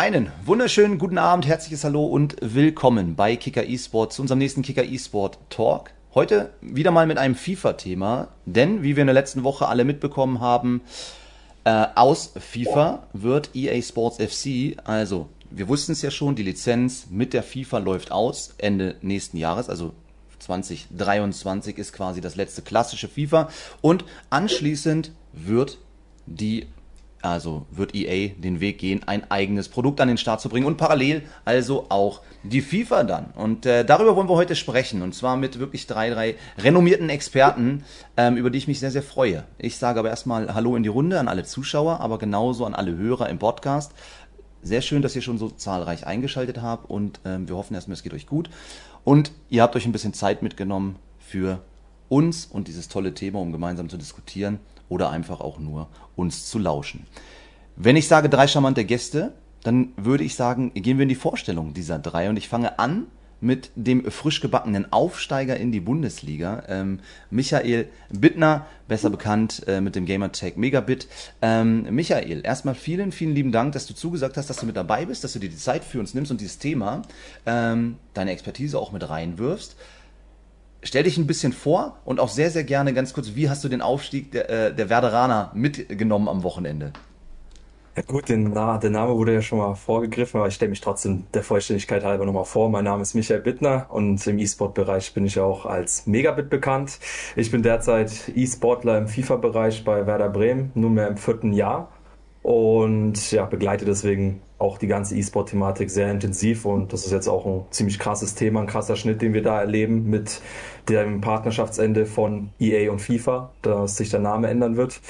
Einen wunderschönen guten Abend, herzliches Hallo und willkommen bei Kicker eSport zu unserem nächsten Kicker eSport Talk. Heute wieder mal mit einem FIFA-Thema, denn wie wir in der letzten Woche alle mitbekommen haben, äh, aus FIFA wird EA Sports FC, also wir wussten es ja schon, die Lizenz mit der FIFA läuft aus Ende nächsten Jahres, also 2023 ist quasi das letzte klassische FIFA und anschließend wird die also wird EA den Weg gehen, ein eigenes Produkt an den Start zu bringen und parallel also auch die FIFA dann. Und äh, darüber wollen wir heute sprechen und zwar mit wirklich drei, drei renommierten Experten, ähm, über die ich mich sehr, sehr freue. Ich sage aber erstmal Hallo in die Runde an alle Zuschauer, aber genauso an alle Hörer im Podcast. Sehr schön, dass ihr schon so zahlreich eingeschaltet habt und ähm, wir hoffen erstmal, es geht euch gut. Und ihr habt euch ein bisschen Zeit mitgenommen für uns und dieses tolle Thema, um gemeinsam zu diskutieren oder einfach auch nur uns zu lauschen. Wenn ich sage drei charmante Gäste, dann würde ich sagen, gehen wir in die Vorstellung dieser drei und ich fange an mit dem frisch gebackenen Aufsteiger in die Bundesliga, ähm, Michael Bittner, besser bekannt äh, mit dem Gamertag Megabit. Ähm, Michael, erstmal vielen, vielen lieben Dank, dass du zugesagt hast, dass du mit dabei bist, dass du dir die Zeit für uns nimmst und dieses Thema, ähm, deine Expertise auch mit reinwirfst. Stell dich ein bisschen vor und auch sehr, sehr gerne ganz kurz, wie hast du den Aufstieg der, äh, der Werderaner mitgenommen am Wochenende? Ja gut, den, Na der Name wurde ja schon mal vorgegriffen, aber ich stelle mich trotzdem der Vollständigkeit halber nochmal vor. Mein Name ist Michael Bittner und im E-Sport-Bereich bin ich auch als Megabit bekannt. Ich bin derzeit E-Sportler im FIFA-Bereich bei Werder Bremen, nunmehr im vierten Jahr und ja, begleite deswegen auch die ganze E-Sport-Thematik sehr intensiv und das ist jetzt auch ein ziemlich krasses Thema, ein krasser Schnitt, den wir da erleben mit dem Partnerschaftsende von EA und FIFA, dass sich der Name ändern wird.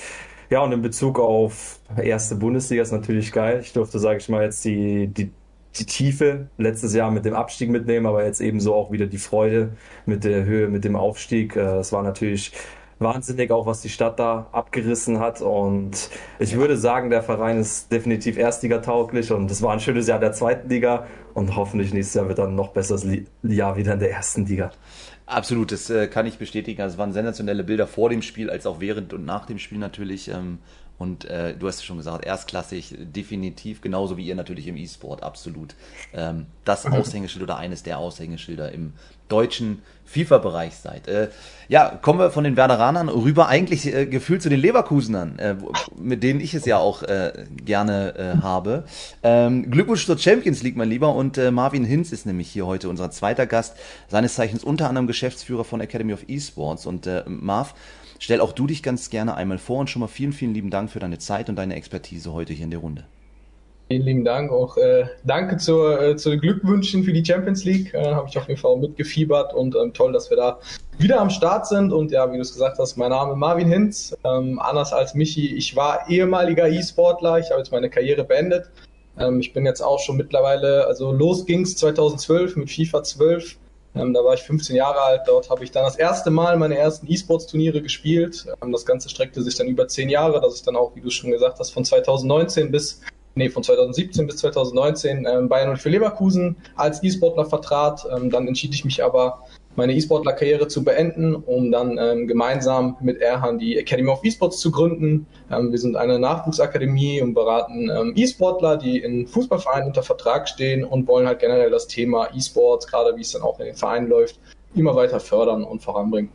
Ja, und in Bezug auf erste Bundesliga ist natürlich geil. Ich durfte, sage ich mal, jetzt die, die, die Tiefe letztes Jahr mit dem Abstieg mitnehmen, aber jetzt ebenso auch wieder die Freude mit der Höhe, mit dem Aufstieg. Äh, es war natürlich wahnsinnig, auch was die Stadt da abgerissen hat. Und ich würde sagen, der Verein ist definitiv Erstliga-tauglich und es war ein schönes Jahr der zweiten Liga und hoffentlich nächstes Jahr wird dann noch besseres Jahr wieder in der ersten Liga. Absolut, das äh, kann ich bestätigen. Also es waren sensationelle Bilder vor dem Spiel, als auch während und nach dem Spiel natürlich. Ähm, und äh, du hast es schon gesagt, erstklassig, definitiv, genauso wie ihr natürlich im E-Sport, absolut. Ähm, das Aushängeschild oder eines der Aushängeschilder im deutschen FIFA-Bereich seid. Äh, ja, kommen wir von den Werderanern rüber eigentlich äh, gefühlt zu den Leverkusenern, äh, mit denen ich es ja auch äh, gerne äh, habe. Ähm, Glückwunsch zur Champions League, mein Lieber. Und äh, Marvin Hinz ist nämlich hier heute unser zweiter Gast, seines Zeichens unter anderem Geschäftsführer von Academy of Esports. Und Marv, Stell auch du dich ganz gerne einmal vor und schon mal vielen, vielen lieben Dank für deine Zeit und deine Expertise heute hier in der Runde. Vielen lieben Dank. Auch äh, danke zur, äh, zu den Glückwünschen für die Champions League. Äh, Habe ich auf jeden Fall mitgefiebert und ähm, toll, dass wir da wieder am Start sind. Und ja, wie du es gesagt hast, mein Name ist Marvin Hinz. Ähm, anders als Michi, ich war ehemaliger E-Sportler. Ich habe jetzt meine Karriere beendet. Ähm, ich bin jetzt auch schon mittlerweile, also los ging's 2012 mit FIFA 12 ähm, da war ich 15 Jahre alt. Dort habe ich dann das erste Mal meine ersten E-Sports-Turniere gespielt. Ähm, das Ganze streckte sich dann über zehn Jahre, dass ich dann auch, wie du schon gesagt hast, von 2019 bis nee, von 2017 bis 2019 ähm, Bayern und für Leverkusen als E-Sportler vertrat. Ähm, dann entschied ich mich aber meine E-Sportler-Karriere zu beenden, um dann ähm, gemeinsam mit Erhan die Academy of E-Sports zu gründen. Ähm, wir sind eine Nachwuchsakademie und beraten ähm, E-Sportler, die in Fußballvereinen unter Vertrag stehen und wollen halt generell das Thema E-Sports, gerade wie es dann auch in den Vereinen läuft, immer weiter fördern und voranbringen.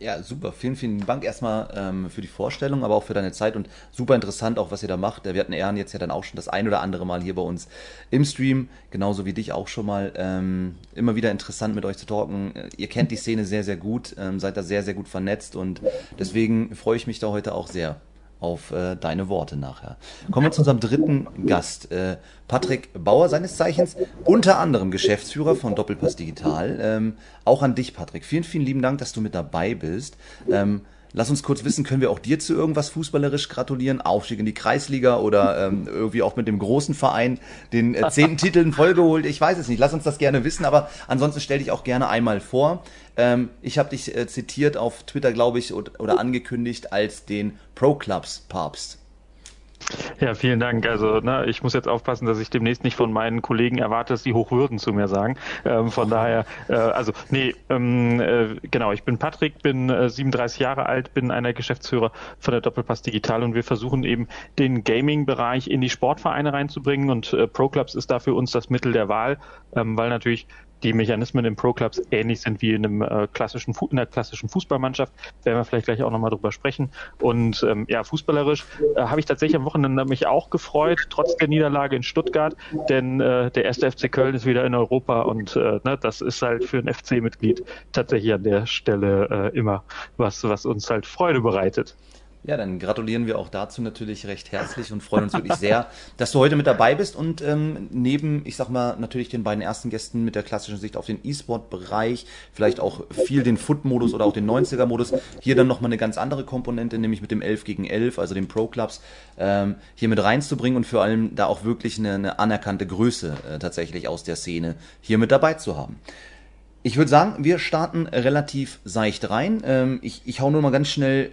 Ja, super. Vielen, vielen Dank erstmal ähm, für die Vorstellung, aber auch für deine Zeit und super interessant auch, was ihr da macht. Wir hatten Ehren jetzt ja dann auch schon das ein oder andere Mal hier bei uns im Stream, genauso wie dich auch schon mal. Ähm, immer wieder interessant mit euch zu talken. Ihr kennt die Szene sehr, sehr gut, ähm, seid da sehr, sehr gut vernetzt und deswegen freue ich mich da heute auch sehr auf äh, deine Worte nachher. Kommen wir zu unserem dritten Gast, äh, Patrick Bauer, seines Zeichens unter anderem Geschäftsführer von Doppelpass Digital. Ähm, auch an dich, Patrick. Vielen, vielen lieben Dank, dass du mit dabei bist. Ähm, Lass uns kurz wissen, können wir auch dir zu irgendwas fußballerisch gratulieren? Aufstieg in die Kreisliga oder ähm, irgendwie auch mit dem großen Verein den äh, zehnten Titel in Folge geholt? Ich weiß es nicht. Lass uns das gerne wissen, aber ansonsten stell dich auch gerne einmal vor. Ähm, ich habe dich äh, zitiert auf Twitter, glaube ich, oder, oder angekündigt als den Pro Clubs Papst. Ja, vielen Dank. Also ne, ich muss jetzt aufpassen, dass ich demnächst nicht von meinen Kollegen erwarte, dass die Hochwürden zu mir sagen. Ähm, von daher, äh, also nee, ähm, äh, genau, ich bin Patrick, bin äh, 37 Jahre alt, bin einer Geschäftsführer von der Doppelpass Digital und wir versuchen eben den Gaming-Bereich in die Sportvereine reinzubringen und äh, Pro Clubs ist da für uns das Mittel der Wahl, ähm, weil natürlich die Mechanismen in Pro-Clubs ähnlich sind wie in, einem, äh, klassischen, in einer klassischen Fußballmannschaft. Werden wir vielleicht gleich auch nochmal drüber sprechen. Und ähm, ja, fußballerisch äh, habe ich tatsächlich am Wochenende mich auch gefreut, trotz der Niederlage in Stuttgart, denn äh, der erste FC Köln ist wieder in Europa und äh, ne, das ist halt für ein FC-Mitglied tatsächlich an der Stelle äh, immer was, was uns halt Freude bereitet. Ja, dann gratulieren wir auch dazu natürlich recht herzlich und freuen uns wirklich sehr, dass du heute mit dabei bist und ähm, neben, ich sag mal, natürlich den beiden ersten Gästen mit der klassischen Sicht auf den E-Sport-Bereich, vielleicht auch viel den Foot-Modus oder auch den 90er-Modus, hier dann nochmal eine ganz andere Komponente, nämlich mit dem 11 gegen 11, also den Pro-Clubs, ähm, hier mit reinzubringen und vor allem da auch wirklich eine, eine anerkannte Größe äh, tatsächlich aus der Szene hier mit dabei zu haben. Ich würde sagen, wir starten relativ seicht rein. Ähm, ich, ich hau nur mal ganz schnell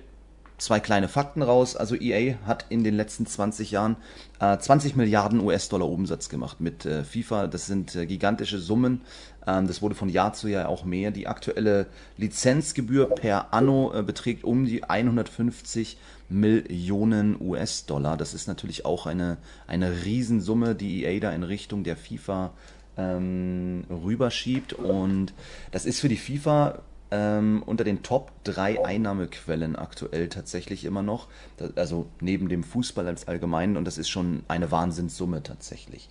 zwei kleine Fakten raus. Also EA hat in den letzten 20 Jahren äh, 20 Milliarden US-Dollar Umsatz gemacht mit äh, FIFA. Das sind äh, gigantische Summen. Ähm, das wurde von Jahr zu Jahr auch mehr. Die aktuelle Lizenzgebühr per Anno äh, beträgt um die 150 Millionen US-Dollar. Das ist natürlich auch eine, eine Riesensumme, die EA da in Richtung der FIFA ähm, rüberschiebt. Und das ist für die FIFA ähm, unter den Top 3 Einnahmequellen aktuell tatsächlich immer noch. also neben dem Fußball als allgemein und das ist schon eine Wahnsinnssumme tatsächlich.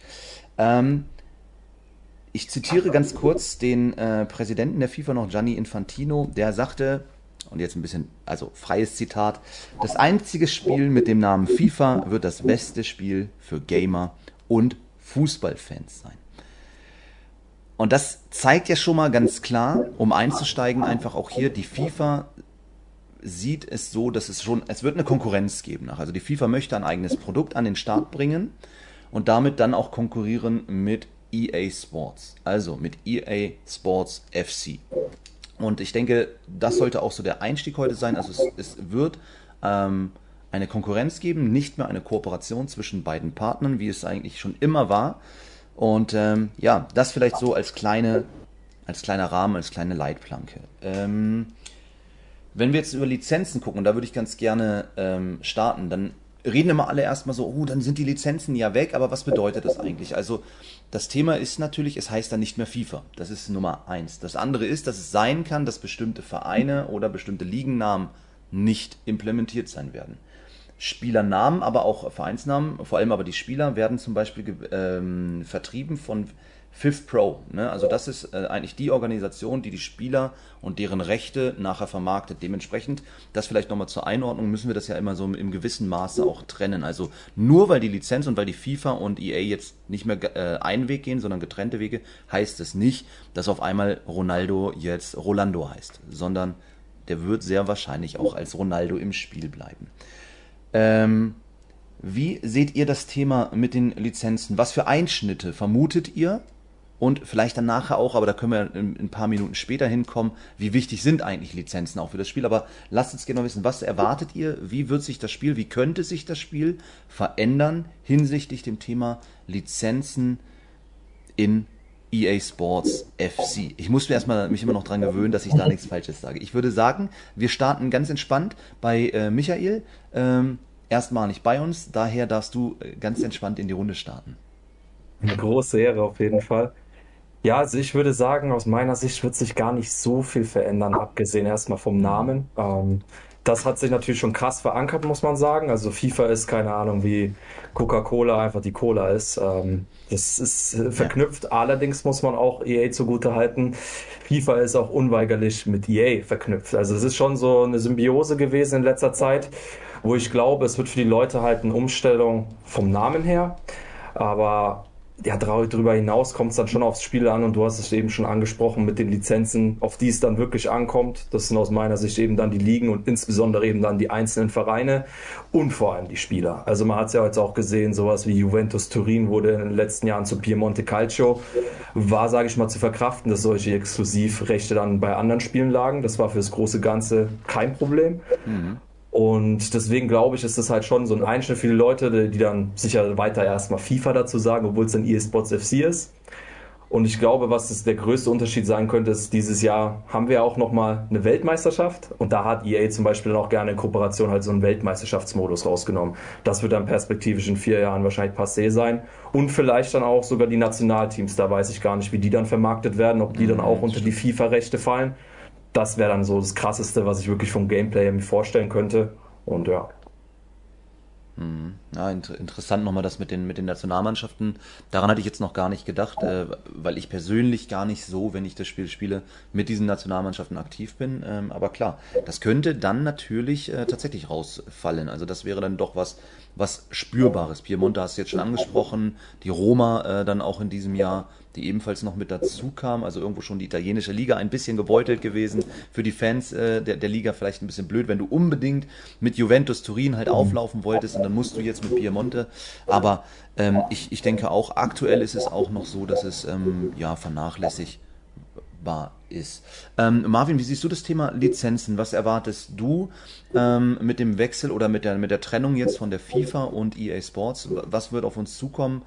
Ähm, ich zitiere ganz kurz den äh, Präsidenten der FIFA noch, Gianni Infantino, der sagte, und jetzt ein bisschen, also freies Zitat, das einzige Spiel mit dem Namen FIFA wird das beste Spiel für Gamer und Fußballfans sein. Und das zeigt ja schon mal ganz klar, um einzusteigen, einfach auch hier, die FIFA sieht es so, dass es schon, es wird eine Konkurrenz geben. Also die FIFA möchte ein eigenes Produkt an den Start bringen und damit dann auch konkurrieren mit EA Sports, also mit EA Sports FC. Und ich denke, das sollte auch so der Einstieg heute sein. Also es, es wird ähm, eine Konkurrenz geben, nicht mehr eine Kooperation zwischen beiden Partnern, wie es eigentlich schon immer war. Und ähm, ja, das vielleicht so als kleine, als kleiner Rahmen, als kleine Leitplanke. Ähm, wenn wir jetzt über Lizenzen gucken, da würde ich ganz gerne ähm, starten, dann reden immer alle erstmal so, oh, dann sind die Lizenzen ja weg, aber was bedeutet das eigentlich? Also das Thema ist natürlich, es heißt dann nicht mehr FIFA. Das ist Nummer eins. Das andere ist, dass es sein kann, dass bestimmte Vereine oder bestimmte Ligennamen nicht implementiert sein werden. Spielernamen, aber auch Vereinsnamen, vor allem aber die Spieler werden zum Beispiel ähm, vertrieben von Fifth Pro. Ne? Also das ist äh, eigentlich die Organisation, die die Spieler und deren Rechte nachher vermarktet. Dementsprechend, das vielleicht nochmal zur Einordnung, müssen wir das ja immer so im gewissen Maße auch trennen. Also nur weil die Lizenz und weil die FIFA und EA jetzt nicht mehr äh, einen Weg gehen, sondern getrennte Wege, heißt es nicht, dass auf einmal Ronaldo jetzt Rolando heißt, sondern der wird sehr wahrscheinlich auch als Ronaldo im Spiel bleiben. Ähm, wie seht ihr das Thema mit den Lizenzen? Was für Einschnitte vermutet ihr? Und vielleicht dann nachher auch, aber da können wir in ein paar Minuten später hinkommen, wie wichtig sind eigentlich Lizenzen auch für das Spiel. Aber lasst uns genau wissen, was erwartet ihr? Wie wird sich das Spiel, wie könnte sich das Spiel verändern hinsichtlich dem Thema Lizenzen in EA Sports FC. Ich muss mir erstmal mich immer noch dran gewöhnen, dass ich da nichts Falsches sage. Ich würde sagen, wir starten ganz entspannt bei äh, Michael. Ähm, erstmalig bei uns, daher darfst du äh, ganz entspannt in die Runde starten. Eine große Ehre auf jeden Fall. Ja, also ich würde sagen, aus meiner Sicht wird sich gar nicht so viel verändern, abgesehen erstmal vom Namen. Ähm, das hat sich natürlich schon krass verankert, muss man sagen. Also FIFA ist keine Ahnung, wie Coca-Cola einfach die Cola ist. Ähm, das ist äh, verknüpft. Ja. Allerdings muss man auch EA zugute halten. FIFA ist auch unweigerlich mit EA verknüpft. Also es ist schon so eine Symbiose gewesen in letzter Zeit wo ich glaube, es wird für die Leute halt eine Umstellung vom Namen her. Aber ja, darüber hinaus kommt es dann schon aufs Spiel an und du hast es eben schon angesprochen mit den Lizenzen, auf die es dann wirklich ankommt. Das sind aus meiner Sicht eben dann die Ligen und insbesondere eben dann die einzelnen Vereine und vor allem die Spieler. Also man hat es ja jetzt auch gesehen, sowas wie Juventus Turin wurde in den letzten Jahren zu Piemonte Calcio, war, sage ich mal, zu verkraften, dass solche Exklusivrechte dann bei anderen Spielen lagen. Das war für das große Ganze kein Problem. Mhm. Und deswegen glaube ich, ist das halt schon so ein Einschnitt für die Leute, die, dann sicher weiter erstmal FIFA dazu sagen, obwohl es dann EA Sports FC ist. Und ich glaube, was der größte Unterschied sein könnte, ist, dieses Jahr haben wir auch nochmal eine Weltmeisterschaft. Und da hat EA zum Beispiel dann auch gerne in Kooperation halt so einen Weltmeisterschaftsmodus rausgenommen. Das wird dann perspektivisch in vier Jahren wahrscheinlich passé sein. Und vielleicht dann auch sogar die Nationalteams. Da weiß ich gar nicht, wie die dann vermarktet werden, ob die dann auch unter die FIFA-Rechte fallen. Das wäre dann so das Krasseste, was ich wirklich vom Gameplay mir vorstellen könnte. Und ja. Mhm. Ja, inter interessant nochmal das mit den, mit den Nationalmannschaften. Daran hatte ich jetzt noch gar nicht gedacht, äh, weil ich persönlich gar nicht so, wenn ich das Spiel spiele, mit diesen Nationalmannschaften aktiv bin. Ähm, aber klar, das könnte dann natürlich äh, tatsächlich rausfallen. Also das wäre dann doch was, was Spürbares. Piemonte hast du jetzt schon angesprochen, die Roma äh, dann auch in diesem Jahr die ebenfalls noch mit dazu kam. Also irgendwo schon die italienische Liga ein bisschen gebeutelt gewesen. Für die Fans äh, der, der Liga vielleicht ein bisschen blöd, wenn du unbedingt mit Juventus Turin halt auflaufen wolltest und dann musst du jetzt mit Piemonte. Aber ähm, ich, ich denke auch, aktuell ist es auch noch so, dass es ähm, ja vernachlässigbar ist. Ähm, Marvin, wie siehst du das Thema Lizenzen? Was erwartest du ähm, mit dem Wechsel oder mit der, mit der Trennung jetzt von der FIFA und EA Sports? Was wird auf uns zukommen?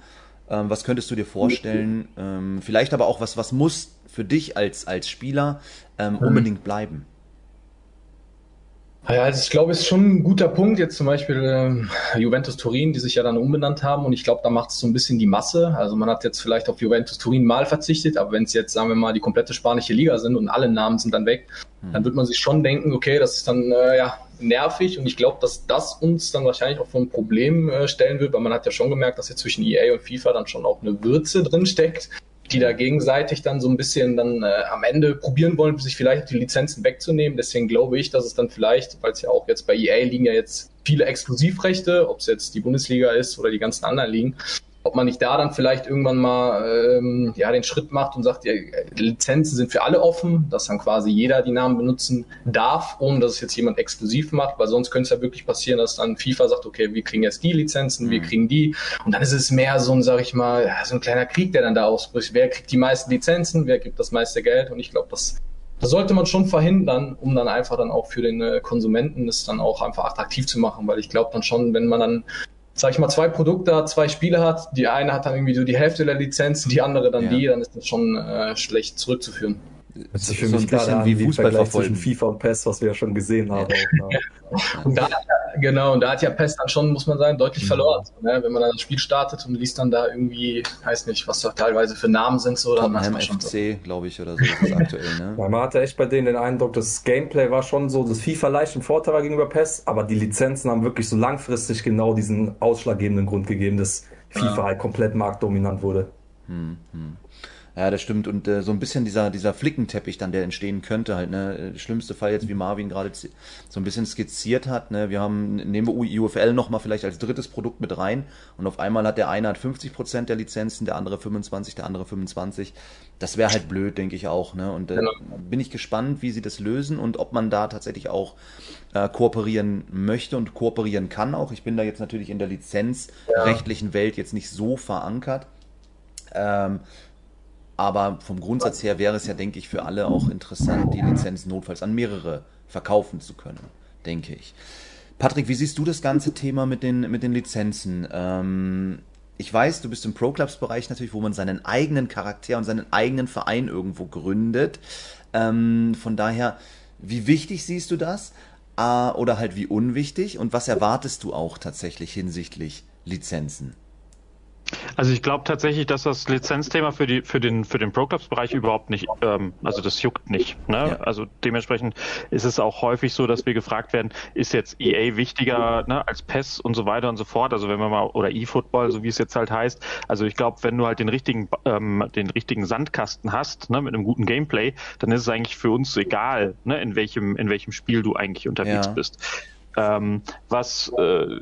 Ähm, was könntest du dir vorstellen? Ähm, vielleicht aber auch was, was muss für dich als, als Spieler ähm, mhm. unbedingt bleiben? Ja, also ich glaube, es ist schon ein guter Punkt. Jetzt zum Beispiel äh, Juventus Turin, die sich ja dann umbenannt haben. Und ich glaube, da macht es so ein bisschen die Masse. Also man hat jetzt vielleicht auf Juventus Turin mal verzichtet, aber wenn es jetzt, sagen wir mal, die komplette spanische Liga sind und alle Namen sind dann weg, mhm. dann wird man sich schon denken, okay, das ist dann äh, ja nervig. Und ich glaube, dass das uns dann wahrscheinlich auch vor ein Problem äh, stellen wird, weil man hat ja schon gemerkt, dass jetzt zwischen EA und FIFA dann schon auch eine Würze drin steckt die da gegenseitig dann so ein bisschen dann äh, am Ende probieren wollen, sich vielleicht die Lizenzen wegzunehmen. Deswegen glaube ich, dass es dann vielleicht, weil es ja auch jetzt bei EA liegen ja jetzt viele Exklusivrechte, ob es jetzt die Bundesliga ist oder die ganzen anderen liegen, ob man nicht da dann vielleicht irgendwann mal ähm, ja den Schritt macht und sagt, ja, Lizenzen sind für alle offen, dass dann quasi jeder die Namen benutzen darf, ohne dass es jetzt jemand exklusiv macht, weil sonst könnte es ja wirklich passieren, dass dann FIFA sagt, okay, wir kriegen jetzt die Lizenzen, mhm. wir kriegen die und dann ist es mehr so ein, sag ich mal, so ein kleiner Krieg, der dann da ausbricht. Wer kriegt die meisten Lizenzen, wer gibt das meiste Geld und ich glaube, das das sollte man schon verhindern, um dann einfach dann auch für den äh, Konsumenten es dann auch einfach attraktiv zu machen, weil ich glaube dann schon, wenn man dann sag ich mal, zwei Produkte hat, zwei Spiele hat, die eine hat dann irgendwie so die Hälfte der Lizenzen, die andere dann ja. die, dann ist das schon äh, schlecht zurückzuführen. Das ist für mich so ein bisschen wie Fußball zwischen FIFA und PES, was wir ja schon gesehen haben. Ja. und da, genau, und da hat ja PES dann schon, muss man sagen, deutlich mhm. verloren. Ne? Wenn man dann das Spiel startet und liest dann da irgendwie, weiß nicht, was da teilweise für Namen sind, so dann Tottenham FC, so. glaube ich, oder so ist das aktuell. Ne? Ja, man hatte echt bei denen den Eindruck, das Gameplay war schon so, das FIFA leicht ein Vorteil war gegenüber PES, aber die Lizenzen haben wirklich so langfristig genau diesen ausschlaggebenden Grund gegeben, dass FIFA ja. halt komplett marktdominant wurde. Hm, hm. Ja, das stimmt. Und äh, so ein bisschen dieser, dieser Flickenteppich dann, der entstehen könnte halt, ne? Schlimmste Fall jetzt, wie Marvin gerade so ein bisschen skizziert hat, ne? Wir haben, nehmen wir UFL nochmal vielleicht als drittes Produkt mit rein und auf einmal hat der eine hat 50 Prozent der Lizenzen, der andere 25, der andere 25. Das wäre halt blöd, denke ich auch, ne? Und äh, genau. bin ich gespannt, wie sie das lösen und ob man da tatsächlich auch äh, kooperieren möchte und kooperieren kann auch. Ich bin da jetzt natürlich in der lizenzrechtlichen ja. Welt jetzt nicht so verankert. Ähm, aber vom Grundsatz her wäre es ja, denke ich, für alle auch interessant, die Lizenz notfalls an mehrere verkaufen zu können, denke ich. Patrick, wie siehst du das ganze Thema mit den, mit den Lizenzen? Ähm, ich weiß, du bist im Pro-Clubs-Bereich natürlich, wo man seinen eigenen Charakter und seinen eigenen Verein irgendwo gründet. Ähm, von daher, wie wichtig siehst du das? Äh, oder halt wie unwichtig? Und was erwartest du auch tatsächlich hinsichtlich Lizenzen? Also ich glaube tatsächlich, dass das Lizenzthema für die für den für den Pro Clubs Bereich überhaupt nicht, ähm, also das juckt nicht. Ne? Ja. Also dementsprechend ist es auch häufig so, dass wir gefragt werden, ist jetzt EA wichtiger ne, als PES und so weiter und so fort. Also wenn wir mal oder eFootball, so wie es jetzt halt heißt. Also ich glaube, wenn du halt den richtigen ähm, den richtigen Sandkasten hast ne, mit einem guten Gameplay, dann ist es eigentlich für uns egal, ne, in welchem in welchem Spiel du eigentlich unterwegs ja. bist. Ähm, was äh,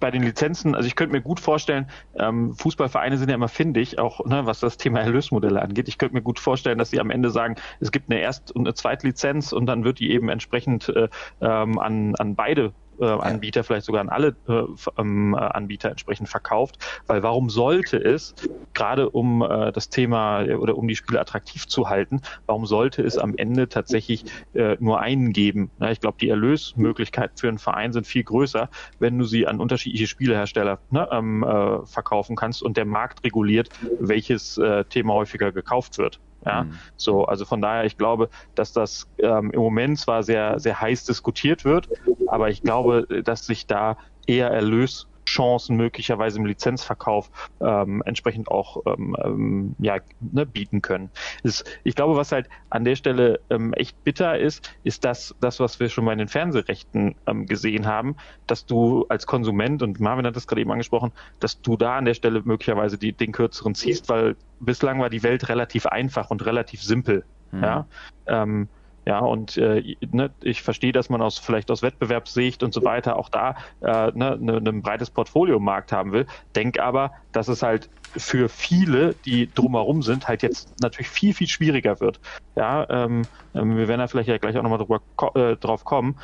bei den Lizenzen, also ich könnte mir gut vorstellen, ähm, Fußballvereine sind ja immer findig, auch ne, was das Thema Erlösmodelle angeht. Ich könnte mir gut vorstellen, dass sie am Ende sagen, es gibt eine Erst- und eine Zweitlizenz und dann wird die eben entsprechend äh, ähm, an, an beide Anbieter, ja. vielleicht sogar an alle äh, ähm, Anbieter entsprechend verkauft. Weil warum sollte es, gerade um äh, das Thema oder um die Spiele attraktiv zu halten, warum sollte es am Ende tatsächlich äh, nur einen geben? Ja, ich glaube, die Erlösmöglichkeiten für einen Verein sind viel größer, wenn du sie an unterschiedliche Spielehersteller ne, ähm, äh, verkaufen kannst und der Markt reguliert, welches äh, Thema häufiger gekauft wird. Ja, mhm. so, also von daher, ich glaube, dass das ähm, im Moment zwar sehr, sehr heiß diskutiert wird, aber ich glaube, dass sich da eher Erlös Chancen möglicherweise im Lizenzverkauf ähm, entsprechend auch ähm, ähm, ja, ne, bieten können. Ist, ich glaube, was halt an der Stelle ähm, echt bitter ist, ist das, das, was wir schon bei den Fernsehrechten ähm, gesehen haben, dass du als Konsument, und Marvin hat das gerade eben angesprochen, dass du da an der Stelle möglicherweise die, den kürzeren ziehst, weil bislang war die Welt relativ einfach und relativ simpel. Mhm. Ja. Ähm, ja, und äh, ne, ich verstehe, dass man aus vielleicht aus Wettbewerbssicht und so weiter auch da äh, ne, ne, ein breites Portfolio im Markt haben will. Denk aber, dass es halt für viele, die drumherum sind, halt jetzt natürlich viel, viel schwieriger wird. Ja, ähm, ähm wir werden da vielleicht ja gleich auch nochmal drüber, äh, drauf kommen.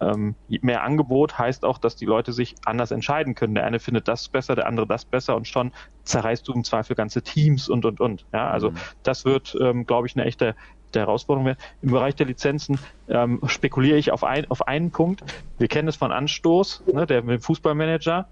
Ähm, mehr Angebot heißt auch, dass die Leute sich anders entscheiden können. Der eine findet das besser, der andere das besser und schon zerreißt du im Zweifel ganze Teams und und und. Ja, also mhm. das wird, ähm, glaube ich, eine echte der Herausforderung wäre. Im Bereich der Lizenzen ähm, spekuliere ich auf, ein, auf einen Punkt. Wir kennen es von Anstoß, ne, der mit dem Fußballmanager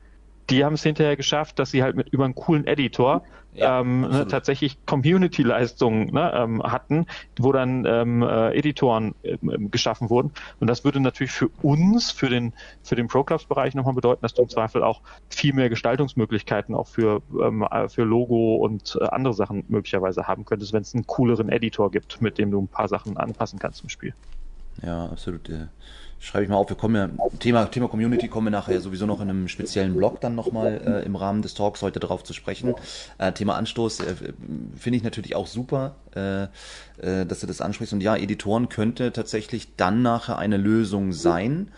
die haben es hinterher geschafft, dass sie halt mit über einen coolen Editor ja, ähm, ne, tatsächlich Community-Leistungen ne, ähm, hatten, wo dann ähm, äh, Editoren ähm, geschaffen wurden. Und das würde natürlich für uns, für den für den Pro Clubs Bereich nochmal bedeuten, dass du im Zweifel auch viel mehr Gestaltungsmöglichkeiten auch für ähm, äh, für Logo und äh, andere Sachen möglicherweise haben könntest, wenn es einen cooleren Editor gibt, mit dem du ein paar Sachen anpassen kannst im Spiel. Ja, absolut. Äh schreibe ich mal auf, wir kommen ja, Thema, Thema Community kommen wir nachher sowieso noch in einem speziellen Blog dann nochmal äh, im Rahmen des Talks heute drauf zu sprechen. Äh, Thema Anstoß äh, finde ich natürlich auch super, äh, äh, dass du das ansprichst. Und ja, Editoren könnte tatsächlich dann nachher eine Lösung sein.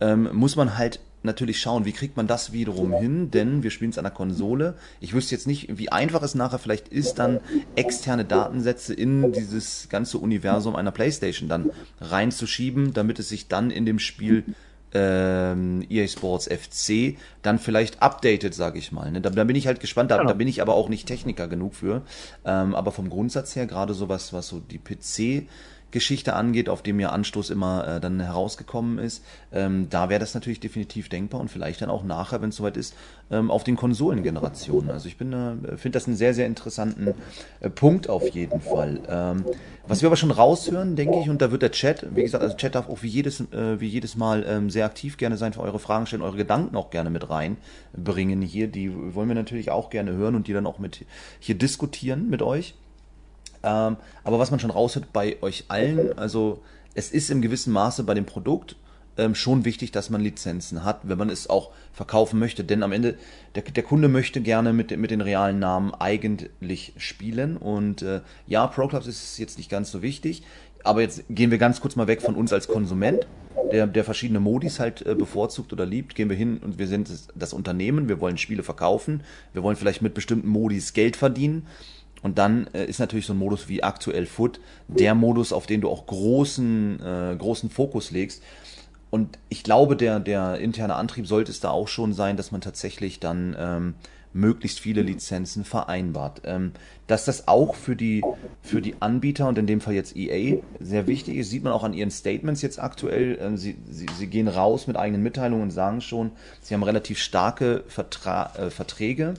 Ähm, muss man halt natürlich schauen, wie kriegt man das wiederum hin, denn wir spielen es an der Konsole. Ich wüsste jetzt nicht, wie einfach es nachher vielleicht ist, dann externe Datensätze in dieses ganze Universum einer Playstation dann reinzuschieben, damit es sich dann in dem Spiel ähm, EA Sports FC dann vielleicht updated, sage ich mal. Ne? Da, da, bin ich halt gespannt, da, genau. da, bin ich aber auch nicht Techniker genug für. Ähm, aber vom Grundsatz her, gerade sowas, was so die PC Geschichte angeht, auf dem ja Anstoß immer äh, dann herausgekommen ist, ähm, da wäre das natürlich definitiv denkbar und vielleicht dann auch nachher, wenn es soweit ist, ähm, auf den Konsolengenerationen. Also ich bin äh, finde das einen sehr, sehr interessanten äh, Punkt auf jeden Fall. Ähm, was wir aber schon raushören, denke ich, und da wird der Chat, wie gesagt, also Chat darf auch wie jedes, äh, wie jedes Mal ähm, sehr aktiv gerne sein für eure Fragen stellen, eure Gedanken auch gerne mit reinbringen hier. Die wollen wir natürlich auch gerne hören und die dann auch mit hier diskutieren mit euch. Ähm, aber was man schon raushört bei euch allen, also es ist im gewissen Maße bei dem Produkt ähm, schon wichtig, dass man Lizenzen hat, wenn man es auch verkaufen möchte. Denn am Ende, der, der Kunde möchte gerne mit, mit den realen Namen eigentlich spielen. Und äh, ja, Pro Clubs ist jetzt nicht ganz so wichtig. Aber jetzt gehen wir ganz kurz mal weg von uns als Konsument, der, der verschiedene Modis halt äh, bevorzugt oder liebt. Gehen wir hin und wir sind das Unternehmen, wir wollen Spiele verkaufen, wir wollen vielleicht mit bestimmten Modis Geld verdienen. Und dann äh, ist natürlich so ein Modus wie aktuell Foot der Modus, auf den du auch großen, äh, großen Fokus legst. Und ich glaube, der, der interne Antrieb sollte es da auch schon sein, dass man tatsächlich dann ähm, möglichst viele Lizenzen vereinbart. Ähm, dass das auch für die, für die Anbieter und in dem Fall jetzt EA sehr wichtig ist, sieht man auch an ihren Statements jetzt aktuell. Ähm, sie, sie, sie gehen raus mit eigenen Mitteilungen und sagen schon, sie haben relativ starke Vertra äh, Verträge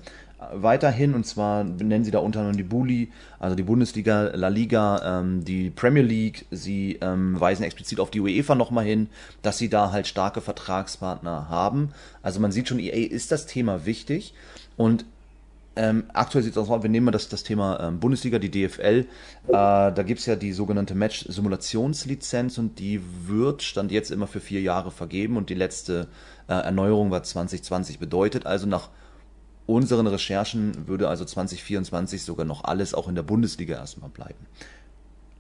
weiterhin und zwar nennen sie da unter anderem die Bully, also die Bundesliga, La Liga, ähm, die Premier League. Sie ähm, weisen explizit auf die UEFA nochmal hin, dass sie da halt starke Vertragspartner haben. Also man sieht schon, EA ist das Thema wichtig und ähm, aktuell sieht es aus, wir nehmen mal das, das Thema ähm, Bundesliga, die DFL. Äh, da gibt es ja die sogenannte Match-Simulationslizenz und die wird, stand jetzt immer für vier Jahre vergeben und die letzte äh, Erneuerung war 2020 bedeutet. Also nach unseren Recherchen würde also 2024 sogar noch alles auch in der Bundesliga erstmal bleiben.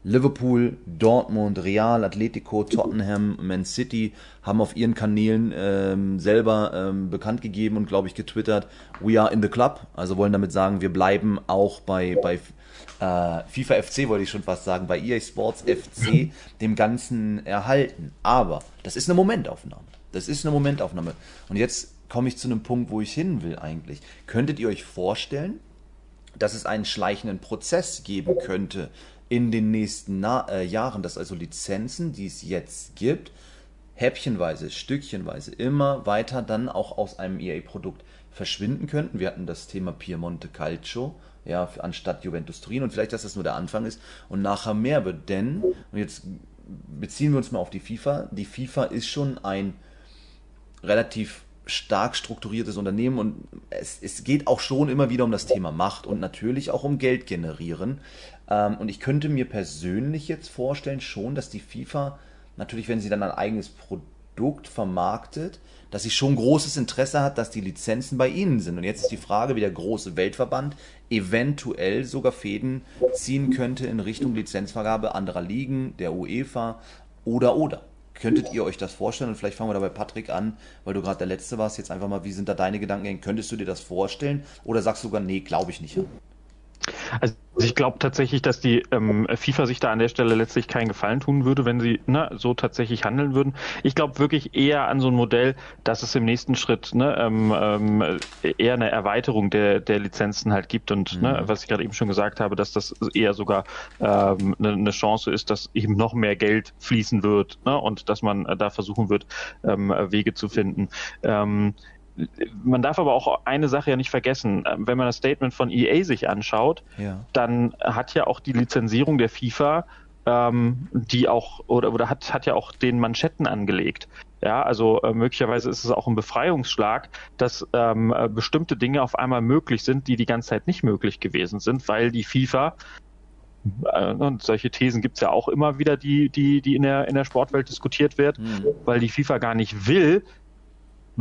Liverpool, Dortmund, Real, Atletico, Tottenham, Man City haben auf ihren Kanälen ähm, selber ähm, bekannt gegeben und glaube ich getwittert, we are in the club. Also wollen damit sagen, wir bleiben auch bei, bei äh, FIFA FC, wollte ich schon fast sagen, bei EA Sports FC dem Ganzen erhalten. Aber das ist eine Momentaufnahme. Das ist eine Momentaufnahme. Und jetzt komme ich zu einem Punkt, wo ich hin will eigentlich. Könntet ihr euch vorstellen, dass es einen schleichenden Prozess geben könnte in den nächsten Na äh, Jahren, dass also Lizenzen, die es jetzt gibt, häppchenweise, stückchenweise immer weiter dann auch aus einem EA-Produkt verschwinden könnten. Wir hatten das Thema Piemonte Calcio, ja, anstatt Juventus Turin und vielleicht, dass das nur der Anfang ist und nachher mehr wird, denn, und jetzt beziehen wir uns mal auf die FIFA, die FIFA ist schon ein relativ stark strukturiertes Unternehmen und es, es geht auch schon immer wieder um das Thema Macht und natürlich auch um Geld generieren. Ähm, und ich könnte mir persönlich jetzt vorstellen schon, dass die FIFA natürlich, wenn sie dann ein eigenes Produkt vermarktet, dass sie schon großes Interesse hat, dass die Lizenzen bei ihnen sind. Und jetzt ist die Frage, wie der große Weltverband eventuell sogar Fäden ziehen könnte in Richtung Lizenzvergabe anderer Ligen, der UEFA oder oder. Könntet ihr euch das vorstellen? Und vielleicht fangen wir da bei Patrick an, weil du gerade der Letzte warst. Jetzt einfach mal, wie sind da deine Gedanken? Könntest du dir das vorstellen? Oder sagst du sogar, nee, glaube ich nicht? Also ich glaube tatsächlich, dass die ähm, FIFA sich da an der Stelle letztlich keinen Gefallen tun würde, wenn sie ne, so tatsächlich handeln würden. Ich glaube wirklich eher an so ein Modell, dass es im nächsten Schritt ne, ähm, ähm, eher eine Erweiterung der, der Lizenzen halt gibt und ne, mhm. ne, was ich gerade eben schon gesagt habe, dass das eher sogar ähm, eine, eine Chance ist, dass eben noch mehr Geld fließen wird ne, und dass man da versuchen wird, ähm, Wege zu finden. Ähm, man darf aber auch eine Sache ja nicht vergessen. Ähm, wenn man das Statement von EA sich anschaut, ja. dann hat ja auch die Lizenzierung der FIFA ähm, die auch oder, oder hat, hat ja auch den Manschetten angelegt. Ja, also äh, möglicherweise ist es auch ein Befreiungsschlag, dass ähm, äh, bestimmte Dinge auf einmal möglich sind, die die ganze Zeit nicht möglich gewesen sind, weil die FIFA äh, und solche Thesen gibt es ja auch immer wieder, die, die, die in der, in der Sportwelt diskutiert wird, mhm. weil die FIFA gar nicht will,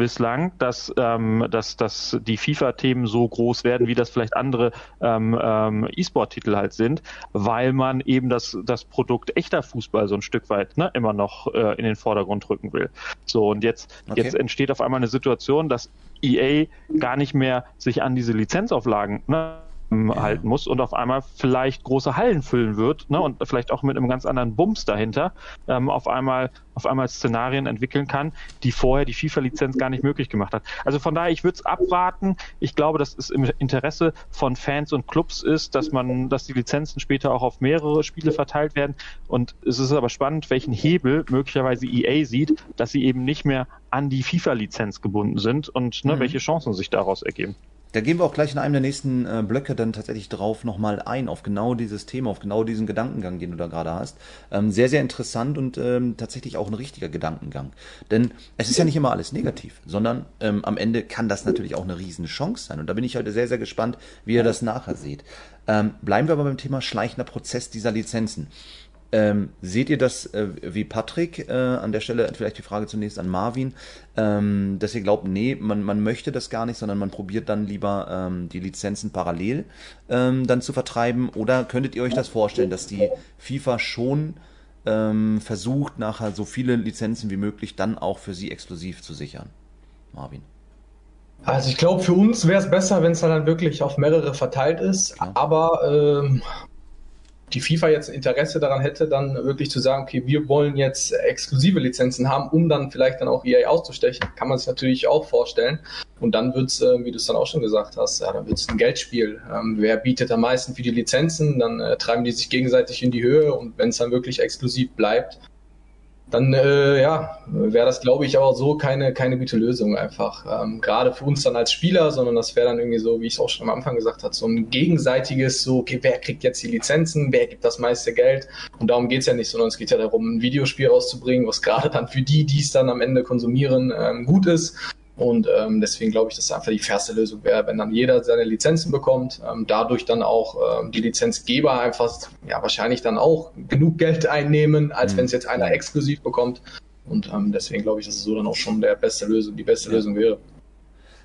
bislang, dass, ähm, dass, dass die FIFA-Themen so groß werden, wie das vielleicht andere ähm, ähm, E-Sport-Titel halt sind, weil man eben das, das Produkt echter Fußball so ein Stück weit ne, immer noch äh, in den Vordergrund rücken will. So, und jetzt, okay. jetzt entsteht auf einmal eine Situation, dass EA gar nicht mehr sich an diese Lizenzauflagen ne, ja. halten muss und auf einmal vielleicht große Hallen füllen wird ne, und vielleicht auch mit einem ganz anderen Bums dahinter ähm, auf einmal auf einmal Szenarien entwickeln kann, die vorher die FIFA-Lizenz gar nicht möglich gemacht hat. Also von daher, ich würde es abwarten. Ich glaube, dass es im Interesse von Fans und Clubs ist, dass man, dass die Lizenzen später auch auf mehrere Spiele verteilt werden. Und es ist aber spannend, welchen Hebel möglicherweise EA sieht, dass sie eben nicht mehr an die FIFA-Lizenz gebunden sind und ne, mhm. welche Chancen sich daraus ergeben. Da gehen wir auch gleich in einem der nächsten äh, Blöcke dann tatsächlich drauf nochmal ein, auf genau dieses Thema, auf genau diesen Gedankengang, den du da gerade hast. Ähm, sehr, sehr interessant und ähm, tatsächlich auch ein richtiger Gedankengang. Denn es ist ja nicht immer alles negativ, sondern ähm, am Ende kann das natürlich auch eine riesen Chance sein. Und da bin ich heute sehr, sehr gespannt, wie ihr das nachher seht. Ähm, bleiben wir aber beim Thema schleichender Prozess dieser Lizenzen. Ähm, seht ihr das äh, wie Patrick? Äh, an der Stelle vielleicht die Frage zunächst an Marvin, ähm, dass ihr glaubt, nee, man, man möchte das gar nicht, sondern man probiert dann lieber ähm, die Lizenzen parallel ähm, dann zu vertreiben. Oder könntet ihr euch das vorstellen, dass die FIFA schon ähm, versucht, nachher so viele Lizenzen wie möglich dann auch für sie exklusiv zu sichern? Marvin. Also ich glaube, für uns wäre es besser, wenn es dann wirklich auf mehrere verteilt ist. Klar. Aber ähm, die FIFA jetzt Interesse daran hätte, dann wirklich zu sagen, okay, wir wollen jetzt exklusive Lizenzen haben, um dann vielleicht dann auch EA auszustechen, kann man sich natürlich auch vorstellen. Und dann wird's, äh, wie du es dann auch schon gesagt hast, ja, dann wird's ein Geldspiel. Ähm, wer bietet am meisten für die Lizenzen, dann äh, treiben die sich gegenseitig in die Höhe und wenn es dann wirklich exklusiv bleibt, dann äh, ja, wäre das, glaube ich, auch so keine, keine gute Lösung einfach. Ähm, Gerade für uns dann als Spieler, sondern das wäre dann irgendwie so, wie ich es auch schon am Anfang gesagt habe, so ein gegenseitiges, so, okay, wer kriegt jetzt die Lizenzen, wer gibt das meiste Geld? Und darum geht's ja nicht, sondern es geht ja darum, ein Videospiel rauszubringen, was gerade dann für die, die es dann am Ende konsumieren, ähm, gut ist und ähm, deswegen glaube ich, dass das einfach die fairste Lösung wäre, wenn dann jeder seine Lizenzen bekommt, ähm, dadurch dann auch ähm, die Lizenzgeber einfach ja wahrscheinlich dann auch genug Geld einnehmen, als mhm. wenn es jetzt einer exklusiv bekommt. Und ähm, deswegen glaube ich, dass es so dann auch schon der beste Lösung, die beste ja. Lösung wäre.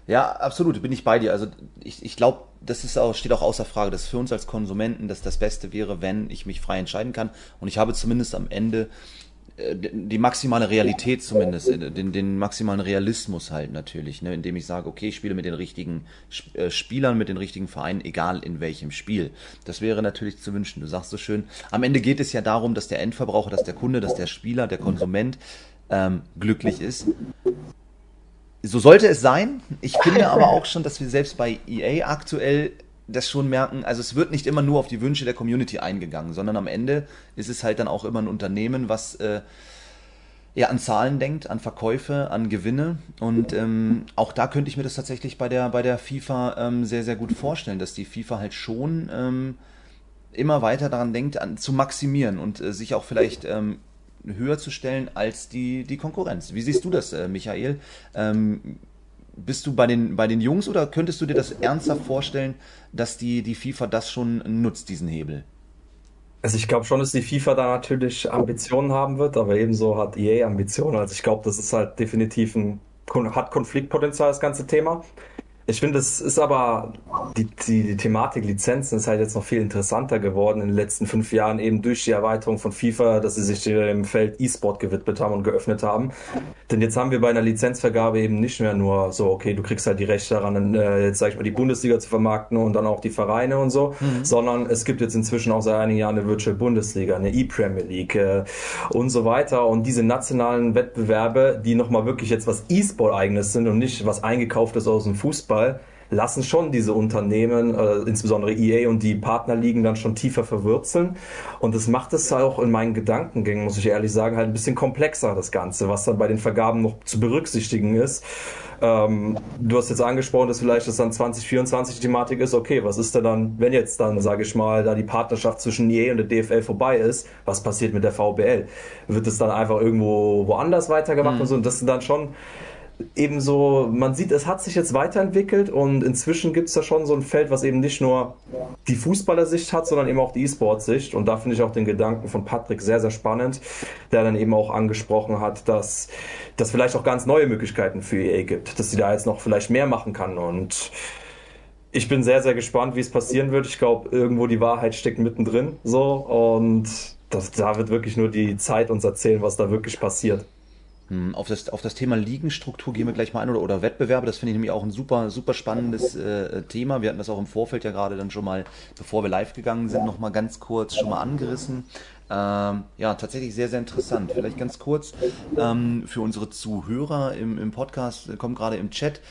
Ja, absolut, bin ich bei dir. Also ich, ich glaube, das ist auch, steht auch außer Frage, dass für uns als Konsumenten das das Beste wäre, wenn ich mich frei entscheiden kann. Und ich habe zumindest am Ende die maximale Realität zumindest, äh, den, den maximalen Realismus halt natürlich, ne, indem ich sage, okay, ich spiele mit den richtigen äh, Spielern, mit den richtigen Vereinen, egal in welchem Spiel. Das wäre natürlich zu wünschen. Du sagst so schön, am Ende geht es ja darum, dass der Endverbraucher, dass der Kunde, dass der Spieler, der Konsument ähm, glücklich ist. So sollte es sein. Ich finde aber auch schon, dass wir selbst bei EA aktuell das schon merken, also es wird nicht immer nur auf die Wünsche der Community eingegangen, sondern am Ende ist es halt dann auch immer ein Unternehmen, was äh, ja an Zahlen denkt, an Verkäufe, an Gewinne. Und ähm, auch da könnte ich mir das tatsächlich bei der, bei der FIFA ähm, sehr, sehr gut vorstellen, dass die FIFA halt schon ähm, immer weiter daran denkt, an, zu maximieren und äh, sich auch vielleicht ähm, höher zu stellen als die, die Konkurrenz. Wie siehst du das, äh, Michael? Ähm, bist du bei den, bei den Jungs oder könntest du dir das ernsthaft vorstellen, dass die, die FIFA das schon nutzt, diesen Hebel? Also ich glaube schon, dass die FIFA da natürlich Ambitionen haben wird, aber ebenso hat EA Ambitionen. Also ich glaube, das ist halt definitiv ein hat Konfliktpotenzial, das ganze Thema. Ich finde, es ist aber die, die, die Thematik Lizenzen ist halt jetzt noch viel interessanter geworden in den letzten fünf Jahren, eben durch die Erweiterung von FIFA, dass sie sich dem Feld E-Sport gewidmet haben und geöffnet haben. Denn jetzt haben wir bei einer Lizenzvergabe eben nicht mehr nur so, okay, du kriegst halt die Rechte daran, äh, jetzt sag ich mal, die Bundesliga zu vermarkten und dann auch die Vereine und so, mhm. sondern es gibt jetzt inzwischen auch seit einigen Jahren eine Virtual Bundesliga, eine E-Premier League äh, und so weiter. Und diese nationalen Wettbewerbe, die nochmal wirklich jetzt was E-Sport-eigenes sind und nicht was eingekauftes aus dem Fußball, Fußball lassen schon diese Unternehmen, äh, insbesondere EA und die Partnerligen dann schon tiefer verwurzeln. Und das macht es auch in meinen Gedankengängen, muss ich ehrlich sagen, halt ein bisschen komplexer, das Ganze, was dann bei den Vergaben noch zu berücksichtigen ist. Ähm, du hast jetzt angesprochen, dass vielleicht das dann 2024 die Thematik ist, okay, was ist denn dann, wenn jetzt dann, sage ich mal, da die Partnerschaft zwischen EA und der DFL vorbei ist, was passiert mit der VBL? Wird es dann einfach irgendwo woanders weitergemacht mhm. und so? Und das sind dann schon ebenso, man sieht, es hat sich jetzt weiterentwickelt und inzwischen gibt es da schon so ein Feld, was eben nicht nur die Fußballersicht hat, sondern eben auch die E-Sport-Sicht. Und da finde ich auch den Gedanken von Patrick sehr, sehr spannend, der dann eben auch angesprochen hat, dass das vielleicht auch ganz neue Möglichkeiten für EA gibt, dass sie da jetzt noch vielleicht mehr machen kann und ich bin sehr, sehr gespannt, wie es passieren wird. Ich glaube, irgendwo die Wahrheit steckt mittendrin, so und das, da wird wirklich nur die Zeit uns erzählen, was da wirklich passiert. Hm, auf das, auf das Thema Ligenstruktur gehen wir gleich mal ein oder, oder Wettbewerbe. Das finde ich nämlich auch ein super, super spannendes äh, Thema. Wir hatten das auch im Vorfeld ja gerade dann schon mal, bevor wir live gegangen sind, noch mal ganz kurz schon mal angerissen. Ähm, ja, tatsächlich sehr, sehr interessant. Vielleicht ganz kurz ähm, für unsere Zuhörer im, im Podcast, äh, kommt gerade im Chat.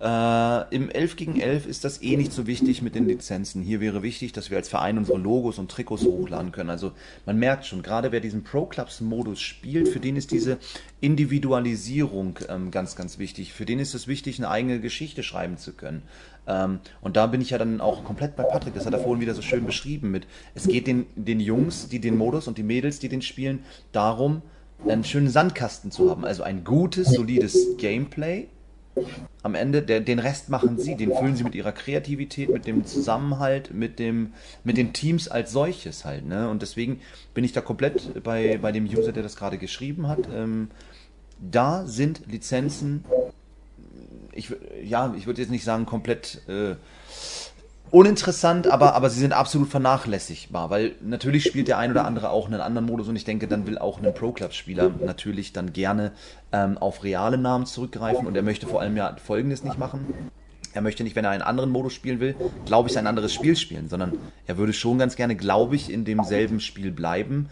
Äh, Im 11 gegen 11 ist das eh nicht so wichtig mit den Lizenzen. Hier wäre wichtig, dass wir als Verein unsere Logos und Trikots hochladen können. Also man merkt schon, gerade wer diesen Pro Clubs Modus spielt, für den ist diese Individualisierung ähm, ganz, ganz wichtig. Für den ist es wichtig, eine eigene Geschichte schreiben zu können. Ähm, und da bin ich ja dann auch komplett bei Patrick. Das hat er vorhin wieder so schön beschrieben mit, es geht den, den Jungs, die den Modus und die Mädels, die den spielen, darum, einen schönen Sandkasten zu haben. Also ein gutes, solides Gameplay am Ende, der, den Rest machen sie, den füllen sie mit ihrer Kreativität, mit dem Zusammenhalt, mit, dem, mit den Teams als solches halt. Ne? Und deswegen bin ich da komplett bei, bei dem User, der das gerade geschrieben hat. Ähm, da sind Lizenzen, ich, ja, ich würde jetzt nicht sagen komplett äh, uninteressant, aber, aber sie sind absolut vernachlässigbar, weil natürlich spielt der ein oder andere auch einen anderen Modus und ich denke, dann will auch ein Pro-Club-Spieler natürlich dann gerne ähm, auf reale Namen zurückgreifen und er möchte vor allem ja Folgendes nicht machen. Er möchte nicht, wenn er einen anderen Modus spielen will, glaube ich, ein anderes Spiel spielen, sondern er würde schon ganz gerne, glaube ich, in demselben Spiel bleiben,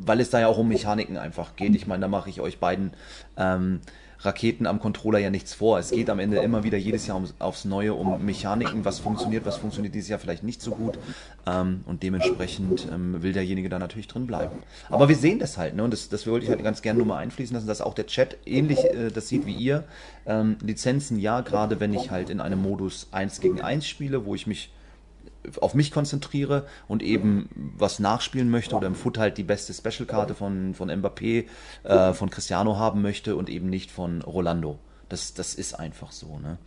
weil es da ja auch um Mechaniken einfach geht. Ich meine, da mache ich euch beiden ähm, Raketen am Controller ja nichts vor. Es geht am Ende immer wieder jedes Jahr um, aufs Neue um Mechaniken, was funktioniert, was funktioniert dieses Jahr vielleicht nicht so gut. Ähm, und dementsprechend ähm, will derjenige da natürlich drin bleiben. Aber wir sehen das halt, ne? Und das, das wollte ich halt ganz gerne nur mal einfließen lassen, dass auch der Chat ähnlich äh, das sieht wie ihr. Ähm, Lizenzen ja, gerade wenn ich halt in einem Modus 1 gegen 1 spiele, wo ich mich auf mich konzentriere und eben was nachspielen möchte oder im Foot halt die beste Special-Karte von, von Mbappé, äh, von Cristiano haben möchte und eben nicht von Rolando. Das, das ist einfach so. Ne?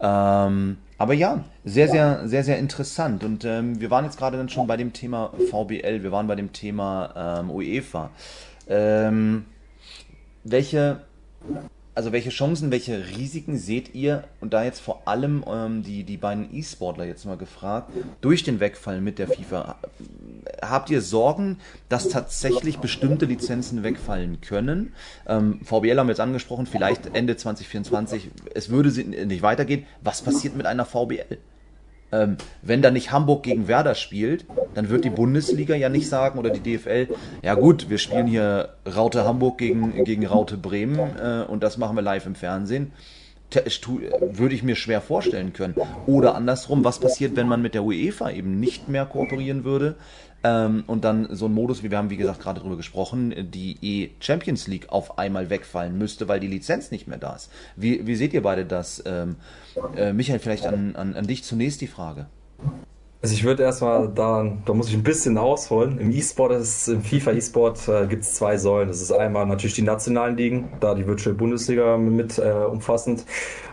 Ähm, aber ja, sehr, sehr, sehr, sehr interessant. Und ähm, wir waren jetzt gerade dann schon bei dem Thema VBL, wir waren bei dem Thema ähm, UEFA. Ähm, welche also welche Chancen, welche Risiken seht ihr, und da jetzt vor allem ähm, die, die beiden E-Sportler jetzt mal gefragt, durch den Wegfall mit der FIFA, habt ihr Sorgen, dass tatsächlich bestimmte Lizenzen wegfallen können? Ähm, VBL haben wir jetzt angesprochen, vielleicht Ende 2024, es würde nicht weitergehen. Was passiert mit einer VBL? Ähm, wenn da nicht Hamburg gegen Werder spielt, dann wird die Bundesliga ja nicht sagen oder die DFL, ja gut, wir spielen hier Raute Hamburg gegen, gegen Raute Bremen äh, und das machen wir live im Fernsehen. Würde ich mir schwer vorstellen können. Oder andersrum, was passiert, wenn man mit der UEFA eben nicht mehr kooperieren würde? Ähm, und dann so ein Modus, wie wir haben, wie gesagt, gerade drüber gesprochen, die E-Champions League auf einmal wegfallen müsste, weil die Lizenz nicht mehr da ist. Wie, wie seht ihr beide das? Ähm, äh, Michael, vielleicht an, an, an dich zunächst die Frage. Also ich würde erstmal da, da muss ich ein bisschen ausholen. Im E-Sport, im FIFA E-Sport äh, gibt es zwei Säulen. Das ist einmal natürlich die nationalen Ligen, da die Virtual Bundesliga mit äh, umfassend,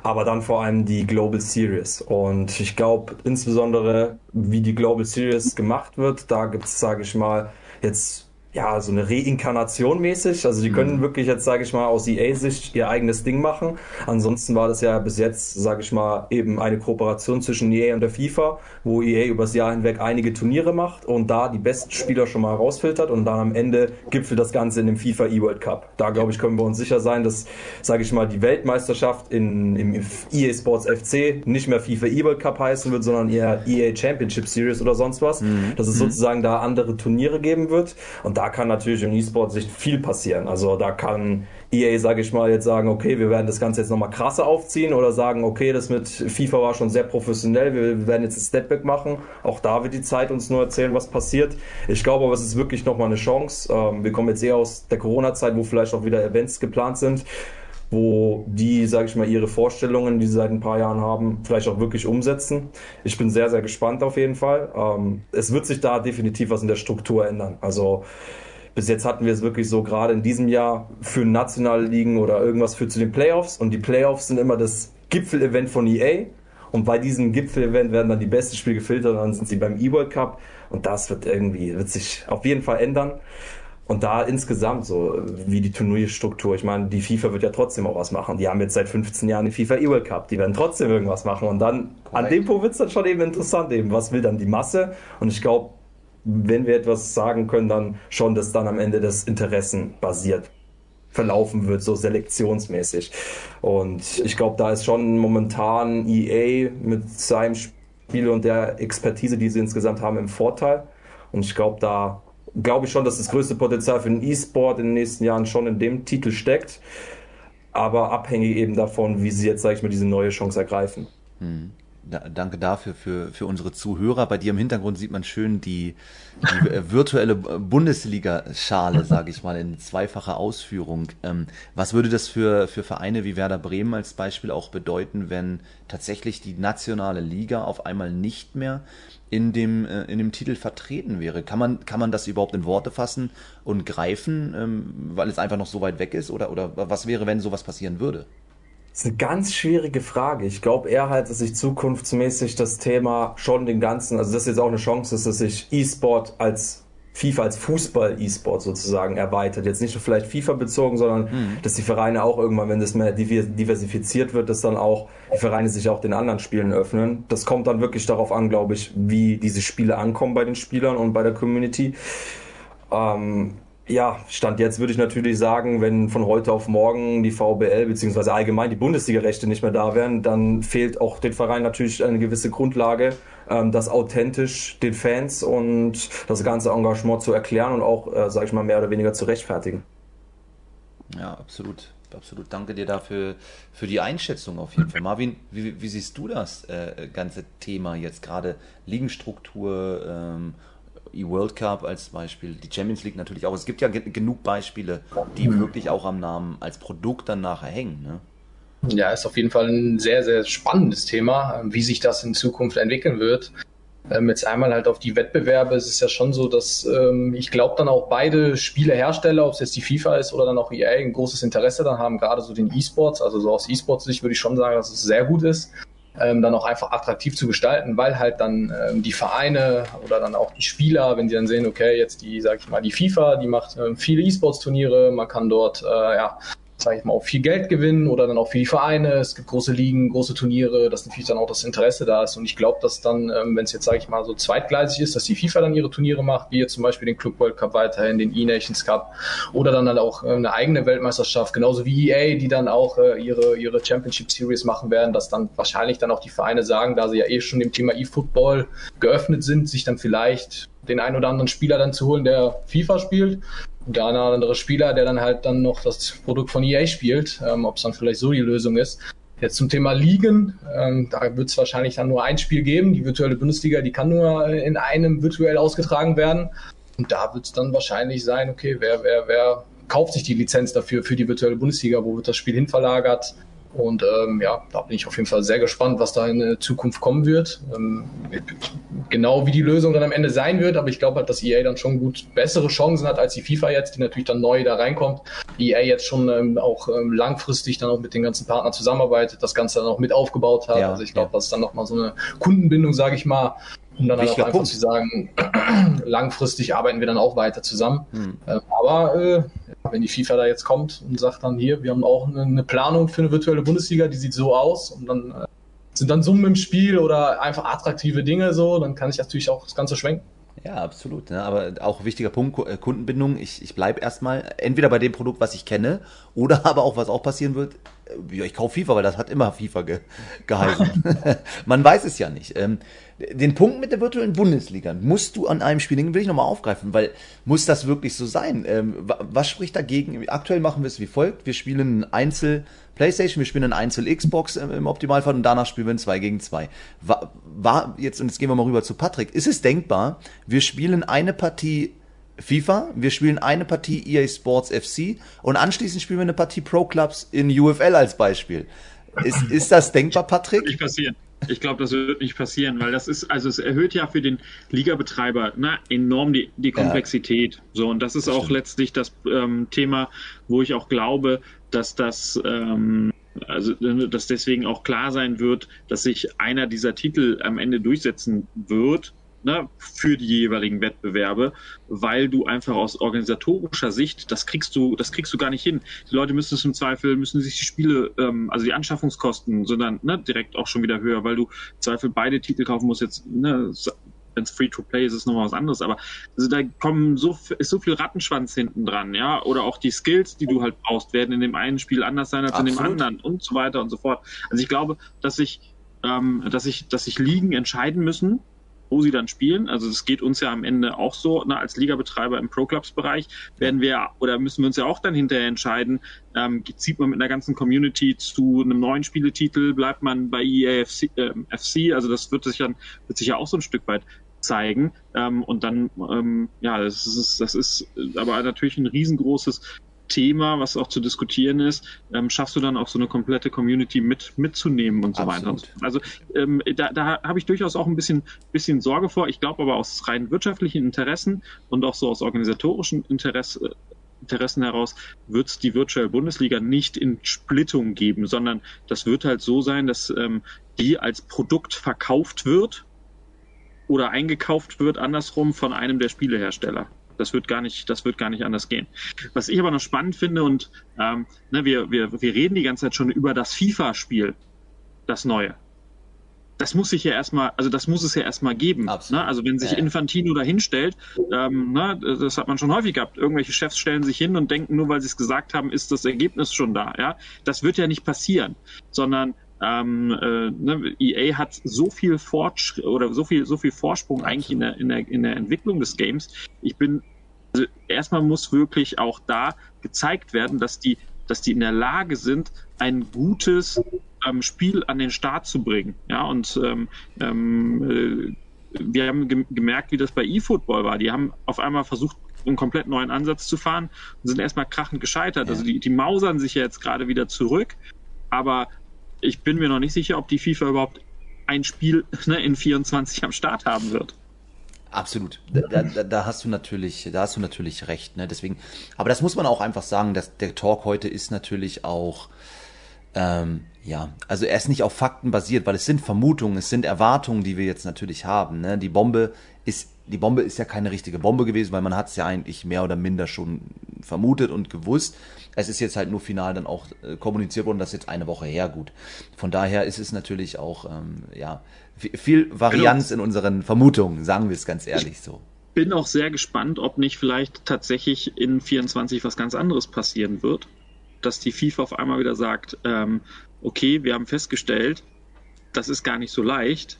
aber dann vor allem die Global Series. Und ich glaube insbesondere, wie die Global Series gemacht wird, da gibt es, sage ich mal, jetzt ja, so eine Reinkarnation mäßig. Also die können mhm. wirklich jetzt, sage ich mal, aus EA-Sicht ihr eigenes Ding machen. Ansonsten war das ja bis jetzt, sage ich mal, eben eine Kooperation zwischen EA und der FIFA, wo EA übers Jahr hinweg einige Turniere macht und da die besten Spieler schon mal rausfiltert und dann am Ende gipfelt das Ganze in dem FIFA E-World Cup. Da, glaube ich, können wir uns sicher sein, dass, sage ich mal, die Weltmeisterschaft in, im EA Sports FC nicht mehr FIFA E-World Cup heißen wird, sondern eher EA Championship Series oder sonst was. Mhm. Dass es mhm. sozusagen da andere Turniere geben wird. Und da kann natürlich im E-Sport sich viel passieren. Also da kann EA, sage ich mal, jetzt sagen, okay, wir werden das Ganze jetzt nochmal krasser aufziehen oder sagen, okay, das mit FIFA war schon sehr professionell, wir werden jetzt ein Stepback machen. Auch da wird die Zeit uns nur erzählen, was passiert. Ich glaube aber, es ist wirklich nochmal eine Chance. Ähm, wir kommen jetzt eher aus der Corona-Zeit, wo vielleicht auch wieder Events geplant sind wo die, sage ich mal, ihre Vorstellungen, die sie seit ein paar Jahren haben, vielleicht auch wirklich umsetzen. Ich bin sehr, sehr gespannt auf jeden Fall. Ähm, es wird sich da definitiv was in der Struktur ändern. Also bis jetzt hatten wir es wirklich so, gerade in diesem Jahr für nationale Ligen oder irgendwas für zu den Playoffs. Und die Playoffs sind immer das Gipfelevent von EA. Und bei diesem Gipfelevent werden dann die besten Spiele gefiltert und dann sind sie beim E-World Cup. Und das wird irgendwie, wird sich auf jeden Fall ändern. Und da insgesamt so, wie die Turnierstruktur, ich meine, die FIFA wird ja trotzdem auch was machen. Die haben jetzt seit 15 Jahren den FIFA E-World Cup, die werden trotzdem irgendwas machen. Und dann, Correct. an dem Punkt wird es dann schon eben interessant, eben, was will dann die Masse? Und ich glaube, wenn wir etwas sagen können, dann schon, dass dann am Ende das Interessen basiert verlaufen wird, so selektionsmäßig. Und ich glaube, da ist schon momentan EA mit seinem Spiel und der Expertise, die sie insgesamt haben, im Vorteil. Und ich glaube, da glaube ich schon, dass das größte Potenzial für den E-Sport in den nächsten Jahren schon in dem Titel steckt. Aber abhängig eben davon, wie sie jetzt, sage ich mal, diese neue Chance ergreifen. Danke dafür für, für unsere Zuhörer. Bei dir im Hintergrund sieht man schön die, die äh, virtuelle Bundesliga-Schale, sage ich mal, in zweifacher Ausführung. Ähm, was würde das für, für Vereine wie Werder Bremen als Beispiel auch bedeuten, wenn tatsächlich die nationale Liga auf einmal nicht mehr in dem, äh, in dem Titel vertreten wäre? Kann man, kann man das überhaupt in Worte fassen und greifen, ähm, weil es einfach noch so weit weg ist? Oder, oder was wäre, wenn sowas passieren würde? Das ist eine ganz schwierige Frage. Ich glaube eher halt, dass sich zukunftsmäßig das Thema schon den ganzen, also das ist jetzt auch eine Chance ist, dass sich E-Sport als FIFA als Fußball-E-Sport sozusagen erweitert. Jetzt nicht nur vielleicht FIFA bezogen, sondern mhm. dass die Vereine auch irgendwann, wenn das mehr diversifiziert wird, dass dann auch die Vereine sich auch den anderen Spielen öffnen. Das kommt dann wirklich darauf an, glaube ich, wie diese Spiele ankommen bei den Spielern und bei der Community. Ähm, ja, Stand jetzt würde ich natürlich sagen, wenn von heute auf morgen die VBL beziehungsweise allgemein die Bundesliga-Rechte nicht mehr da wären, dann fehlt auch den Verein natürlich eine gewisse Grundlage, ähm, das authentisch den Fans und das ganze Engagement zu erklären und auch, äh, sage ich mal, mehr oder weniger zu rechtfertigen. Ja, absolut. Absolut. Danke dir dafür für die Einschätzung auf jeden Fall. Marvin, wie, wie siehst du das äh, ganze Thema jetzt gerade Ligenstruktur ähm, E-World Cup als Beispiel, die Champions League natürlich auch. Es gibt ja genug Beispiele, die wirklich auch am Namen als Produkt dann nachher hängen. Ne? Ja, ist auf jeden Fall ein sehr, sehr spannendes Thema, wie sich das in Zukunft entwickeln wird. Ähm, jetzt einmal halt auf die Wettbewerbe. Es ist ja schon so, dass ähm, ich glaube dann auch beide Spielehersteller, ob es jetzt die FIFA ist oder dann auch EA, ein großes Interesse dann haben, gerade so den E-Sports. Also so aus E-Sports-Sicht würde ich schon sagen, dass es sehr gut ist ähm, dann auch einfach attraktiv zu gestalten, weil halt dann ähm, die Vereine oder dann auch die Spieler, wenn sie dann sehen, okay, jetzt die, sag ich mal, die FIFA, die macht ähm, viele E-Sports-Turniere, man kann dort äh, ja sage ich mal, auch viel Geld gewinnen oder dann auch für die Vereine. Es gibt große Ligen, große Turniere, dass natürlich dann auch das Interesse da ist. Und ich glaube, dass dann, ähm, wenn es jetzt, sage ich mal, so zweitgleisig ist, dass die FIFA dann ihre Turniere macht, wie jetzt zum Beispiel den Club World Cup weiterhin, den E-Nations Cup oder dann halt auch äh, eine eigene Weltmeisterschaft, genauso wie EA, die dann auch äh, ihre, ihre Championship Series machen werden, dass dann wahrscheinlich dann auch die Vereine sagen, da sie ja eh schon dem Thema E-Football geöffnet sind, sich dann vielleicht den einen oder anderen Spieler dann zu holen, der FIFA spielt der eine oder andere Spieler, der dann halt dann noch das Produkt von EA spielt, ähm, ob es dann vielleicht so die Lösung ist. Jetzt zum Thema Ligen, ähm, da wird es wahrscheinlich dann nur ein Spiel geben. Die virtuelle Bundesliga, die kann nur in einem virtuell ausgetragen werden. Und da wird es dann wahrscheinlich sein, okay, wer, wer, wer kauft sich die Lizenz dafür für die virtuelle Bundesliga, wo wird das Spiel hinverlagert? Und ähm, ja, da bin ich auf jeden Fall sehr gespannt, was da in der Zukunft kommen wird. Ähm, genau wie die Lösung dann am Ende sein wird, aber ich glaube halt, dass EA dann schon gut bessere Chancen hat als die FIFA jetzt, die natürlich dann neu da reinkommt. EA jetzt schon ähm, auch ähm, langfristig dann auch mit den ganzen Partnern zusammenarbeitet, das Ganze dann auch mit aufgebaut hat. Ja, also ich glaube, ja. das ist dann nochmal so eine Kundenbindung, sage ich mal, um dann halt auch einfach Punkt. zu sagen, langfristig arbeiten wir dann auch weiter zusammen. Hm. Äh, aber äh, wenn die FIFA da jetzt kommt und sagt dann hier, wir haben auch eine, Planung für eine virtuelle Bundesliga, die sieht so aus und dann äh, sind dann Summen im Spiel oder einfach attraktive Dinge so, dann kann ich natürlich auch das Ganze schwenken. Ja, absolut. Ne? Aber auch wichtiger Punkt, äh, Kundenbindung. Ich, ich bleibe erstmal entweder bei dem Produkt, was ich kenne, oder aber auch, was auch passieren wird, ja, ich kaufe FIFA, weil das hat immer FIFA ge geheißen. Man weiß es ja nicht. Ähm, den Punkt mit der virtuellen Bundesliga musst du an einem Spiel, den will ich nochmal aufgreifen, weil muss das wirklich so sein? Ähm, was spricht dagegen? Aktuell machen wir es wie folgt. Wir spielen Einzel Playstation, wir spielen ein Einzel Xbox im Optimalfall und danach spielen wir ein 2 gegen 2. War, war jetzt, und jetzt gehen wir mal rüber zu Patrick, ist es denkbar, wir spielen eine Partie FIFA, wir spielen eine Partie EA Sports FC und anschließend spielen wir eine Partie Pro Clubs in UFL als Beispiel. Ist, ist das denkbar, Patrick? Nicht passieren. Ich glaube, das wird nicht passieren, weil das ist, also es erhöht ja für den Ligabetreiber na, enorm die, die Komplexität. Ja, so, und das ist das auch letztlich das ähm, Thema, wo ich auch glaube, dass das, ähm, also dass deswegen auch klar sein wird, dass sich einer dieser Titel am Ende durchsetzen wird ne, für die jeweiligen Wettbewerbe, weil du einfach aus organisatorischer Sicht, das kriegst du, das kriegst du gar nicht hin. Die Leute müssen es im Zweifel, müssen sich die Spiele, ähm, also die Anschaffungskosten, sondern ne, direkt auch schon wieder höher, weil du im Zweifel beide Titel kaufen musst jetzt, ne, wenn es Free-to-Play ist, ist nochmal was anderes. Aber also da kommen so, ist so viel Rattenschwanz hinten dran, ja. Oder auch die Skills, die du halt brauchst, werden in dem einen Spiel anders sein als Absolut. in dem anderen und so weiter und so fort. Also ich glaube, dass ich, ähm, dass ich, dass sich Ligen entscheiden müssen, wo sie dann spielen. Also es geht uns ja am Ende auch so, ne, als Ligabetreiber im Pro-Clubs-Bereich werden wir oder müssen wir uns ja auch dann hinterher entscheiden, ähm, zieht man mit einer ganzen Community zu einem neuen Spieletitel, bleibt man bei EAFC, äh, FC, also das wird sich dann wird sich ja auch so ein Stück weit zeigen. Ähm, und dann, ähm, ja, das ist, das ist aber natürlich ein riesengroßes Thema, was auch zu diskutieren ist, ähm, schaffst du dann auch so eine komplette Community mit mitzunehmen und so Absolut. weiter. Also ähm, da, da habe ich durchaus auch ein bisschen, bisschen Sorge vor. Ich glaube aber aus rein wirtschaftlichen Interessen und auch so aus organisatorischen Interesse, Interessen heraus wird es die Virtual Bundesliga nicht in Splittung geben, sondern das wird halt so sein, dass ähm, die als Produkt verkauft wird oder eingekauft wird andersrum von einem der Spielehersteller. Das wird gar nicht, das wird gar nicht anders gehen. Was ich aber noch spannend finde und ähm, ne, wir, wir, wir reden die ganze Zeit schon über das FIFA-Spiel, das neue. Das muss sich ja erstmal, also das muss es ja erstmal geben. Ne? Also wenn sich Infantino da hinstellt, ähm, ne, das hat man schon häufig gehabt. Irgendwelche Chefs stellen sich hin und denken, nur weil sie es gesagt haben, ist das Ergebnis schon da. Ja, das wird ja nicht passieren, sondern ähm, äh, ne, EA hat so viel Fortschritt oder so viel, so viel Vorsprung eigentlich in der, in der, in der Entwicklung des Games. Ich bin, also erstmal muss wirklich auch da gezeigt werden, dass die, dass die in der Lage sind, ein gutes ähm, Spiel an den Start zu bringen. Ja, und ähm, ähm, äh, wir haben gemerkt, wie das bei eFootball war. Die haben auf einmal versucht, einen komplett neuen Ansatz zu fahren und sind erstmal krachend gescheitert. Ja. Also die, die mausern sich ja jetzt gerade wieder zurück, aber ich bin mir noch nicht sicher, ob die FIFA überhaupt ein Spiel ne, in 24 am Start haben wird. Absolut. Da, da, da, hast du natürlich, da hast du natürlich recht. Ne? Deswegen, aber das muss man auch einfach sagen, dass der Talk heute ist natürlich auch, ähm, ja, also er ist nicht auf Fakten basiert, weil es sind Vermutungen, es sind Erwartungen, die wir jetzt natürlich haben. Ne? Die Bombe ist, die Bombe ist ja keine richtige Bombe gewesen, weil man hat es ja eigentlich mehr oder minder schon vermutet und gewusst. Es ist jetzt halt nur final dann auch äh, kommuniziert worden, das ist jetzt eine Woche her, gut. Von daher ist es natürlich auch, ähm, ja, viel Varianz in unseren Vermutungen, sagen wir es ganz ehrlich so. Bin auch sehr gespannt, ob nicht vielleicht tatsächlich in 24 was ganz anderes passieren wird. Dass die FIFA auf einmal wieder sagt, ähm, okay, wir haben festgestellt, das ist gar nicht so leicht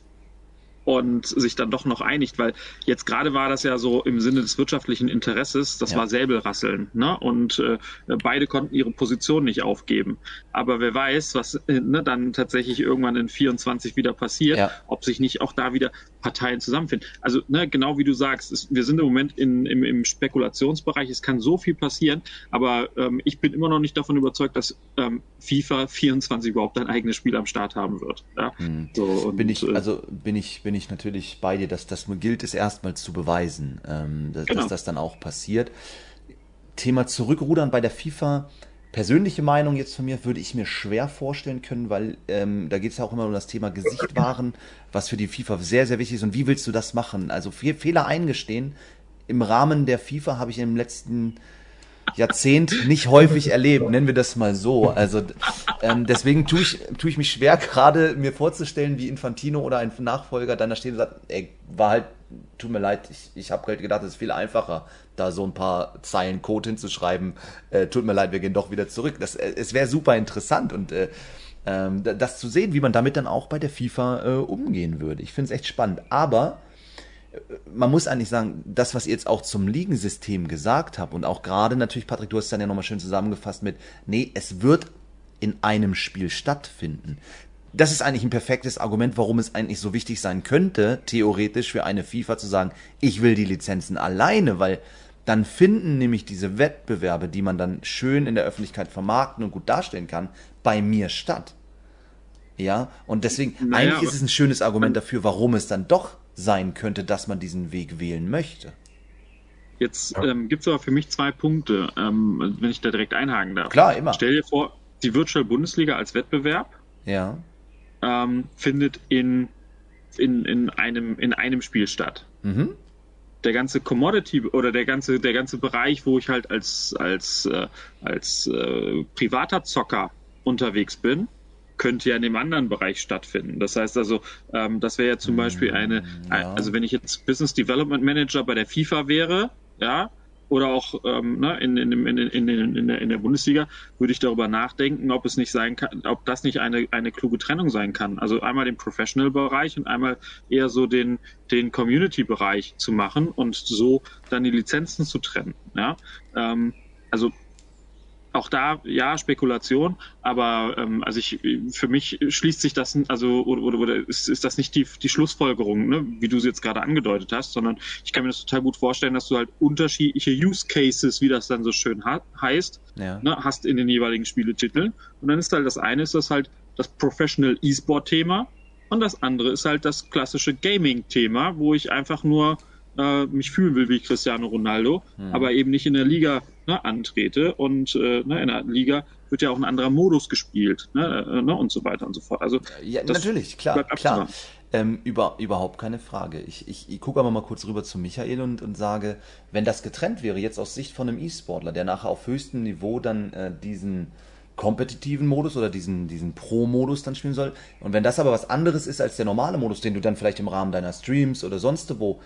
und sich dann doch noch einigt, weil jetzt gerade war das ja so im Sinne des wirtschaftlichen Interesses, das ja. war Säbelrasseln, ne? Und äh, beide konnten ihre Position nicht aufgeben. Aber wer weiß, was äh, ne, dann tatsächlich irgendwann in 24 wieder passiert, ja. ob sich nicht auch da wieder Parteien zusammenfinden. Also ne, genau wie du sagst, es, wir sind im Moment in, im, im Spekulationsbereich, es kann so viel passieren, aber ähm, ich bin immer noch nicht davon überzeugt, dass ähm, FIFA 24 überhaupt ein eigenes Spiel am Start haben wird. Ja? Hm. So, und, bin ich, äh, also bin ich, bin ich natürlich bei dir, dass das gilt es erstmals zu beweisen, ähm, dass, genau. dass das dann auch passiert. Thema Zurückrudern bei der FIFA. Persönliche Meinung jetzt von mir würde ich mir schwer vorstellen können, weil ähm, da geht es ja auch immer um das Thema Gesichtwahren, was für die FIFA sehr, sehr wichtig ist. Und wie willst du das machen? Also Fehler eingestehen. Im Rahmen der FIFA habe ich im letzten Jahrzehnt nicht häufig erlebt, nennen wir das mal so. Also ähm, deswegen tue ich, tue ich mich schwer, gerade mir vorzustellen, wie Infantino oder ein Nachfolger dann da steht und sagt, ey, war halt, tut mir leid, ich, ich habe halt gedacht, es ist viel einfacher, da so ein paar Zeilen Code hinzuschreiben. Äh, tut mir leid, wir gehen doch wieder zurück. Das, äh, es wäre super interessant und äh, ähm, das zu sehen, wie man damit dann auch bei der FIFA äh, umgehen würde. Ich finde es echt spannend. Aber man muss eigentlich sagen, das, was ihr jetzt auch zum Ligensystem gesagt habt und auch gerade natürlich, Patrick, du hast es dann ja nochmal schön zusammengefasst mit, nee, es wird in einem Spiel stattfinden. Das ist eigentlich ein perfektes Argument, warum es eigentlich so wichtig sein könnte, theoretisch für eine FIFA zu sagen, ich will die Lizenzen alleine, weil dann finden nämlich diese Wettbewerbe, die man dann schön in der Öffentlichkeit vermarkten und gut darstellen kann, bei mir statt. Ja, und deswegen, naja, eigentlich ist es ein schönes Argument dafür, warum es dann doch sein könnte, dass man diesen Weg wählen möchte. Jetzt ähm, gibt es aber für mich zwei Punkte, ähm, wenn ich da direkt einhaken darf. Klar, immer. Stell dir vor, die Virtual Bundesliga als Wettbewerb ja. ähm, findet in, in, in, einem, in einem Spiel statt. Mhm. Der ganze Commodity oder der ganze, der ganze Bereich, wo ich halt als, als, äh, als äh, privater Zocker unterwegs bin, könnte ja in dem anderen Bereich stattfinden. Das heißt also, ähm, das wäre ja zum Beispiel eine, ja. also wenn ich jetzt Business Development Manager bei der FIFA wäre, ja, oder auch ähm, ne, in, in, in, in, in, der, in der Bundesliga, würde ich darüber nachdenken, ob es nicht sein kann, ob das nicht eine, eine kluge Trennung sein kann. Also einmal den Professional-Bereich und einmal eher so den, den Community-Bereich zu machen und so dann die Lizenzen zu trennen. Ja? Ähm, also auch da ja Spekulation, aber ähm, also ich für mich schließt sich das also oder, oder, oder ist, ist das nicht die, die Schlussfolgerung, ne, wie du sie jetzt gerade angedeutet hast, sondern ich kann mir das total gut vorstellen, dass du halt unterschiedliche Use Cases, wie das dann so schön heißt, ja. ne, hast in den jeweiligen Spieletiteln und dann ist halt das eine ist das halt das Professional E-Sport Thema und das andere ist halt das klassische Gaming Thema, wo ich einfach nur äh, mich fühlen will wie Cristiano Ronaldo, mhm. aber eben nicht in der Liga ne, antrete. Und äh, ne, in der Liga wird ja auch ein anderer Modus gespielt ne, äh, ne, und so weiter und so fort. Also ja, natürlich, klar, klar. Ähm, über, überhaupt keine Frage. Ich, ich, ich gucke aber mal kurz rüber zu Michael und, und sage, wenn das getrennt wäre, jetzt aus Sicht von einem E-Sportler, der nachher auf höchstem Niveau dann äh, diesen kompetitiven Modus oder diesen, diesen Pro-Modus dann spielen soll. Und wenn das aber was anderes ist als der normale Modus, den du dann vielleicht im Rahmen deiner Streams oder sonst wo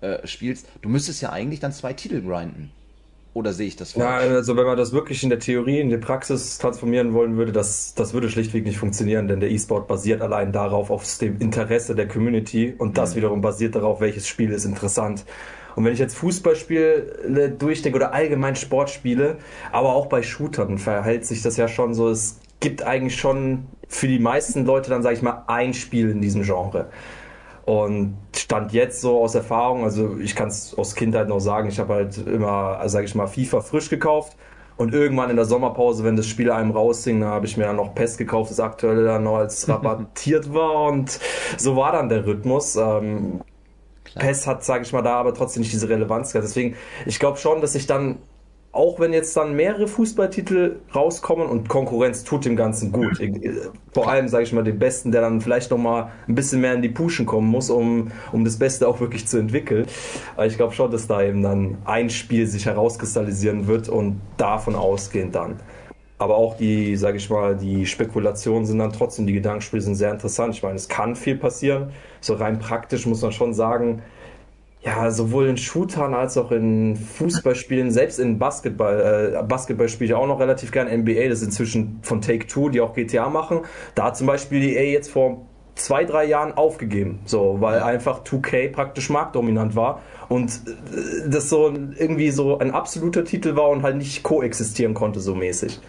äh, spielst, du müsstest ja eigentlich dann zwei Titel grinden. Oder sehe ich das falsch? Ja, also wenn man das wirklich in der Theorie, in die Praxis transformieren wollen würde, das, das würde schlichtweg nicht funktionieren, denn der E-Sport basiert allein darauf, auf dem Interesse der Community und das mhm. wiederum basiert darauf, welches Spiel ist interessant. Und wenn ich jetzt Fußballspiele durchdenke oder allgemein Sportspiele, aber auch bei Shootern verhält sich das ja schon so, es gibt eigentlich schon für die meisten Leute dann, sage ich mal, ein Spiel in diesem Genre. Und stand jetzt so aus Erfahrung, also ich kann es aus Kindheit noch sagen, ich habe halt immer, sage ich mal, FIFA frisch gekauft. Und irgendwann in der Sommerpause, wenn das Spiel einem rausging, da habe ich mir dann noch PES gekauft, das aktuelle dann noch als rabattiert war. Und so war dann der Rhythmus. Ähm, PES hat, sage ich mal, da aber trotzdem nicht diese Relevanz gehabt. Deswegen, ich glaube schon, dass sich dann auch wenn jetzt dann mehrere Fußballtitel rauskommen und Konkurrenz tut dem Ganzen gut. Vor allem, sage ich mal, den Besten, der dann vielleicht noch mal ein bisschen mehr in die Puschen kommen muss, um, um das Beste auch wirklich zu entwickeln. Aber ich glaube schon, dass da eben dann ein Spiel sich herauskristallisieren wird und davon ausgehend dann. Aber auch die, sage ich mal, die Spekulationen sind dann trotzdem, die Gedankenspiele sind sehr interessant. Ich meine, es kann viel passieren. So rein praktisch muss man schon sagen, ja, sowohl in Shootern als auch in Fußballspielen, selbst in Basketball, äh, Basketball spiele ich auch noch relativ gern NBA, das ist inzwischen von Take-Two, die auch GTA machen. Da hat zum Beispiel die EA jetzt vor zwei, drei Jahren aufgegeben, so, weil einfach 2K praktisch marktdominant war und äh, das so irgendwie so ein absoluter Titel war und halt nicht koexistieren konnte so mäßig.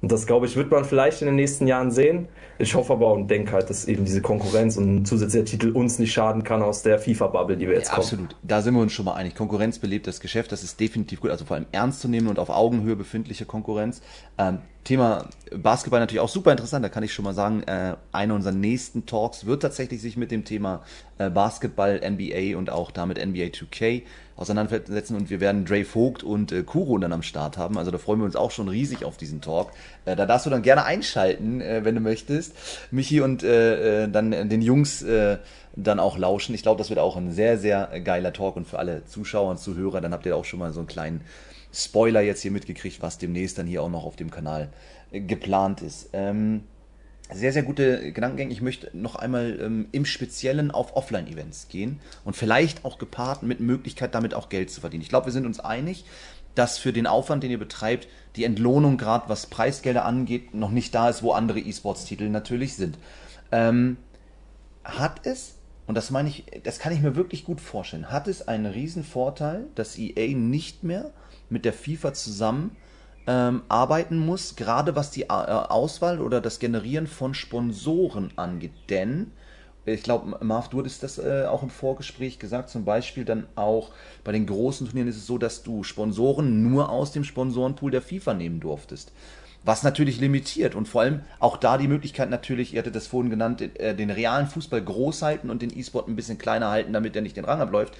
Und das, glaube ich, wird man vielleicht in den nächsten Jahren sehen. Ich hoffe aber und denke halt, dass eben diese Konkurrenz und ein zusätzlicher Titel uns nicht schaden kann aus der FIFA-Bubble, die wir jetzt ja, kommen. Absolut. Da sind wir uns schon mal einig. Konkurrenz belebt das Geschäft. Das ist definitiv gut. Also vor allem ernst zu nehmen und auf Augenhöhe befindliche Konkurrenz. Ähm, Thema Basketball natürlich auch super interessant. Da kann ich schon mal sagen, äh, einer unserer nächsten Talks wird tatsächlich sich mit dem Thema äh, Basketball, NBA und auch damit NBA 2K auseinandersetzen und wir werden Dre Vogt und äh, Kuro dann am Start haben. Also da freuen wir uns auch schon riesig auf diesen Talk. Äh, da darfst du dann gerne einschalten, äh, wenn du möchtest. Michi und äh, äh, dann den Jungs äh, dann auch lauschen. Ich glaube, das wird auch ein sehr, sehr geiler Talk und für alle Zuschauer und Zuhörer, dann habt ihr auch schon mal so einen kleinen Spoiler jetzt hier mitgekriegt, was demnächst dann hier auch noch auf dem Kanal äh, geplant ist. Ähm, sehr, sehr gute Gedankengänge. Ich möchte noch einmal ähm, im Speziellen auf Offline-Events gehen und vielleicht auch gepaart mit Möglichkeit, damit auch Geld zu verdienen. Ich glaube, wir sind uns einig, dass für den Aufwand, den ihr betreibt, die Entlohnung gerade was Preisgelder angeht, noch nicht da ist, wo andere E-Sports-Titel natürlich sind. Ähm, hat es, und das meine ich, das kann ich mir wirklich gut vorstellen, hat es einen riesen Vorteil, dass EA nicht mehr mit der FIFA zusammen ähm, arbeiten muss, gerade was die äh, Auswahl oder das Generieren von Sponsoren angeht. Denn, ich glaube, Marv, du hattest das äh, auch im Vorgespräch gesagt, zum Beispiel dann auch bei den großen Turnieren ist es so, dass du Sponsoren nur aus dem Sponsorenpool der FIFA nehmen durftest. Was natürlich limitiert und vor allem auch da die Möglichkeit natürlich, ihr hattet das vorhin genannt, äh, den realen Fußball groß halten und den E-Sport ein bisschen kleiner halten, damit er nicht den Rang abläuft.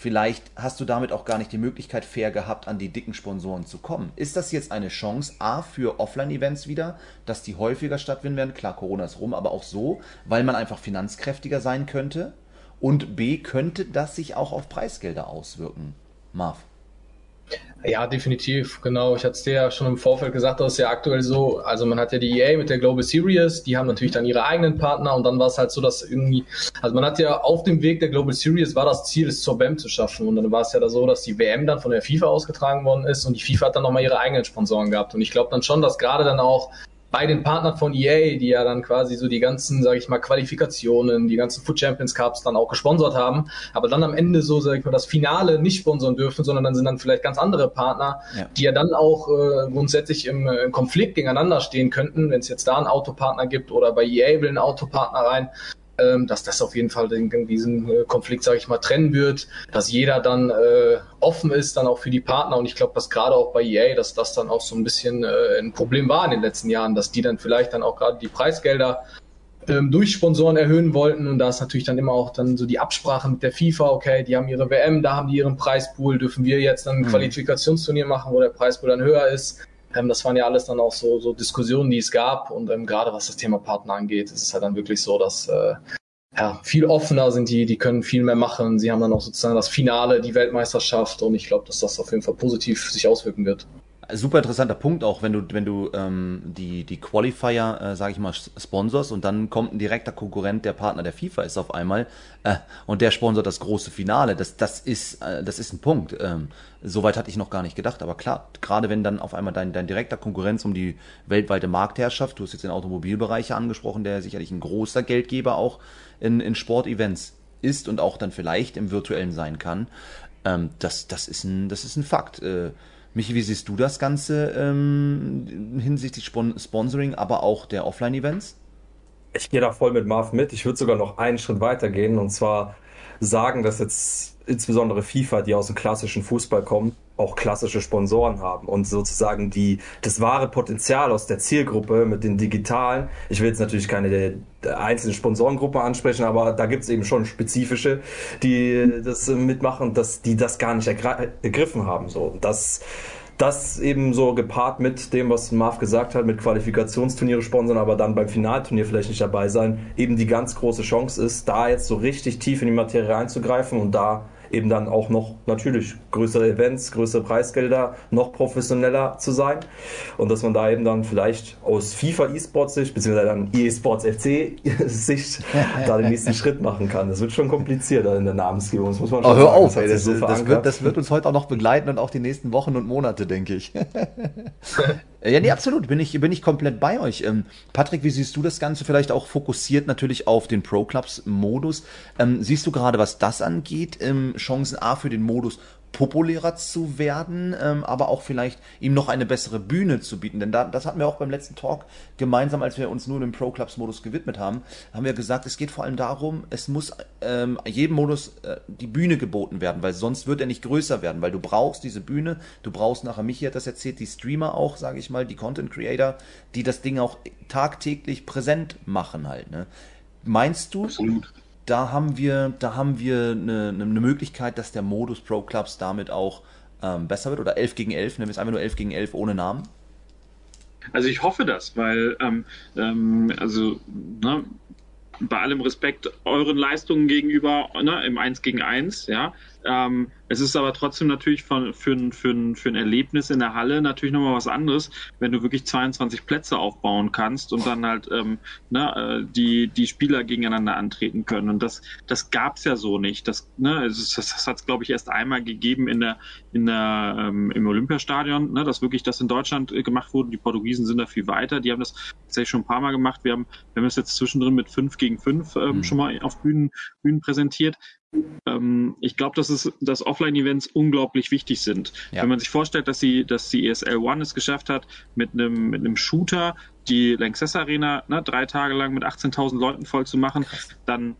Vielleicht hast du damit auch gar nicht die Möglichkeit fair gehabt, an die dicken Sponsoren zu kommen. Ist das jetzt eine Chance, A, für Offline-Events wieder, dass die häufiger stattfinden werden? Klar, Corona ist rum, aber auch so, weil man einfach finanzkräftiger sein könnte. Und B, könnte das sich auch auf Preisgelder auswirken? Marv. Ja, definitiv, genau. Ich hatte es dir ja schon im Vorfeld gesagt, das ist ja aktuell so, also man hat ja die EA mit der Global Series, die haben natürlich dann ihre eigenen Partner und dann war es halt so, dass irgendwie, also man hat ja auf dem Weg der Global Series war das Ziel, es zur WM zu schaffen. Und dann war es ja da so, dass die WM dann von der FIFA ausgetragen worden ist und die FIFA hat dann nochmal ihre eigenen Sponsoren gehabt. Und ich glaube dann schon, dass gerade dann auch bei den Partnern von EA, die ja dann quasi so die ganzen, sage ich mal, Qualifikationen, die ganzen Foot Champions Cups dann auch gesponsert haben, aber dann am Ende so, sage ich mal, das Finale nicht sponsern dürfen, sondern dann sind dann vielleicht ganz andere Partner, ja. die ja dann auch äh, grundsätzlich im, äh, im Konflikt gegeneinander stehen könnten, wenn es jetzt da einen Autopartner gibt oder bei EA will ein Autopartner rein, ähm, dass das auf jeden Fall den, diesen äh, Konflikt, sage ich mal, trennen wird, dass jeder dann äh, offen ist, dann auch für die Partner. Und ich glaube, dass gerade auch bei EA, dass das dann auch so ein bisschen äh, ein Problem war in den letzten Jahren, dass die dann vielleicht dann auch gerade die Preisgelder ähm, durch Sponsoren erhöhen wollten. Und da ist natürlich dann immer auch dann so die Absprache mit der FIFA, okay, die haben ihre WM, da haben die ihren Preispool, dürfen wir jetzt dann ein mhm. Qualifikationsturnier machen, wo der Preispool dann höher ist. Ähm, das waren ja alles dann auch so, so Diskussionen, die es gab. Und ähm, gerade was das Thema Partner angeht, ist es halt dann wirklich so, dass äh, ja, viel offener sind die, die können viel mehr machen. Sie haben dann auch sozusagen das Finale, die Weltmeisterschaft und ich glaube, dass das auf jeden Fall positiv sich auswirken wird super interessanter Punkt auch, wenn du, wenn du ähm, die, die Qualifier, äh, sage ich mal, sponsors und dann kommt ein direkter Konkurrent, der Partner der FIFA ist auf einmal äh, und der sponsert das große Finale. Das, das, ist, äh, das ist ein Punkt. Ähm, Soweit hatte ich noch gar nicht gedacht, aber klar, gerade wenn dann auf einmal dein, dein direkter Konkurrenz um die weltweite Marktherrschaft, du hast jetzt den Automobilbereich angesprochen, der sicherlich ein großer Geldgeber auch in, in Sportevents ist und auch dann vielleicht im virtuellen sein kann, ähm, das, das, ist ein, das ist ein Fakt. Äh, Michi, wie siehst du das Ganze ähm, hinsichtlich Spon Sponsoring, aber auch der Offline-Events? Ich gehe da voll mit Marv mit. Ich würde sogar noch einen Schritt weiter gehen und zwar sagen, dass jetzt insbesondere FIFA, die aus dem klassischen Fußball kommen, auch klassische Sponsoren haben und sozusagen die das wahre Potenzial aus der Zielgruppe mit den digitalen. Ich will jetzt natürlich keine einzelnen Sponsorengruppen ansprechen, aber da gibt es eben schon spezifische, die das mitmachen, dass die das gar nicht ergriffen haben. So, das das eben so gepaart mit dem, was Marv gesagt hat, mit Qualifikationsturniere sponsern, aber dann beim Finalturnier vielleicht nicht dabei sein, eben die ganz große Chance ist, da jetzt so richtig tief in die Materie einzugreifen und da eben dann auch noch natürlich größere Events, größere Preisgelder, noch professioneller zu sein. Und dass man da eben dann vielleicht aus FIFA E-Sports Sicht, beziehungsweise dann E-Sports FC Sicht, da den nächsten Schritt machen kann. Das wird schon komplizierter in der Namensgebung. Das muss man schon oh, hör sagen. auf, das, ey, das, so das, wird, das wird uns heute auch noch begleiten und auch die nächsten Wochen und Monate, denke ich. Ja, nee, absolut. Bin ich, bin ich komplett bei euch. Ähm, Patrick, wie siehst du das Ganze vielleicht auch fokussiert natürlich auf den Pro Clubs Modus? Ähm, siehst du gerade, was das angeht, ähm, Chancen A für den Modus populärer zu werden, ähm, aber auch vielleicht ihm noch eine bessere Bühne zu bieten. Denn da, das hatten wir auch beim letzten Talk gemeinsam, als wir uns nur dem Pro Clubs Modus gewidmet haben, haben wir gesagt, es geht vor allem darum, es muss ähm, jedem Modus äh, die Bühne geboten werden, weil sonst wird er nicht größer werden, weil du brauchst diese Bühne, du brauchst nachher, Michi hat das erzählt, die Streamer auch, sage ich mal, die Content Creator, die das Ding auch tagtäglich präsent machen halt. Ne? Meinst du, Absolut da haben wir, da haben wir eine, eine Möglichkeit, dass der Modus Pro Clubs damit auch ähm, besser wird oder 11 gegen 11, nehmen wir es einfach nur 11 gegen 11 ohne Namen? Also ich hoffe das, weil ähm, ähm, also ne, bei allem Respekt euren Leistungen gegenüber ne, im 1 gegen 1, ja, ähm, es ist aber trotzdem natürlich von, für, ein, für, ein, für ein Erlebnis in der Halle natürlich nochmal was anderes, wenn du wirklich 22 Plätze aufbauen kannst und dann halt ähm, ne, äh, die, die Spieler gegeneinander antreten können. Und das, das gab's ja so nicht. Das, ne, das, das hat es, glaube ich, erst einmal gegeben in der, in der, ähm, im Olympiastadion, ne, dass wirklich das in Deutschland äh, gemacht wurde. Die Portugiesen sind da viel weiter. Die haben das tatsächlich schon ein paar Mal gemacht. Wir haben, wir haben es jetzt zwischendrin mit 5 gegen 5 ähm, mhm. schon mal auf Bühnen, Bühnen präsentiert. Ähm, ich glaube, dass es, dass Offline-Events unglaublich wichtig sind. Ja. Wenn man sich vorstellt, dass sie, dass die ESL One es geschafft hat, mit einem, mit einem Shooter die Lanxess Arena ne, drei Tage lang mit 18.000 Leuten voll zu machen, dann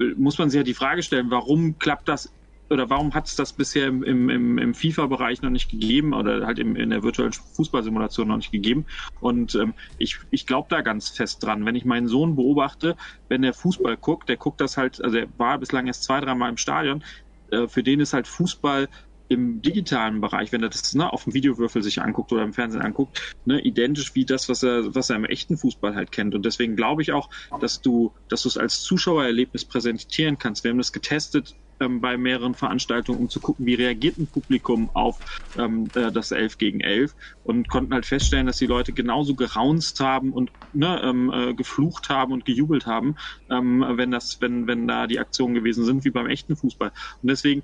äh, muss man sich ja die Frage stellen, warum klappt das oder warum hat es das bisher im, im, im FIFA-Bereich noch nicht gegeben oder halt im, in der virtuellen Fußballsimulation noch nicht gegeben? Und ähm, ich, ich glaube da ganz fest dran. Wenn ich meinen Sohn beobachte, wenn er Fußball guckt, der guckt das halt, also er war bislang erst zwei, dreimal im Stadion, äh, für den ist halt Fußball im digitalen Bereich, wenn er das ne, auf dem Videowürfel sich anguckt oder im Fernsehen anguckt, ne, identisch wie das, was er, was er im echten Fußball halt kennt. Und deswegen glaube ich auch, dass du, dass du es als Zuschauererlebnis präsentieren kannst. Wir haben das getestet ähm, bei mehreren Veranstaltungen, um zu gucken, wie reagiert ein Publikum auf ähm, äh, das 11 gegen 11 und konnten halt feststellen, dass die Leute genauso geraunzt haben und ne, ähm, äh, geflucht haben und gejubelt haben, ähm, wenn das, wenn, wenn da die Aktionen gewesen sind, wie beim echten Fußball. Und deswegen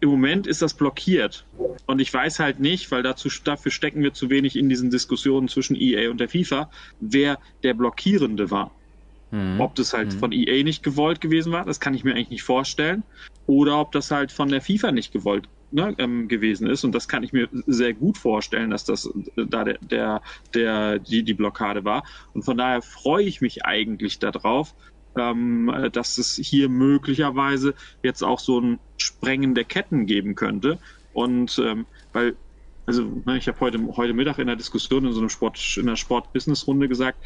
im Moment ist das blockiert. Und ich weiß halt nicht, weil dazu, dafür stecken wir zu wenig in diesen Diskussionen zwischen EA und der FIFA, wer der Blockierende war. Mhm. Ob das halt mhm. von EA nicht gewollt gewesen war, das kann ich mir eigentlich nicht vorstellen. Oder ob das halt von der FIFA nicht gewollt ne, ähm, gewesen ist. Und das kann ich mir sehr gut vorstellen, dass das äh, da der, der, der die, die Blockade war. Und von daher freue ich mich eigentlich darauf, ähm, dass es hier möglicherweise jetzt auch so ein Sprengen der Ketten geben könnte. Und ähm, weil also ne, ich habe heute heute Mittag in der Diskussion in so einem Sport in der Sport-Business-Runde gesagt,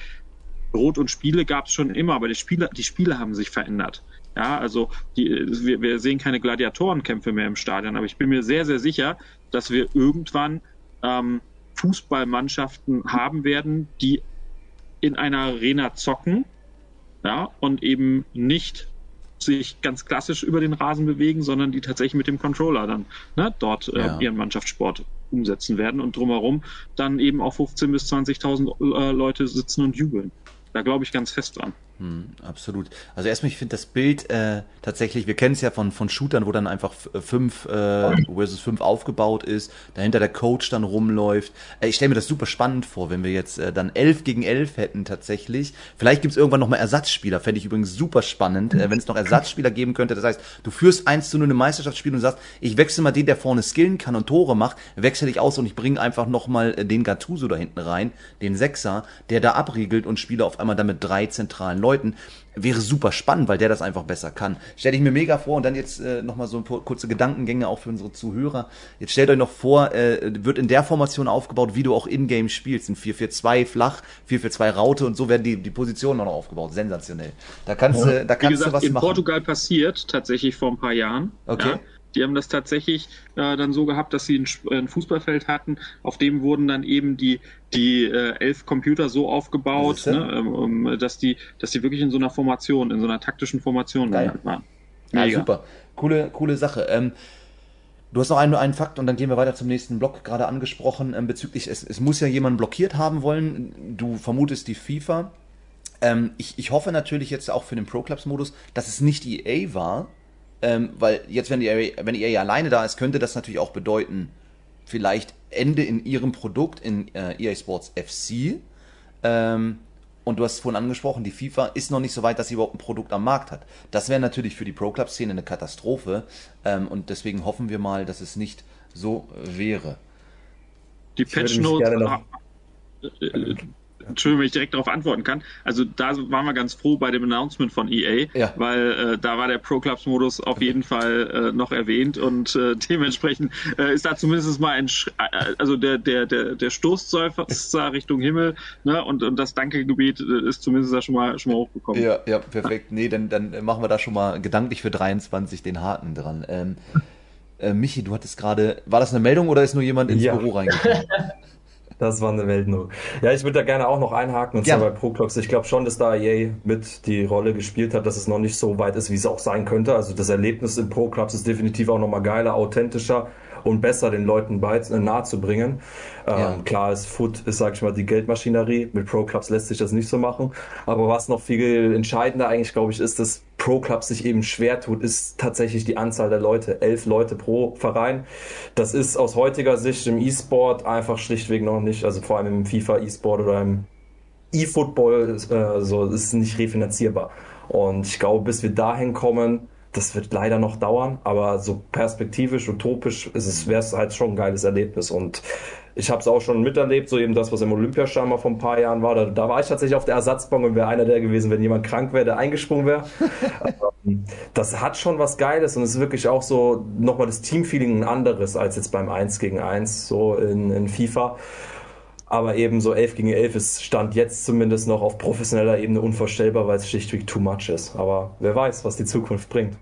Brot und Spiele gab es schon immer, aber die Spiele, die Spiele haben sich verändert. Ja, also die, wir, wir sehen keine Gladiatorenkämpfe mehr im Stadion, aber ich bin mir sehr, sehr sicher, dass wir irgendwann ähm, Fußballmannschaften haben werden, die in einer Arena zocken, ja, und eben nicht sich ganz klassisch über den Rasen bewegen, sondern die tatsächlich mit dem Controller dann ne, dort äh, ja. ihren Mannschaftssport umsetzen werden und drumherum dann eben auch 15.000 bis 20.000 äh, Leute sitzen und jubeln. Da glaube ich ganz fest dran. Hm, absolut. Also erstmal, ich finde das Bild äh, tatsächlich, wir kennen es ja von, von Shootern, wo dann einfach fünf äh, versus fünf aufgebaut ist, dahinter der Coach dann rumläuft. Äh, ich stelle mir das super spannend vor, wenn wir jetzt äh, dann elf gegen elf hätten tatsächlich. Vielleicht gibt es irgendwann nochmal Ersatzspieler, fände ich übrigens super spannend, äh, wenn es noch Ersatzspieler geben könnte. Das heißt, du führst eins zu nur eine Meisterschaftsspiel und sagst, ich wechsle mal den, der vorne skillen kann und Tore macht, wechsle ich aus und ich bringe einfach nochmal äh, den Gattuso da hinten rein, den Sechser, der da abriegelt und spiele auf einmal damit drei zentralen Leuten Leuten. Wäre super spannend, weil der das einfach besser kann. Stell ich mir mega vor und dann jetzt äh, nochmal so ein paar kurze Gedankengänge auch für unsere Zuhörer. Jetzt stellt euch noch vor, äh, wird in der Formation aufgebaut, wie du auch in-game spielst. In 4-4-2 flach, 4-4-2 Raute und so werden die, die Positionen noch aufgebaut. Sensationell. Da kannst, ja. da kannst gesagt, du was in machen. In Portugal passiert, tatsächlich vor ein paar Jahren. Okay. Die haben das tatsächlich äh, dann so gehabt, dass sie ein, ein, Fußballfeld hatten, auf dem wurden dann eben die, die äh, elf Computer so aufgebaut, ne, ähm, dass, die, dass die wirklich in so einer Formation, in so einer taktischen Formation Geil. waren. Ja, super. Coole, coole Sache. Ähm, Du hast noch einen, einen Fakt und dann gehen wir weiter zum nächsten Block, gerade angesprochen, ähm, bezüglich, es, es muss ja jemand blockiert haben wollen. Du vermutest die FIFA. Ähm, ich, ich hoffe natürlich jetzt auch für den Pro Clubs Modus, dass es nicht EA war, ähm, weil jetzt, wenn EA, wenn EA alleine da ist, könnte das natürlich auch bedeuten, vielleicht Ende in ihrem Produkt in äh, EA Sports FC. Ähm, und du hast es vorhin angesprochen, die FIFA ist noch nicht so weit, dass sie überhaupt ein Produkt am Markt hat. Das wäre natürlich für die Pro Club Szene eine Katastrophe ähm, und deswegen hoffen wir mal, dass es nicht so wäre. Die Patch Notes Entschuldigung, wenn ich direkt darauf antworten kann. Also da waren wir ganz froh bei dem Announcement von EA, ja. weil äh, da war der Pro Clubs Modus auf jeden Fall äh, noch erwähnt und äh, dementsprechend äh, ist da zumindest mal ein, Sch äh, also der der der der Stoßseufzer Richtung Himmel, ne und und das Dankegebet äh, ist zumindest da schon mal schon mal hochgekommen. Ja, ja, perfekt. Nee, dann dann machen wir da schon mal gedanklich für 23 den Haken dran. Ähm, äh, Michi, du hattest gerade, war das eine Meldung oder ist nur jemand ins ja. Büro reingekommen? Das war eine Weltnummer. Ja, ich würde da gerne auch noch einhaken, und zwar bei ProClubs. Ich glaube schon, dass da EA mit die Rolle gespielt hat, dass es noch nicht so weit ist, wie es auch sein könnte. Also das Erlebnis in ProClubs ist definitiv auch nochmal geiler, authentischer und besser den Leuten äh, nahe zu bringen. Ähm, ja. Klar ist Foot ist, sag ich mal, die Geldmaschinerie. Mit Pro Clubs lässt sich das nicht so machen. Aber was noch viel entscheidender eigentlich, glaube ich, ist, dass Pro Clubs sich eben schwer tut, ist tatsächlich die Anzahl der Leute. Elf Leute pro Verein. Das ist aus heutiger Sicht im E-Sport einfach schlichtweg noch nicht, also vor allem im FIFA E-Sport oder im E-Football, äh, so ist nicht refinanzierbar. Und ich glaube, bis wir dahin kommen, das wird leider noch dauern, aber so perspektivisch, utopisch ist es, wäre es halt schon ein geiles Erlebnis. Und ich habe es auch schon miterlebt, so eben das, was im Olympiastadion mal vor ein paar Jahren war. Da, da war ich tatsächlich auf der Ersatzbank und wäre einer der gewesen, wenn jemand krank wäre, der eingesprungen wäre. Ähm, das hat schon was Geiles und es ist wirklich auch so nochmal das Teamfeeling ein anderes als jetzt beim 1 gegen 1 so in, in FIFA. Aber eben so 11 gegen 11 ist Stand jetzt zumindest noch auf professioneller Ebene unvorstellbar, weil es schlichtweg too much ist. Aber wer weiß, was die Zukunft bringt.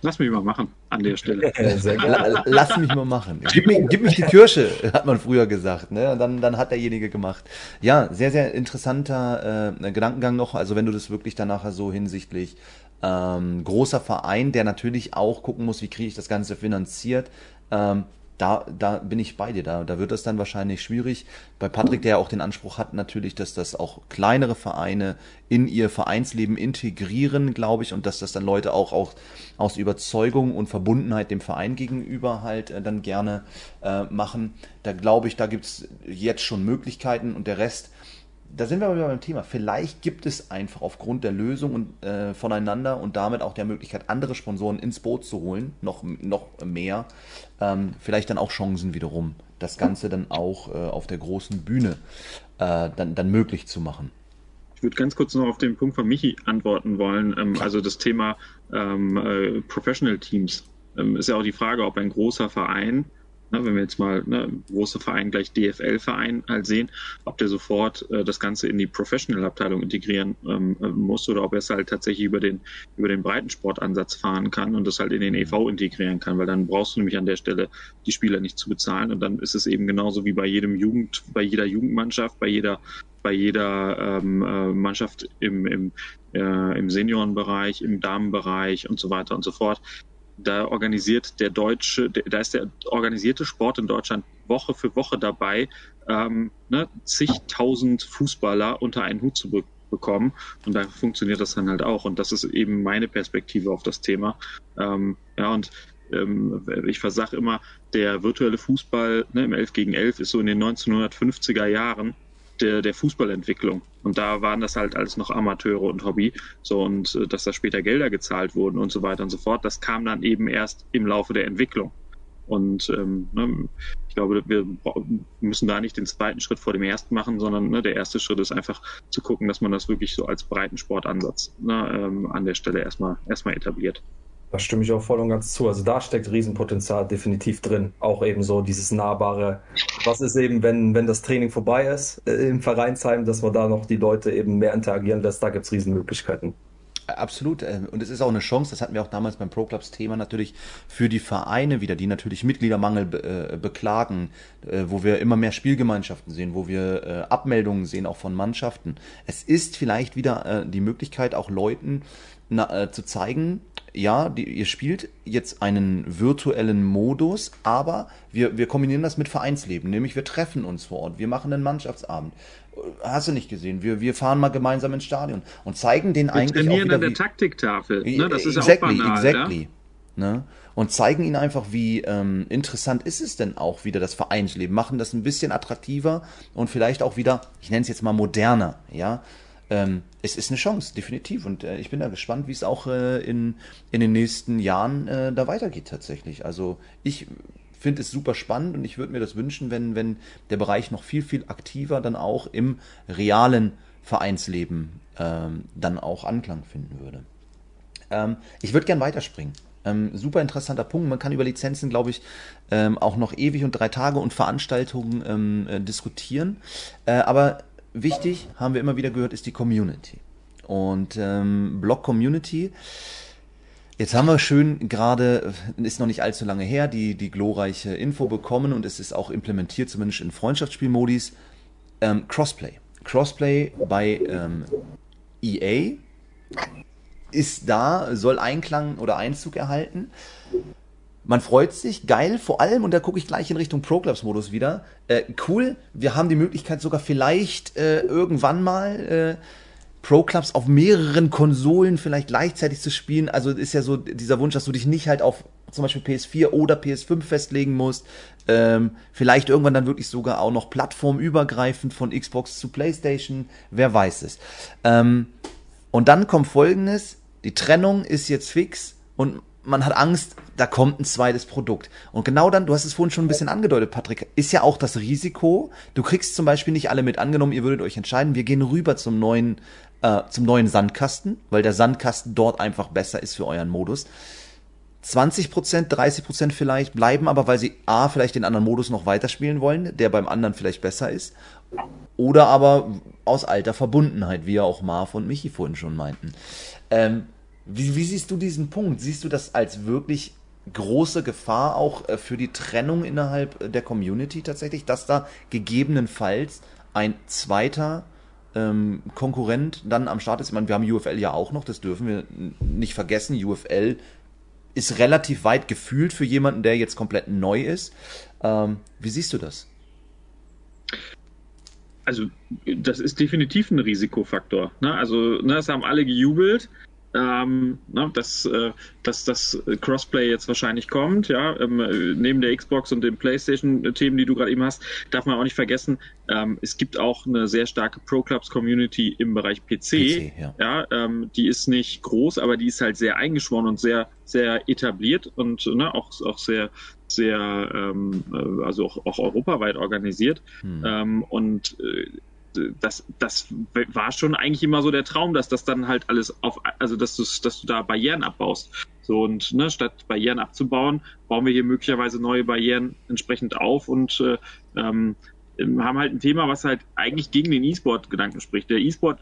Lass mich mal machen an der Stelle. Lass mich mal machen. Gib, mich, gib mich die Kirsche, hat man früher gesagt. Ne? dann, dann hat derjenige gemacht. Ja, sehr, sehr interessanter äh, Gedankengang noch. Also wenn du das wirklich dann nachher so hinsichtlich ähm, großer Verein, der natürlich auch gucken muss, wie kriege ich das Ganze finanziert. Ähm, da, da bin ich bei dir. Da, da wird das dann wahrscheinlich schwierig. Bei Patrick, der ja auch den Anspruch hat, natürlich, dass das auch kleinere Vereine in ihr Vereinsleben integrieren, glaube ich, und dass das dann Leute auch, auch aus Überzeugung und Verbundenheit dem Verein gegenüber halt äh, dann gerne äh, machen. Da glaube ich, da gibt's jetzt schon Möglichkeiten und der Rest da sind wir aber wieder beim Thema. Vielleicht gibt es einfach aufgrund der Lösung und, äh, voneinander und damit auch der Möglichkeit, andere Sponsoren ins Boot zu holen, noch, noch mehr, ähm, vielleicht dann auch Chancen wiederum, das Ganze dann auch äh, auf der großen Bühne äh, dann, dann möglich zu machen. Ich würde ganz kurz noch auf den Punkt von Michi antworten wollen. Ähm, also das Thema ähm, äh, Professional Teams. Ähm, ist ja auch die Frage, ob ein großer Verein Ne, wenn wir jetzt mal ne, große Verein gleich DFL-Verein halt sehen, ob der sofort äh, das Ganze in die Professional-Abteilung integrieren ähm, äh, muss oder ob er es halt tatsächlich über den, über den Breitensportansatz fahren kann und das halt in den EV integrieren kann, weil dann brauchst du nämlich an der Stelle die Spieler nicht zu bezahlen und dann ist es eben genauso wie bei jedem Jugend, bei jeder Jugendmannschaft, bei jeder bei jeder ähm, äh, Mannschaft im, im, äh, im Seniorenbereich, im Damenbereich und so weiter und so fort da organisiert der deutsche, da ist der organisierte Sport in Deutschland Woche für Woche dabei, ähm, ne, zigtausend Fußballer unter einen Hut zu be bekommen. Und da funktioniert das dann halt auch. Und das ist eben meine Perspektive auf das Thema. Ähm, ja, und ähm, ich versage immer, der virtuelle Fußball ne, im 11 gegen 11 ist so in den 1950er Jahren der, der Fußballentwicklung. Und da waren das halt alles noch Amateure und Hobby. So, und äh, dass da später Gelder gezahlt wurden und so weiter und so fort, das kam dann eben erst im Laufe der Entwicklung. Und ähm, ne, ich glaube, wir müssen da nicht den zweiten Schritt vor dem ersten machen, sondern ne, der erste Schritt ist einfach zu gucken, dass man das wirklich so als Breitensportansatz ne, ähm, an der Stelle erstmal erstmal etabliert. Da stimme ich auch voll und ganz zu. Also da steckt Riesenpotenzial definitiv drin. Auch eben so dieses nahbare. Was ist eben, wenn, wenn das Training vorbei ist äh, im Vereinsheim, dass man da noch die Leute eben mehr interagieren lässt, da gibt's Riesenmöglichkeiten. Absolut. Ähm, und es ist auch eine Chance, das hatten wir auch damals beim Pro Clubs Thema natürlich für die Vereine wieder, die natürlich Mitgliedermangel äh, beklagen, äh, wo wir immer mehr Spielgemeinschaften sehen, wo wir äh, Abmeldungen sehen, auch von Mannschaften. Es ist vielleicht wieder die Möglichkeit, auch Leuten na, zu zeigen, ja, die, ihr spielt jetzt einen virtuellen Modus, aber wir, wir kombinieren das mit Vereinsleben, nämlich wir treffen uns vor Ort, wir machen einen Mannschaftsabend. Hast du nicht gesehen? Wir, wir fahren mal gemeinsam ins Stadion und zeigen den wir eigentlich trainieren auch wieder, an der Taktiktafel. Ne? Das ist exactly, auch banal, exactly. Ja? Ne? Und zeigen ihnen einfach, wie ähm, interessant ist es denn auch wieder das Vereinsleben, machen das ein bisschen attraktiver und vielleicht auch wieder, ich nenne es jetzt mal moderner, ja ähm, es ist eine Chance, definitiv. Und äh, ich bin da gespannt, wie es auch äh, in, in den nächsten Jahren äh, da weitergeht tatsächlich. Also ich finde es super spannend und ich würde mir das wünschen, wenn, wenn der Bereich noch viel, viel aktiver dann auch im realen Vereinsleben ähm, dann auch Anklang finden würde. Ähm, ich würde gern weiterspringen. Ähm, super interessanter Punkt. Man kann über Lizenzen, glaube ich, ähm, auch noch ewig und drei Tage und Veranstaltungen ähm, äh, diskutieren. Äh, aber wichtig, haben wir immer wieder gehört, ist die Community. Und ähm, Blog Community, jetzt haben wir schön gerade, ist noch nicht allzu lange her, die, die glorreiche Info bekommen und es ist auch implementiert, zumindest in Freundschaftsspielmodis, ähm, Crossplay. Crossplay bei ähm, EA ist da, soll Einklang oder Einzug erhalten man freut sich, geil, vor allem, und da gucke ich gleich in Richtung Pro Clubs Modus wieder, äh, cool, wir haben die Möglichkeit sogar vielleicht äh, irgendwann mal äh, Pro Clubs auf mehreren Konsolen vielleicht gleichzeitig zu spielen. Also ist ja so dieser Wunsch, dass du dich nicht halt auf zum Beispiel PS4 oder PS5 festlegen musst. Ähm, vielleicht irgendwann dann wirklich sogar auch noch plattformübergreifend von Xbox zu PlayStation. Wer weiß es. Ähm, und dann kommt folgendes. Die Trennung ist jetzt fix und man hat Angst, da kommt ein zweites Produkt. Und genau dann, du hast es vorhin schon ein bisschen angedeutet, Patrick, ist ja auch das Risiko, du kriegst zum Beispiel nicht alle mit angenommen, ihr würdet euch entscheiden, wir gehen rüber zum neuen, äh, zum neuen Sandkasten, weil der Sandkasten dort einfach besser ist für euren Modus. 20% 30% vielleicht bleiben aber, weil sie A, vielleicht den anderen Modus noch weiterspielen wollen, der beim anderen vielleicht besser ist. Oder aber aus alter Verbundenheit, wie ja auch Marv und Michi vorhin schon meinten. Ähm, wie, wie siehst du diesen Punkt? Siehst du das als wirklich große Gefahr auch äh, für die Trennung innerhalb äh, der Community tatsächlich, dass da gegebenenfalls ein zweiter ähm, Konkurrent dann am Start ist? Ich meine, wir haben UFL ja auch noch, das dürfen wir nicht vergessen. UFL ist relativ weit gefühlt für jemanden, der jetzt komplett neu ist. Ähm, wie siehst du das? Also, das ist definitiv ein Risikofaktor. Ne? Also, ne, das haben alle gejubelt ähm, ne, dass, äh, dass das Crossplay jetzt wahrscheinlich kommt, ja, ähm, neben der Xbox und den PlayStation-Themen, die du gerade eben hast, darf man auch nicht vergessen, ähm, es gibt auch eine sehr starke Pro Clubs Community im Bereich PC, PC ja, ja ähm, die ist nicht groß, aber die ist halt sehr eingeschworen und sehr, sehr etabliert und ne, auch, auch sehr, sehr, ähm, äh, also auch, auch europaweit organisiert. Hm. ähm, und äh, das, das war schon eigentlich immer so der Traum, dass das dann halt alles auf, also dass du, dass du da Barrieren abbaust. So und ne, statt Barrieren abzubauen, bauen wir hier möglicherweise neue Barrieren entsprechend auf und äh, ähm, haben halt ein Thema, was halt eigentlich gegen den E-Sport-Gedanken spricht. Der E-Sport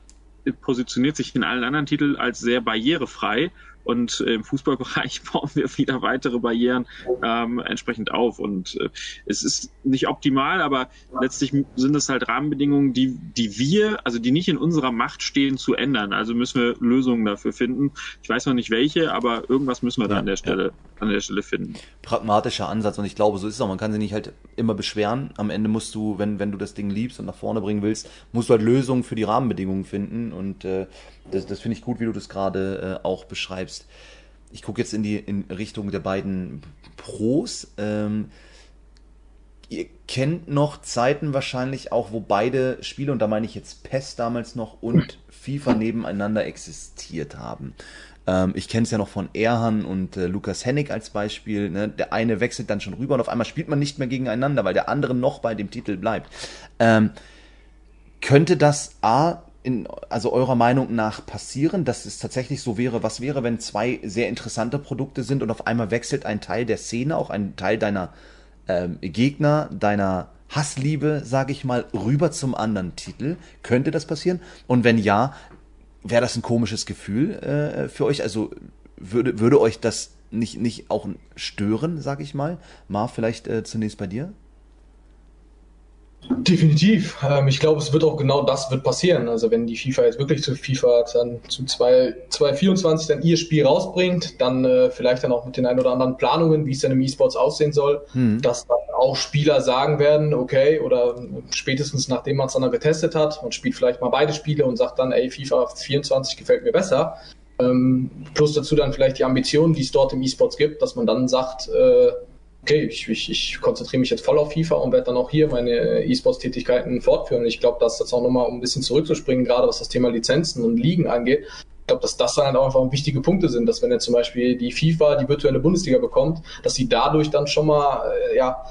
positioniert sich in allen anderen Titeln als sehr barrierefrei und im Fußballbereich bauen wir wieder weitere Barrieren ähm, entsprechend auf. Und äh, es ist nicht optimal, aber letztlich sind es halt Rahmenbedingungen, die, die wir, also die nicht in unserer Macht stehen, zu ändern. Also müssen wir Lösungen dafür finden. Ich weiß noch nicht welche, aber irgendwas müssen wir ja, da an der Stelle, ja. an der Stelle finden. Pragmatischer Ansatz und ich glaube, so ist es auch. Man kann sich nicht halt immer beschweren. Am Ende musst du, wenn, wenn du das Ding liebst und nach vorne bringen willst, musst du halt Lösungen für die Rahmenbedingungen finden und äh, das, das finde ich gut, wie du das gerade äh, auch beschreibst. Ich gucke jetzt in die in Richtung der beiden Pros. Ähm, ihr kennt noch Zeiten wahrscheinlich auch, wo beide Spiele, und da meine ich jetzt PES damals noch und FIFA nebeneinander existiert haben. Ähm, ich kenne es ja noch von Erhan und äh, Lukas Hennig als Beispiel. Ne? Der eine wechselt dann schon rüber und auf einmal spielt man nicht mehr gegeneinander, weil der andere noch bei dem Titel bleibt. Ähm, könnte das A in, also eurer Meinung nach passieren, dass es tatsächlich so wäre? Was wäre, wenn zwei sehr interessante Produkte sind und auf einmal wechselt ein Teil der Szene, auch ein Teil deiner ähm, Gegner, deiner Hassliebe, sage ich mal, rüber zum anderen Titel? Könnte das passieren? Und wenn ja, wäre das ein komisches Gefühl äh, für euch? Also würde, würde euch das nicht, nicht auch stören, sag ich mal? Marv, vielleicht äh, zunächst bei dir? Definitiv. Ähm, ich glaube, es wird auch genau das wird passieren. Also wenn die FIFA jetzt wirklich zu FIFA dann zu 2024 dann ihr Spiel rausbringt, dann äh, vielleicht dann auch mit den ein oder anderen Planungen, wie es dann im E-Sports aussehen soll, hm. dass dann auch Spieler sagen werden, okay, oder spätestens nachdem man es dann getestet hat, man spielt vielleicht mal beide Spiele und sagt dann, ey, FIFA 24 gefällt mir besser. Ähm, plus dazu dann vielleicht die Ambitionen, die es dort im E-Sports gibt, dass man dann sagt, äh, okay, ich, ich, ich konzentriere mich jetzt voll auf FIFA und werde dann auch hier meine E-Sports-Tätigkeiten fortführen. Ich glaube, dass das auch nochmal, um ein bisschen zurückzuspringen, gerade was das Thema Lizenzen und Ligen angeht, ich glaube, dass das dann halt auch einfach wichtige Punkte sind, dass wenn jetzt zum Beispiel die FIFA die virtuelle Bundesliga bekommt, dass sie dadurch dann schon mal, äh, ja,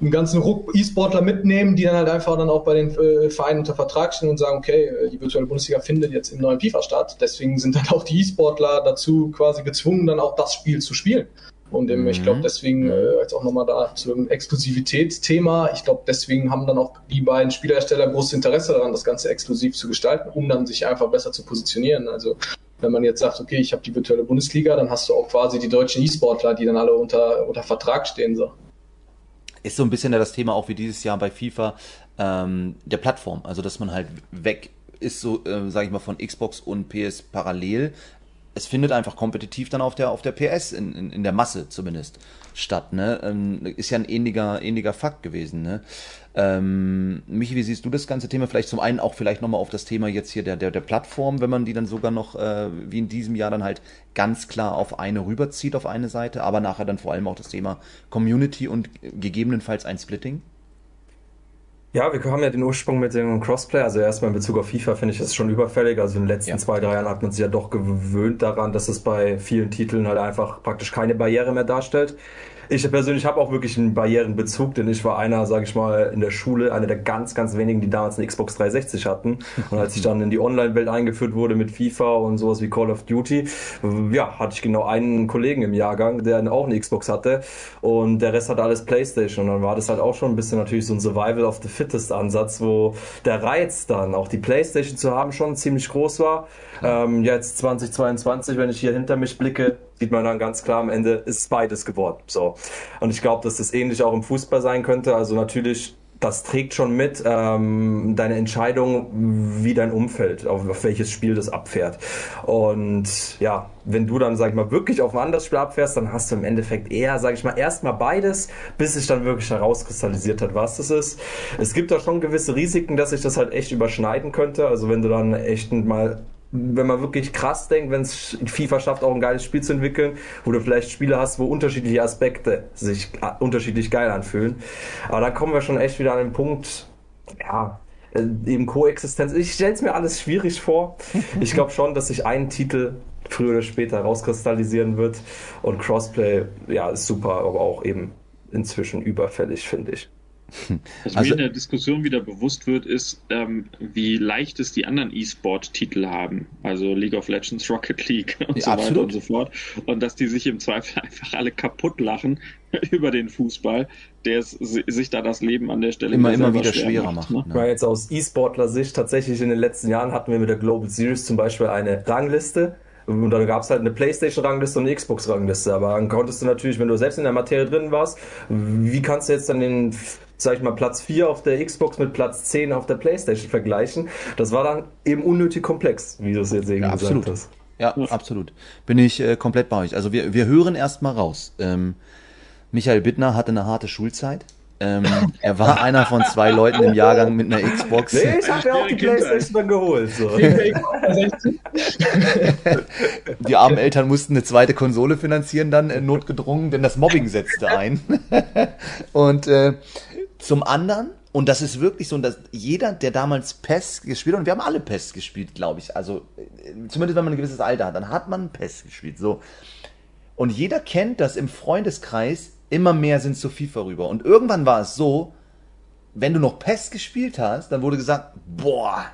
einen ganzen Ruck E-Sportler mitnehmen, die dann halt einfach dann auch bei den äh, Vereinen unter Vertrag stehen und sagen, okay, äh, die virtuelle Bundesliga findet jetzt im neuen FIFA statt. Deswegen sind dann auch die E-Sportler dazu quasi gezwungen, dann auch das Spiel zu spielen. Und ähm, mhm. ich glaube, deswegen, äh, jetzt auch nochmal da zu einem Exklusivitätsthema, ich glaube, deswegen haben dann auch die beiden Spielersteller großes Interesse daran, das Ganze exklusiv zu gestalten, um dann sich einfach besser zu positionieren. Also wenn man jetzt sagt, okay, ich habe die virtuelle Bundesliga, dann hast du auch quasi die deutschen E-Sportler, die dann alle unter, unter Vertrag stehen. So. Ist so ein bisschen ja das Thema auch wie dieses Jahr bei FIFA ähm, der Plattform. Also dass man halt weg ist, so äh, sage ich mal, von Xbox und PS parallel es findet einfach kompetitiv dann auf der, auf der PS, in, in, in der Masse zumindest, statt. Ne? Ähm, ist ja ein ähnlicher, ähnlicher Fakt gewesen. Ne? Ähm, Michi, wie siehst du das ganze Thema? Vielleicht zum einen auch vielleicht nochmal auf das Thema jetzt hier der, der, der Plattform, wenn man die dann sogar noch, äh, wie in diesem Jahr, dann halt ganz klar auf eine rüberzieht, auf eine Seite, aber nachher dann vor allem auch das Thema Community und gegebenenfalls ein Splitting? Ja, wir haben ja den Ursprung mit dem Crossplay. Also erstmal in Bezug auf FIFA finde ich das schon überfällig. Also in den letzten ja. zwei, drei Jahren hat man sich ja doch gewöhnt daran, dass es bei vielen Titeln halt einfach praktisch keine Barriere mehr darstellt. Ich persönlich habe auch wirklich einen Barrierenbezug, denn ich war einer, sage ich mal, in der Schule, einer der ganz, ganz wenigen, die damals eine Xbox 360 hatten. Und als ich dann in die Online-Welt eingeführt wurde mit FIFA und sowas wie Call of Duty, ja, hatte ich genau einen Kollegen im Jahrgang, der auch eine Xbox hatte und der Rest hatte alles Playstation. Und dann war das halt auch schon ein bisschen natürlich so ein Survival of the Fittest Ansatz, wo der Reiz dann, auch die Playstation zu haben, schon ziemlich groß war. Ähm, jetzt 2022, wenn ich hier hinter mich blicke, sieht man dann ganz klar am Ende, ist es beides geworden. So. Und ich glaube, dass das ähnlich auch im Fußball sein könnte. Also natürlich, das trägt schon mit ähm, deine Entscheidung, wie dein Umfeld, auf, auf welches Spiel das abfährt. Und ja, wenn du dann, sag ich mal, wirklich auf ein anderes Spiel abfährst, dann hast du im Endeffekt eher, sag ich mal, erstmal beides, bis sich dann wirklich herauskristallisiert hat, was das ist. Es gibt da schon gewisse Risiken, dass sich das halt echt überschneiden könnte. Also wenn du dann echt mal wenn man wirklich krass denkt, wenn es FIFA schafft, auch ein geiles Spiel zu entwickeln, wo du vielleicht Spiele hast, wo unterschiedliche Aspekte sich äh, unterschiedlich geil anfühlen. Aber da kommen wir schon echt wieder an den Punkt, ja, äh, eben Koexistenz. Ich stelle es mir alles schwierig vor. Ich glaube schon, dass sich ein Titel früher oder später rauskristallisieren wird und Crossplay, ja, ist super, aber auch eben inzwischen überfällig, finde ich. Was also, mir in der Diskussion wieder bewusst wird, ist, ähm, wie leicht es die anderen E-Sport-Titel haben. Also League of Legends, Rocket League und ja, so weiter und so fort. Und dass die sich im Zweifel einfach alle kaputt lachen über den Fußball, der es, sich da das Leben an der Stelle immer, immer wieder schwer schwerer macht. macht ne? Weil jetzt aus E-Sportler-Sicht tatsächlich in den letzten Jahren hatten wir mit der Global Series zum Beispiel eine Rangliste und dann gab es halt eine Playstation-Rangliste und eine Xbox-Rangliste. Aber dann konntest du natürlich, wenn du selbst in der Materie drin warst, wie kannst du jetzt dann den, sag ich mal, Platz 4 auf der Xbox mit Platz 10 auf der Playstation vergleichen? Das war dann eben unnötig komplex, wie du es jetzt eben ja, gesagt absolut. hast. Ja, absolut. Bin ich äh, komplett bei euch. Also wir, wir hören erstmal raus. Ähm, Michael Bittner hatte eine harte Schulzeit. Ähm, er war einer von zwei Leuten im Jahrgang mit einer Xbox. Nee, ich habe ja auch die Playstation dann geholt. So. die armen Eltern mussten eine zweite Konsole finanzieren, dann äh, notgedrungen, denn das Mobbing setzte ein. und äh, zum anderen, und das ist wirklich so, dass jeder, der damals PES gespielt hat, und wir haben alle PES gespielt, glaube ich, also äh, zumindest wenn man ein gewisses Alter hat, dann hat man PES gespielt. So. Und jeder kennt das im Freundeskreis, immer mehr sind zu FIFA rüber. Und irgendwann war es so, wenn du noch PES gespielt hast, dann wurde gesagt, boah,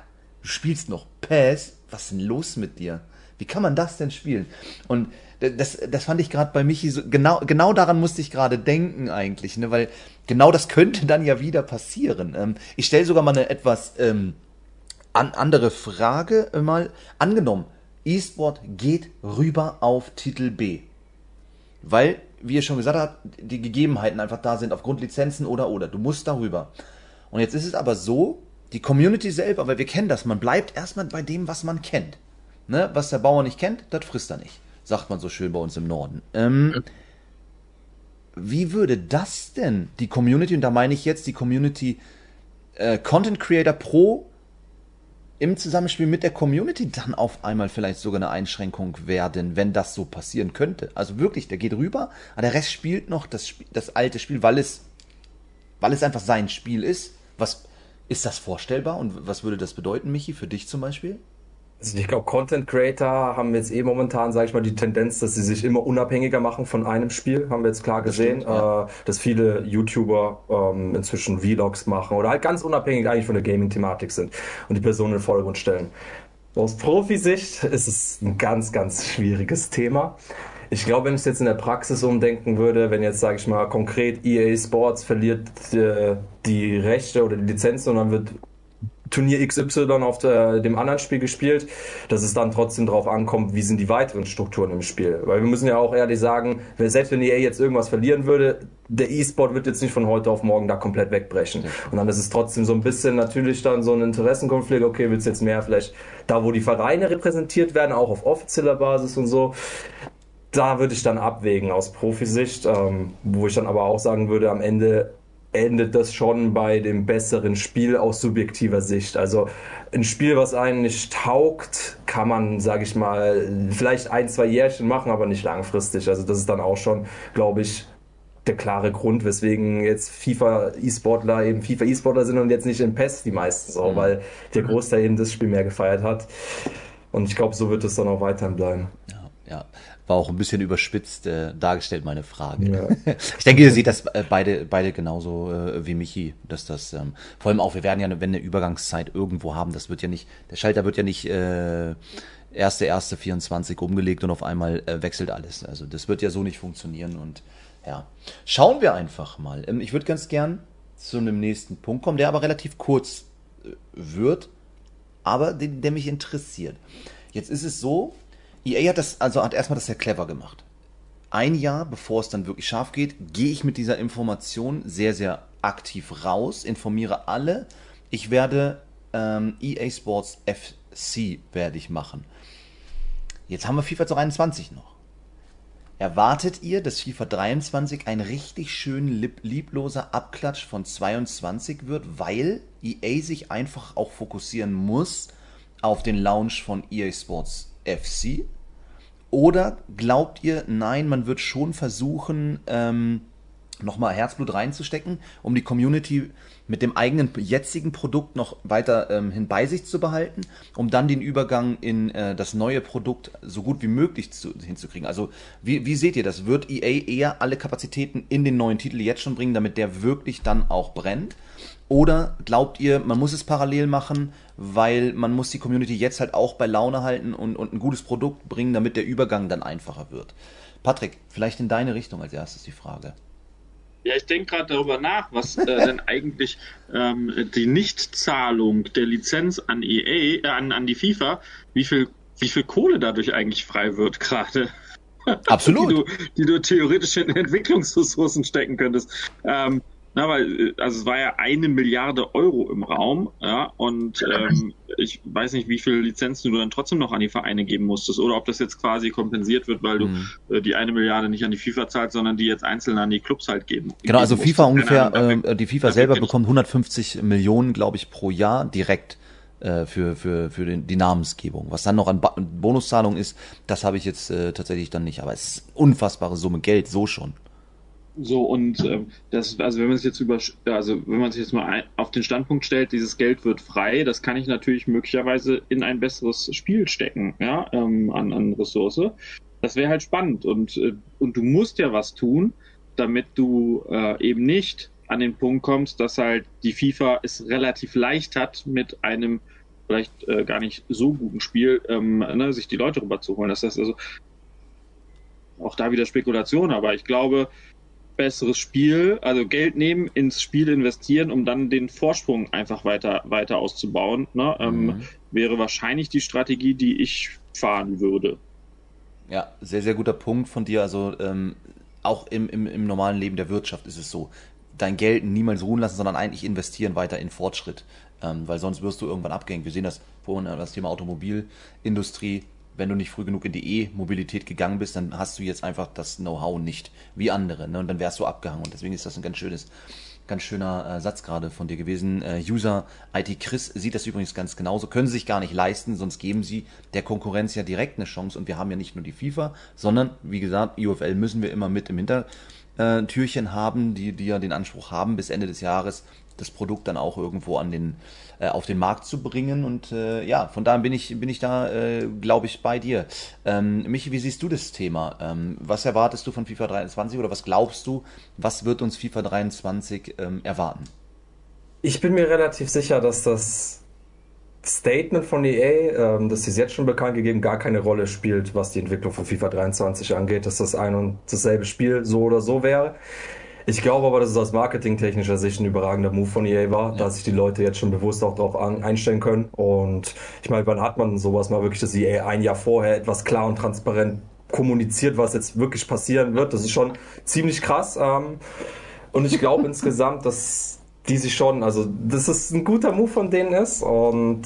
du spielst noch PES, was ist denn los mit dir? Wie kann man das denn spielen? Und das, das fand ich gerade bei Michi so, genau, genau daran musste ich gerade denken eigentlich, ne, weil genau das könnte dann ja wieder passieren. Ähm, ich stelle sogar mal eine etwas ähm, an, andere Frage mal. Angenommen, E-Sport geht rüber auf Titel B. Weil, wie ihr schon gesagt habt, die Gegebenheiten einfach da sind aufgrund Lizenzen oder oder. Du musst darüber. Und jetzt ist es aber so, die Community selber, weil wir kennen das, man bleibt erstmal bei dem, was man kennt. Ne? Was der Bauer nicht kennt, das frisst er nicht. Sagt man so schön bei uns im Norden. Ähm, wie würde das denn die Community, und da meine ich jetzt die Community äh, Content Creator Pro im Zusammenspiel mit der Community dann auf einmal vielleicht sogar eine Einschränkung werden, wenn das so passieren könnte. Also wirklich, der geht rüber, aber der Rest spielt noch das, das alte Spiel, weil es, weil es einfach sein Spiel ist. Was ist das vorstellbar und was würde das bedeuten, Michi, für dich zum Beispiel? Also ich glaube, Content Creator haben jetzt eh momentan, sage ich mal, die Tendenz, dass sie sich immer unabhängiger machen von einem Spiel. Haben wir jetzt klar gesehen, das stimmt, ja. äh, dass viele YouTuber ähm, inzwischen Vlogs machen oder halt ganz unabhängig eigentlich von der Gaming-Thematik sind und die Person in den Vordergrund stellen. Aus Profisicht ist es ein ganz, ganz schwieriges Thema. Ich glaube, wenn ich es jetzt in der Praxis umdenken würde, wenn jetzt, sage ich mal, konkret EA Sports verliert äh, die Rechte oder die Lizenzen und dann wird Turnier XY auf der, dem anderen Spiel gespielt, dass es dann trotzdem darauf ankommt, wie sind die weiteren Strukturen im Spiel. Weil wir müssen ja auch ehrlich sagen, selbst wenn EA jetzt irgendwas verlieren würde, der E-Sport wird jetzt nicht von heute auf morgen da komplett wegbrechen. Und dann ist es trotzdem so ein bisschen natürlich dann so ein Interessenkonflikt, okay, willst du jetzt mehr vielleicht da, wo die Vereine repräsentiert werden, auch auf offizieller Basis und so. Da würde ich dann abwägen aus Profisicht, ähm, wo ich dann aber auch sagen würde, am Ende endet das schon bei dem besseren Spiel aus subjektiver Sicht. Also ein Spiel, was einen nicht taugt, kann man, sage ich mal, vielleicht ein, zwei Jährchen machen, aber nicht langfristig. Also das ist dann auch schon, glaube ich, der klare Grund, weswegen jetzt FIFA-E-Sportler eben FIFA-E-Sportler sind und jetzt nicht in PES die meisten so, mhm. weil der Großteil eben das Spiel mehr gefeiert hat. Und ich glaube, so wird es dann auch weiterhin bleiben. Ja, ja war auch ein bisschen überspitzt äh, dargestellt, meine Frage. Ja. Ich denke, ihr seht das äh, beide, beide genauso äh, wie Michi, dass das, ähm, vor allem auch, wir werden ja, wenn eine Übergangszeit irgendwo haben, das wird ja nicht, der Schalter wird ja nicht äh, erste, erste 24 umgelegt und auf einmal äh, wechselt alles. Also das wird ja so nicht funktionieren und ja. Schauen wir einfach mal. Ähm, ich würde ganz gern zu einem nächsten Punkt kommen, der aber relativ kurz äh, wird, aber den, der mich interessiert. Jetzt ist es so, EA hat das, also hat erstmal das sehr clever gemacht. Ein Jahr, bevor es dann wirklich scharf geht, gehe ich mit dieser Information sehr, sehr aktiv raus, informiere alle. Ich werde ähm, EA Sports FC werde ich machen. Jetzt haben wir FIFA 21 noch. Erwartet ihr, dass FIFA 23 ein richtig schön lieb liebloser Abklatsch von 22 wird, weil EA sich einfach auch fokussieren muss auf den Launch von EA Sports FC? Oder glaubt ihr, nein, man wird schon versuchen, ähm, nochmal Herzblut reinzustecken, um die Community mit dem eigenen jetzigen Produkt noch weiter ähm, hin bei sich zu behalten, um dann den Übergang in äh, das neue Produkt so gut wie möglich zu, hinzukriegen. Also wie, wie seht ihr das? Wird EA eher alle Kapazitäten in den neuen Titel jetzt schon bringen, damit der wirklich dann auch brennt? Oder glaubt ihr, man muss es parallel machen, weil man muss die Community jetzt halt auch bei Laune halten und, und ein gutes Produkt bringen, damit der Übergang dann einfacher wird? Patrick, vielleicht in deine Richtung als erstes die Frage. Ja, ich denke gerade darüber nach, was äh, denn eigentlich ähm, die Nichtzahlung der Lizenz an EA, äh, an, an die FIFA, wie viel, wie viel Kohle dadurch eigentlich frei wird gerade. Absolut. die, du, die du theoretisch in Entwicklungsressourcen stecken könntest. Ähm, na, weil, äh, also es war ja eine Milliarde Euro im Raum, ja, und ähm, ich weiß nicht, wie viele Lizenzen du dann trotzdem noch an die Vereine geben musstest, oder ob das jetzt quasi kompensiert wird, weil du mhm. äh, die eine Milliarde nicht an die FIFA zahlst, sondern die jetzt einzeln an die Clubs halt geben. Genau, also FIFA ungefähr, Ahnung, äh, die FIFA selber bekommt 150 Millionen, glaube ich, pro Jahr direkt äh, für, für, für den, die Namensgebung. Was dann noch an ba Bonuszahlung ist, das habe ich jetzt äh, tatsächlich dann nicht. Aber es ist unfassbare Summe Geld, so schon. So, und ähm, das, also wenn man sich jetzt über, also wenn man sich jetzt mal ein, auf den Standpunkt stellt, dieses Geld wird frei, das kann ich natürlich möglicherweise in ein besseres Spiel stecken, ja, ähm, an, an Ressource. Das wäre halt spannend und, äh, und du musst ja was tun, damit du äh, eben nicht an den Punkt kommst, dass halt die FIFA es relativ leicht hat, mit einem vielleicht äh, gar nicht so guten Spiel ähm, ne, sich die Leute rüberzuholen. Das heißt also auch da wieder Spekulation, aber ich glaube, besseres Spiel, also Geld nehmen, ins Spiel investieren, um dann den Vorsprung einfach weiter, weiter auszubauen, ne? Ähm, mhm. ähm, wäre wahrscheinlich die Strategie, die ich fahren würde. Ja, sehr, sehr guter Punkt von dir. Also ähm, auch im, im, im normalen Leben der Wirtschaft ist es so. Dein Geld niemals ruhen lassen, sondern eigentlich investieren weiter in Fortschritt. Ähm, weil sonst wirst du irgendwann abgehängt. Wir sehen das vorhin das Thema Automobilindustrie wenn du nicht früh genug in die E-Mobilität gegangen bist, dann hast du jetzt einfach das Know-how nicht wie andere. Ne? Und dann wärst du abgehangen. Und deswegen ist das ein ganz schönes, ganz schöner äh, Satz gerade von dir gewesen. Äh, User IT Chris sieht das übrigens ganz genauso. Können sie sich gar nicht leisten, sonst geben sie der Konkurrenz ja direkt eine Chance. Und wir haben ja nicht nur die FIFA, sondern wie gesagt, UFL müssen wir immer mit im Hintertürchen haben, die, die ja den Anspruch haben, bis Ende des Jahres das Produkt dann auch irgendwo an den äh, auf den Markt zu bringen. Und äh, ja von daher bin ich bin ich da äh, glaube ich bei dir. Ähm, Michi wie siehst du das Thema? Ähm, was erwartest du von FIFA 23 oder was glaubst du was wird uns FIFA 23 ähm, erwarten? Ich bin mir relativ sicher dass das Statement von EA, ähm, das ist jetzt schon bekannt gegeben, gar keine Rolle spielt, was die Entwicklung von FIFA 23 angeht, dass das ein und dasselbe Spiel so oder so wäre. Ich glaube aber, dass es aus marketingtechnischer Sicht ein überragender Move von EA war, ja. dass sich die Leute jetzt schon bewusst auch darauf einstellen können. Und ich meine, wann hat man sowas mal wirklich, dass EA ein Jahr vorher etwas klar und transparent kommuniziert, was jetzt wirklich passieren wird? Das ist schon ziemlich krass. Ähm, und ich glaube insgesamt, dass die sich schon, also das ist ein guter Move von denen ist und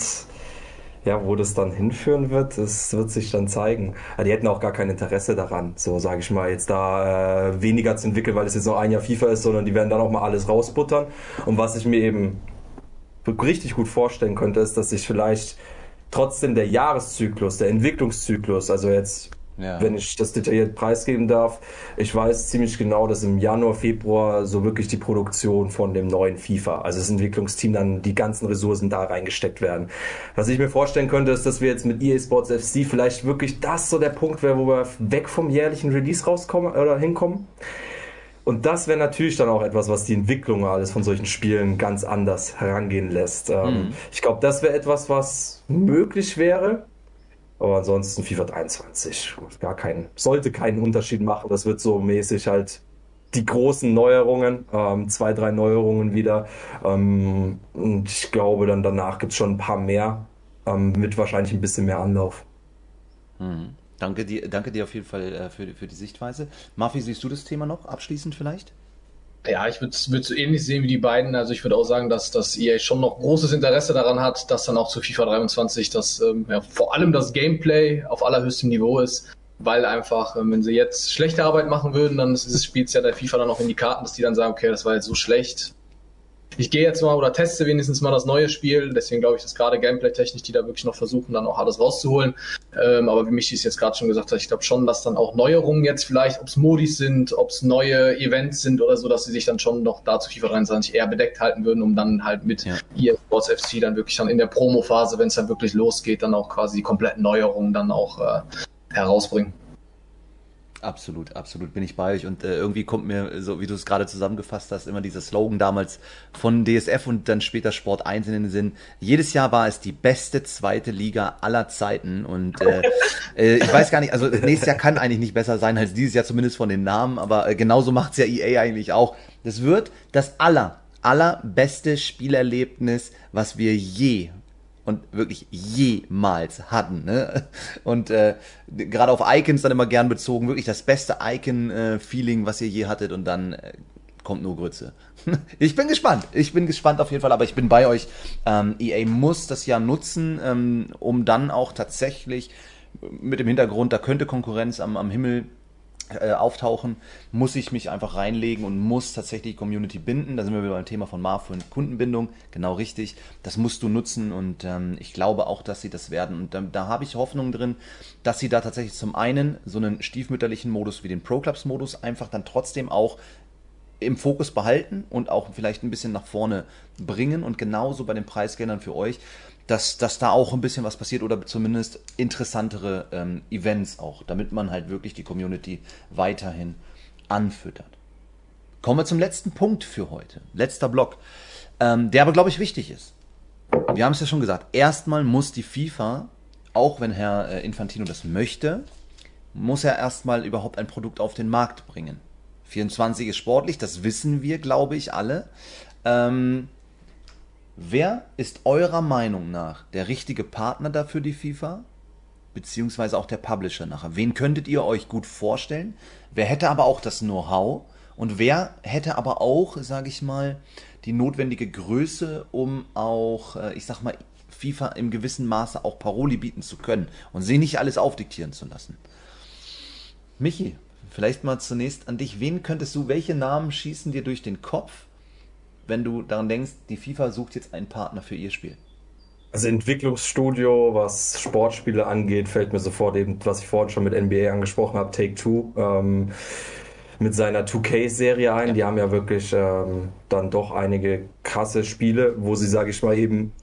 ja, wo das dann hinführen wird, das wird sich dann zeigen. Aber die hätten auch gar kein Interesse daran, so sage ich mal, jetzt da äh, weniger zu entwickeln, weil es jetzt noch ein Jahr FIFA ist, sondern die werden dann auch mal alles rausbuttern. Und was ich mir eben richtig gut vorstellen könnte, ist, dass sich vielleicht trotzdem der Jahreszyklus, der Entwicklungszyklus, also jetzt ja. wenn ich das detailliert preisgeben darf. Ich weiß ziemlich genau, dass im Januar, Februar so wirklich die Produktion von dem neuen FIFA, also das Entwicklungsteam, dann die ganzen Ressourcen da reingesteckt werden. Was ich mir vorstellen könnte, ist, dass wir jetzt mit EA Sports FC vielleicht wirklich das so der Punkt wäre, wo wir weg vom jährlichen Release rauskommen oder hinkommen. Und das wäre natürlich dann auch etwas, was die Entwicklung alles von solchen Spielen ganz anders herangehen lässt. Ähm, mhm. Ich glaube, das wäre etwas, was möglich wäre. Aber ansonsten FIFA 23 gar keinen, sollte keinen Unterschied machen. Das wird so mäßig halt die großen Neuerungen, ähm, zwei, drei Neuerungen wieder. Ähm, und ich glaube, dann danach gibt es schon ein paar mehr, ähm, mit wahrscheinlich ein bisschen mehr Anlauf. Mhm. Danke dir, danke dir auf jeden Fall äh, für, für die Sichtweise. Mafi, siehst du das Thema noch abschließend vielleicht? Ja, ich würde es ähnlich sehen wie die beiden. Also ich würde auch sagen, dass, dass EA schon noch großes Interesse daran hat, dass dann auch zu FIFA 23 das ähm, ja, vor allem das Gameplay auf allerhöchstem Niveau ist. Weil einfach, ähm, wenn sie jetzt schlechte Arbeit machen würden, dann spielt es ja der FIFA dann auch in die Karten, dass die dann sagen, okay, das war jetzt so schlecht, ich gehe jetzt mal oder teste wenigstens mal das neue Spiel. Deswegen glaube ich, dass gerade Gameplay-technisch die da wirklich noch versuchen, dann auch alles rauszuholen. Ähm, aber wie Michi es jetzt gerade schon gesagt hat, ich glaube schon, dass dann auch Neuerungen jetzt vielleicht, ob es Modis sind, ob es neue Events sind oder so, dass sie sich dann schon noch dazu FIFA 23 eher bedeckt halten würden, um dann halt mit ja. EA Sports FC dann wirklich dann in der Promo-Phase, wenn es dann wirklich losgeht, dann auch quasi die kompletten Neuerungen dann auch äh, herausbringen. Absolut, absolut bin ich bei euch und äh, irgendwie kommt mir, so wie du es gerade zusammengefasst hast, immer dieser Slogan damals von DSF und dann später Sport 1 in den Sinn. Jedes Jahr war es die beste zweite Liga aller Zeiten und äh, äh, ich weiß gar nicht, also nächstes Jahr kann eigentlich nicht besser sein als dieses Jahr zumindest von den Namen, aber äh, genauso macht's ja EA eigentlich auch. Das wird das aller, allerbeste Spielerlebnis, was wir je und wirklich jemals hatten. Ne? Und äh, gerade auf Icons dann immer gern bezogen, wirklich das beste Icon-Feeling, was ihr je hattet und dann äh, kommt nur Grütze. ich bin gespannt. Ich bin gespannt auf jeden Fall, aber ich bin bei euch. Ähm, EA muss das ja nutzen, ähm, um dann auch tatsächlich mit dem Hintergrund, da könnte Konkurrenz am, am Himmel äh, auftauchen, muss ich mich einfach reinlegen und muss tatsächlich die Community binden. Da sind wir wieder beim Thema von Marv und Kundenbindung. Genau richtig. Das musst du nutzen und ähm, ich glaube auch, dass sie das werden. Und ähm, da habe ich Hoffnung drin, dass sie da tatsächlich zum einen so einen stiefmütterlichen Modus wie den Pro Clubs Modus einfach dann trotzdem auch im Fokus behalten und auch vielleicht ein bisschen nach vorne bringen und genauso bei den Preisgeldern für euch dass, dass da auch ein bisschen was passiert oder zumindest interessantere ähm, Events auch, damit man halt wirklich die Community weiterhin anfüttert. Kommen wir zum letzten Punkt für heute. Letzter Block, ähm, der aber, glaube ich, wichtig ist. Wir haben es ja schon gesagt, erstmal muss die FIFA, auch wenn Herr äh, Infantino das möchte, muss er erstmal überhaupt ein Produkt auf den Markt bringen. 24 ist sportlich, das wissen wir, glaube ich, alle. Ähm, wer ist eurer Meinung nach der richtige Partner dafür die FIFA? Beziehungsweise auch der Publisher nachher. Wen könntet ihr euch gut vorstellen? Wer hätte aber auch das Know-how? Und wer hätte aber auch, sage ich mal, die notwendige Größe, um auch, äh, ich sag mal, FIFA im gewissen Maße auch Paroli bieten zu können und sie nicht alles aufdiktieren zu lassen? Michi, vielleicht mal zunächst an dich. Wen könntest du, welche Namen schießen dir durch den Kopf, wenn du daran denkst, die FIFA sucht jetzt einen Partner für ihr Spiel? Also Entwicklungsstudio, was Sportspiele angeht, fällt mir sofort eben, was ich vorhin schon mit NBA angesprochen habe, Take Two. Ähm, mit seiner 2K-Serie ein. Die haben ja wirklich ähm, dann doch einige krasse Spiele, wo sie, sage ich mal, eben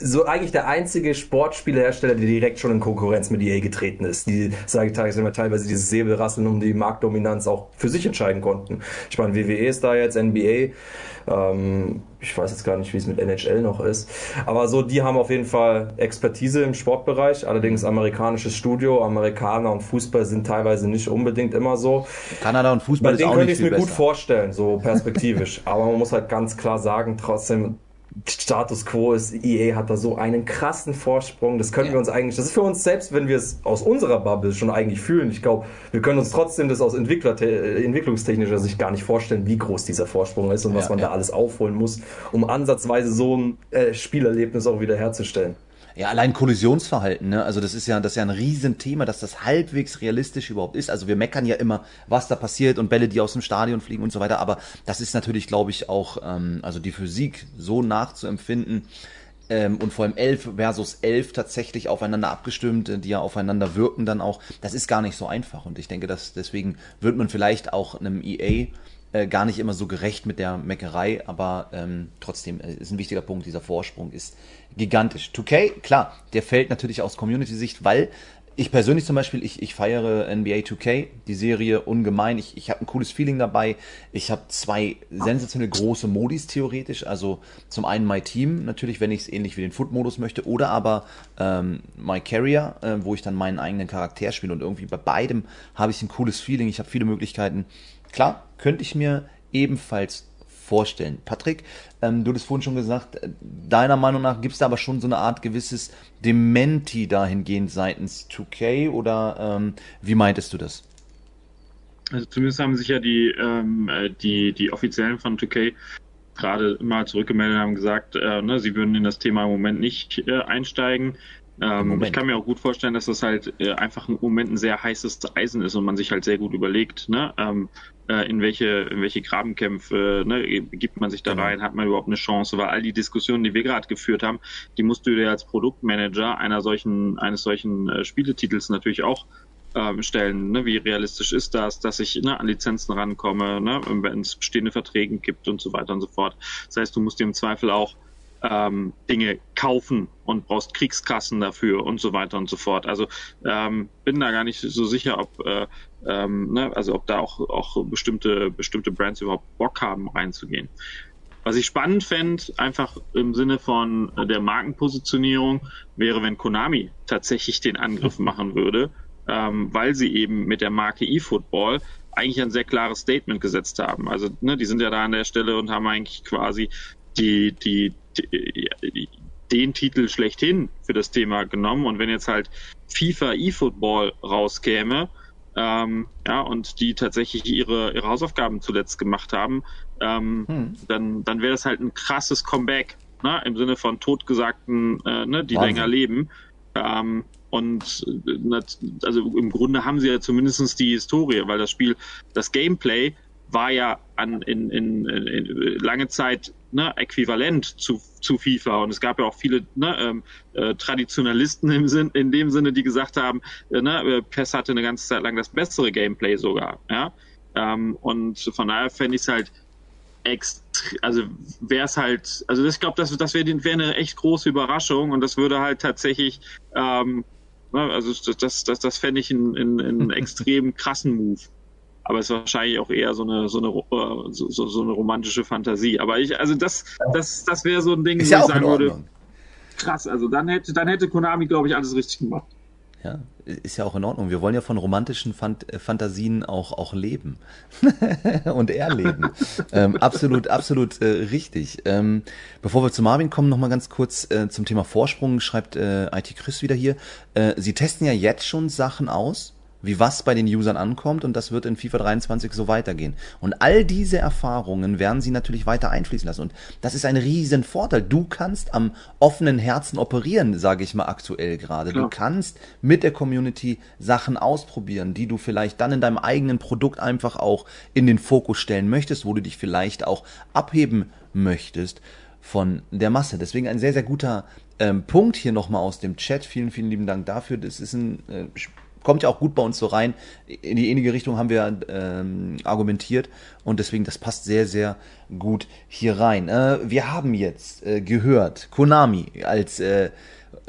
so eigentlich der einzige Sportspielehersteller, der direkt schon in Konkurrenz mit EA getreten ist. Die, sage ich immer teilweise dieses Säbelrasseln um die Marktdominanz auch für sich entscheiden konnten. Ich meine, WWE ist da jetzt, NBA. Ähm, ich weiß jetzt gar nicht, wie es mit NHL noch ist. Aber so, die haben auf jeden Fall Expertise im Sportbereich. Allerdings amerikanisches Studio, Amerikaner und Fußball sind teilweise nicht unbedingt immer so. Kanada und Fußball Bei ist auch nicht könnte ich es mir besser. gut vorstellen, so perspektivisch. Aber man muss halt ganz klar sagen, trotzdem, Status quo ist, EA hat da so einen krassen Vorsprung. Das können ja. wir uns eigentlich, das ist für uns selbst, wenn wir es aus unserer Bubble schon eigentlich fühlen. Ich glaube, wir können uns trotzdem das aus Entwickler, äh, entwicklungstechnischer Sicht gar nicht vorstellen, wie groß dieser Vorsprung ist und was man ja. da alles aufholen muss, um ansatzweise so ein äh, Spielerlebnis auch wieder herzustellen. Ja, allein Kollisionsverhalten, ne? Also das ist ja, das ist ja ein Riesenthema, dass das halbwegs realistisch überhaupt ist. Also wir meckern ja immer, was da passiert und Bälle, die aus dem Stadion fliegen und so weiter. Aber das ist natürlich, glaube ich, auch, ähm, also die Physik so nachzuempfinden ähm, und vor allem 11 versus 11 tatsächlich aufeinander abgestimmt, äh, die ja aufeinander wirken dann auch. Das ist gar nicht so einfach. Und ich denke, dass deswegen wird man vielleicht auch einem EA äh, gar nicht immer so gerecht mit der Meckerei, aber ähm, trotzdem äh, ist ein wichtiger Punkt, dieser Vorsprung ist gigantisch. 2K, klar, der fällt natürlich aus Community-Sicht, weil ich persönlich zum Beispiel, ich, ich feiere NBA 2K, die Serie ungemein. Ich, ich habe ein cooles Feeling dabei. Ich habe zwei sensationell große Modis theoretisch. Also zum einen My Team, natürlich, wenn ich es ähnlich wie den Foot-Modus möchte, oder aber ähm, My Carrier, äh, wo ich dann meinen eigenen Charakter spiele. Und irgendwie bei beidem habe ich ein cooles Feeling. Ich habe viele Möglichkeiten. Klar, könnte ich mir ebenfalls vorstellen. Patrick, ähm, du hast vorhin schon gesagt, äh, deiner Meinung nach gibt es da aber schon so eine Art gewisses Dementi dahingehend seitens 2K oder ähm, wie meintest du das? Also zumindest haben sich ja die, ähm, äh, die, die Offiziellen von 2K gerade mal zurückgemeldet haben gesagt, äh, ne, sie würden in das Thema im Moment nicht äh, einsteigen. Ähm, ich kann mir auch gut vorstellen, dass das halt äh, einfach im Moment ein sehr heißes Eisen ist und man sich halt sehr gut überlegt, ne, ähm, äh, in welche in welche Grabenkämpfe ne, gibt man sich da genau. rein, hat man überhaupt eine Chance, weil all die Diskussionen, die wir gerade geführt haben, die musst du dir als Produktmanager einer solchen eines solchen äh, Spieletitels natürlich auch ähm, stellen. Ne? Wie realistisch ist das, dass ich ne, an Lizenzen rankomme, ne? wenn es bestehende Verträge gibt und so weiter und so fort. Das heißt, du musst dir im Zweifel auch ähm, Dinge kaufen und brauchst Kriegskassen dafür und so weiter und so fort. Also ähm, bin da gar nicht so sicher, ob äh, ähm, ne, also ob da auch, auch bestimmte, bestimmte Brands überhaupt Bock haben, reinzugehen. Was ich spannend fände, einfach im Sinne von der Markenpositionierung, wäre, wenn Konami tatsächlich den Angriff machen würde, ähm, weil sie eben mit der Marke eFootball eigentlich ein sehr klares Statement gesetzt haben. Also ne, die sind ja da an der Stelle und haben eigentlich quasi die, die, die, den Titel schlechthin für das Thema genommen. Und wenn jetzt halt FIFA eFootball rauskäme, ähm, ja, und die tatsächlich ihre, ihre Hausaufgaben zuletzt gemacht haben, ähm, hm. dann, dann wäre das halt ein krasses Comeback, ne? im Sinne von totgesagten, äh, ne, die Wahnsinn. länger leben. Ähm, und äh, also im Grunde haben sie ja zumindestens die Historie, weil das Spiel, das Gameplay war ja an, in, in, in lange Zeit ne, äquivalent zu, zu FIFA. Und es gab ja auch viele ne, ähm, äh, Traditionalisten im Sinn, in dem Sinne, die gesagt haben, äh, ne, äh, PES hatte eine ganze Zeit lang das bessere Gameplay sogar. Ja? Ähm, und von daher fände ich es halt also wäre es halt, also ich glaube, das, das wäre wär eine echt große Überraschung und das würde halt tatsächlich, ähm, ne, also das, das, das fände ich einen, einen extrem krassen Move aber es ist wahrscheinlich auch eher so eine so eine äh, so, so eine romantische Fantasie. Aber ich, also das das das wäre so ein Ding, ist wo ja ich sagen würde, krass. Also dann hätte dann hätte Konami, glaube ich, alles richtig gemacht. Ja, ist ja auch in Ordnung. Wir wollen ja von romantischen Fant äh, Fantasien auch, auch leben und erleben. ähm, absolut, absolut äh, richtig. Ähm, bevor wir zu Marvin kommen, noch mal ganz kurz äh, zum Thema Vorsprung. Schreibt äh, IT Chris wieder hier. Äh, Sie testen ja jetzt schon Sachen aus wie was bei den Usern ankommt und das wird in FIFA 23 so weitergehen. Und all diese Erfahrungen werden sie natürlich weiter einfließen lassen und das ist ein riesen Vorteil. Du kannst am offenen Herzen operieren, sage ich mal aktuell gerade. Du kannst mit der Community Sachen ausprobieren, die du vielleicht dann in deinem eigenen Produkt einfach auch in den Fokus stellen möchtest, wo du dich vielleicht auch abheben möchtest von der Masse. Deswegen ein sehr, sehr guter ähm, Punkt hier nochmal aus dem Chat. Vielen, vielen lieben Dank dafür. Das ist ein äh, kommt ja auch gut bei uns so rein. In die ähnliche Richtung haben wir ähm, argumentiert und deswegen das passt sehr, sehr gut hier rein. Äh, wir haben jetzt äh, gehört, Konami als äh,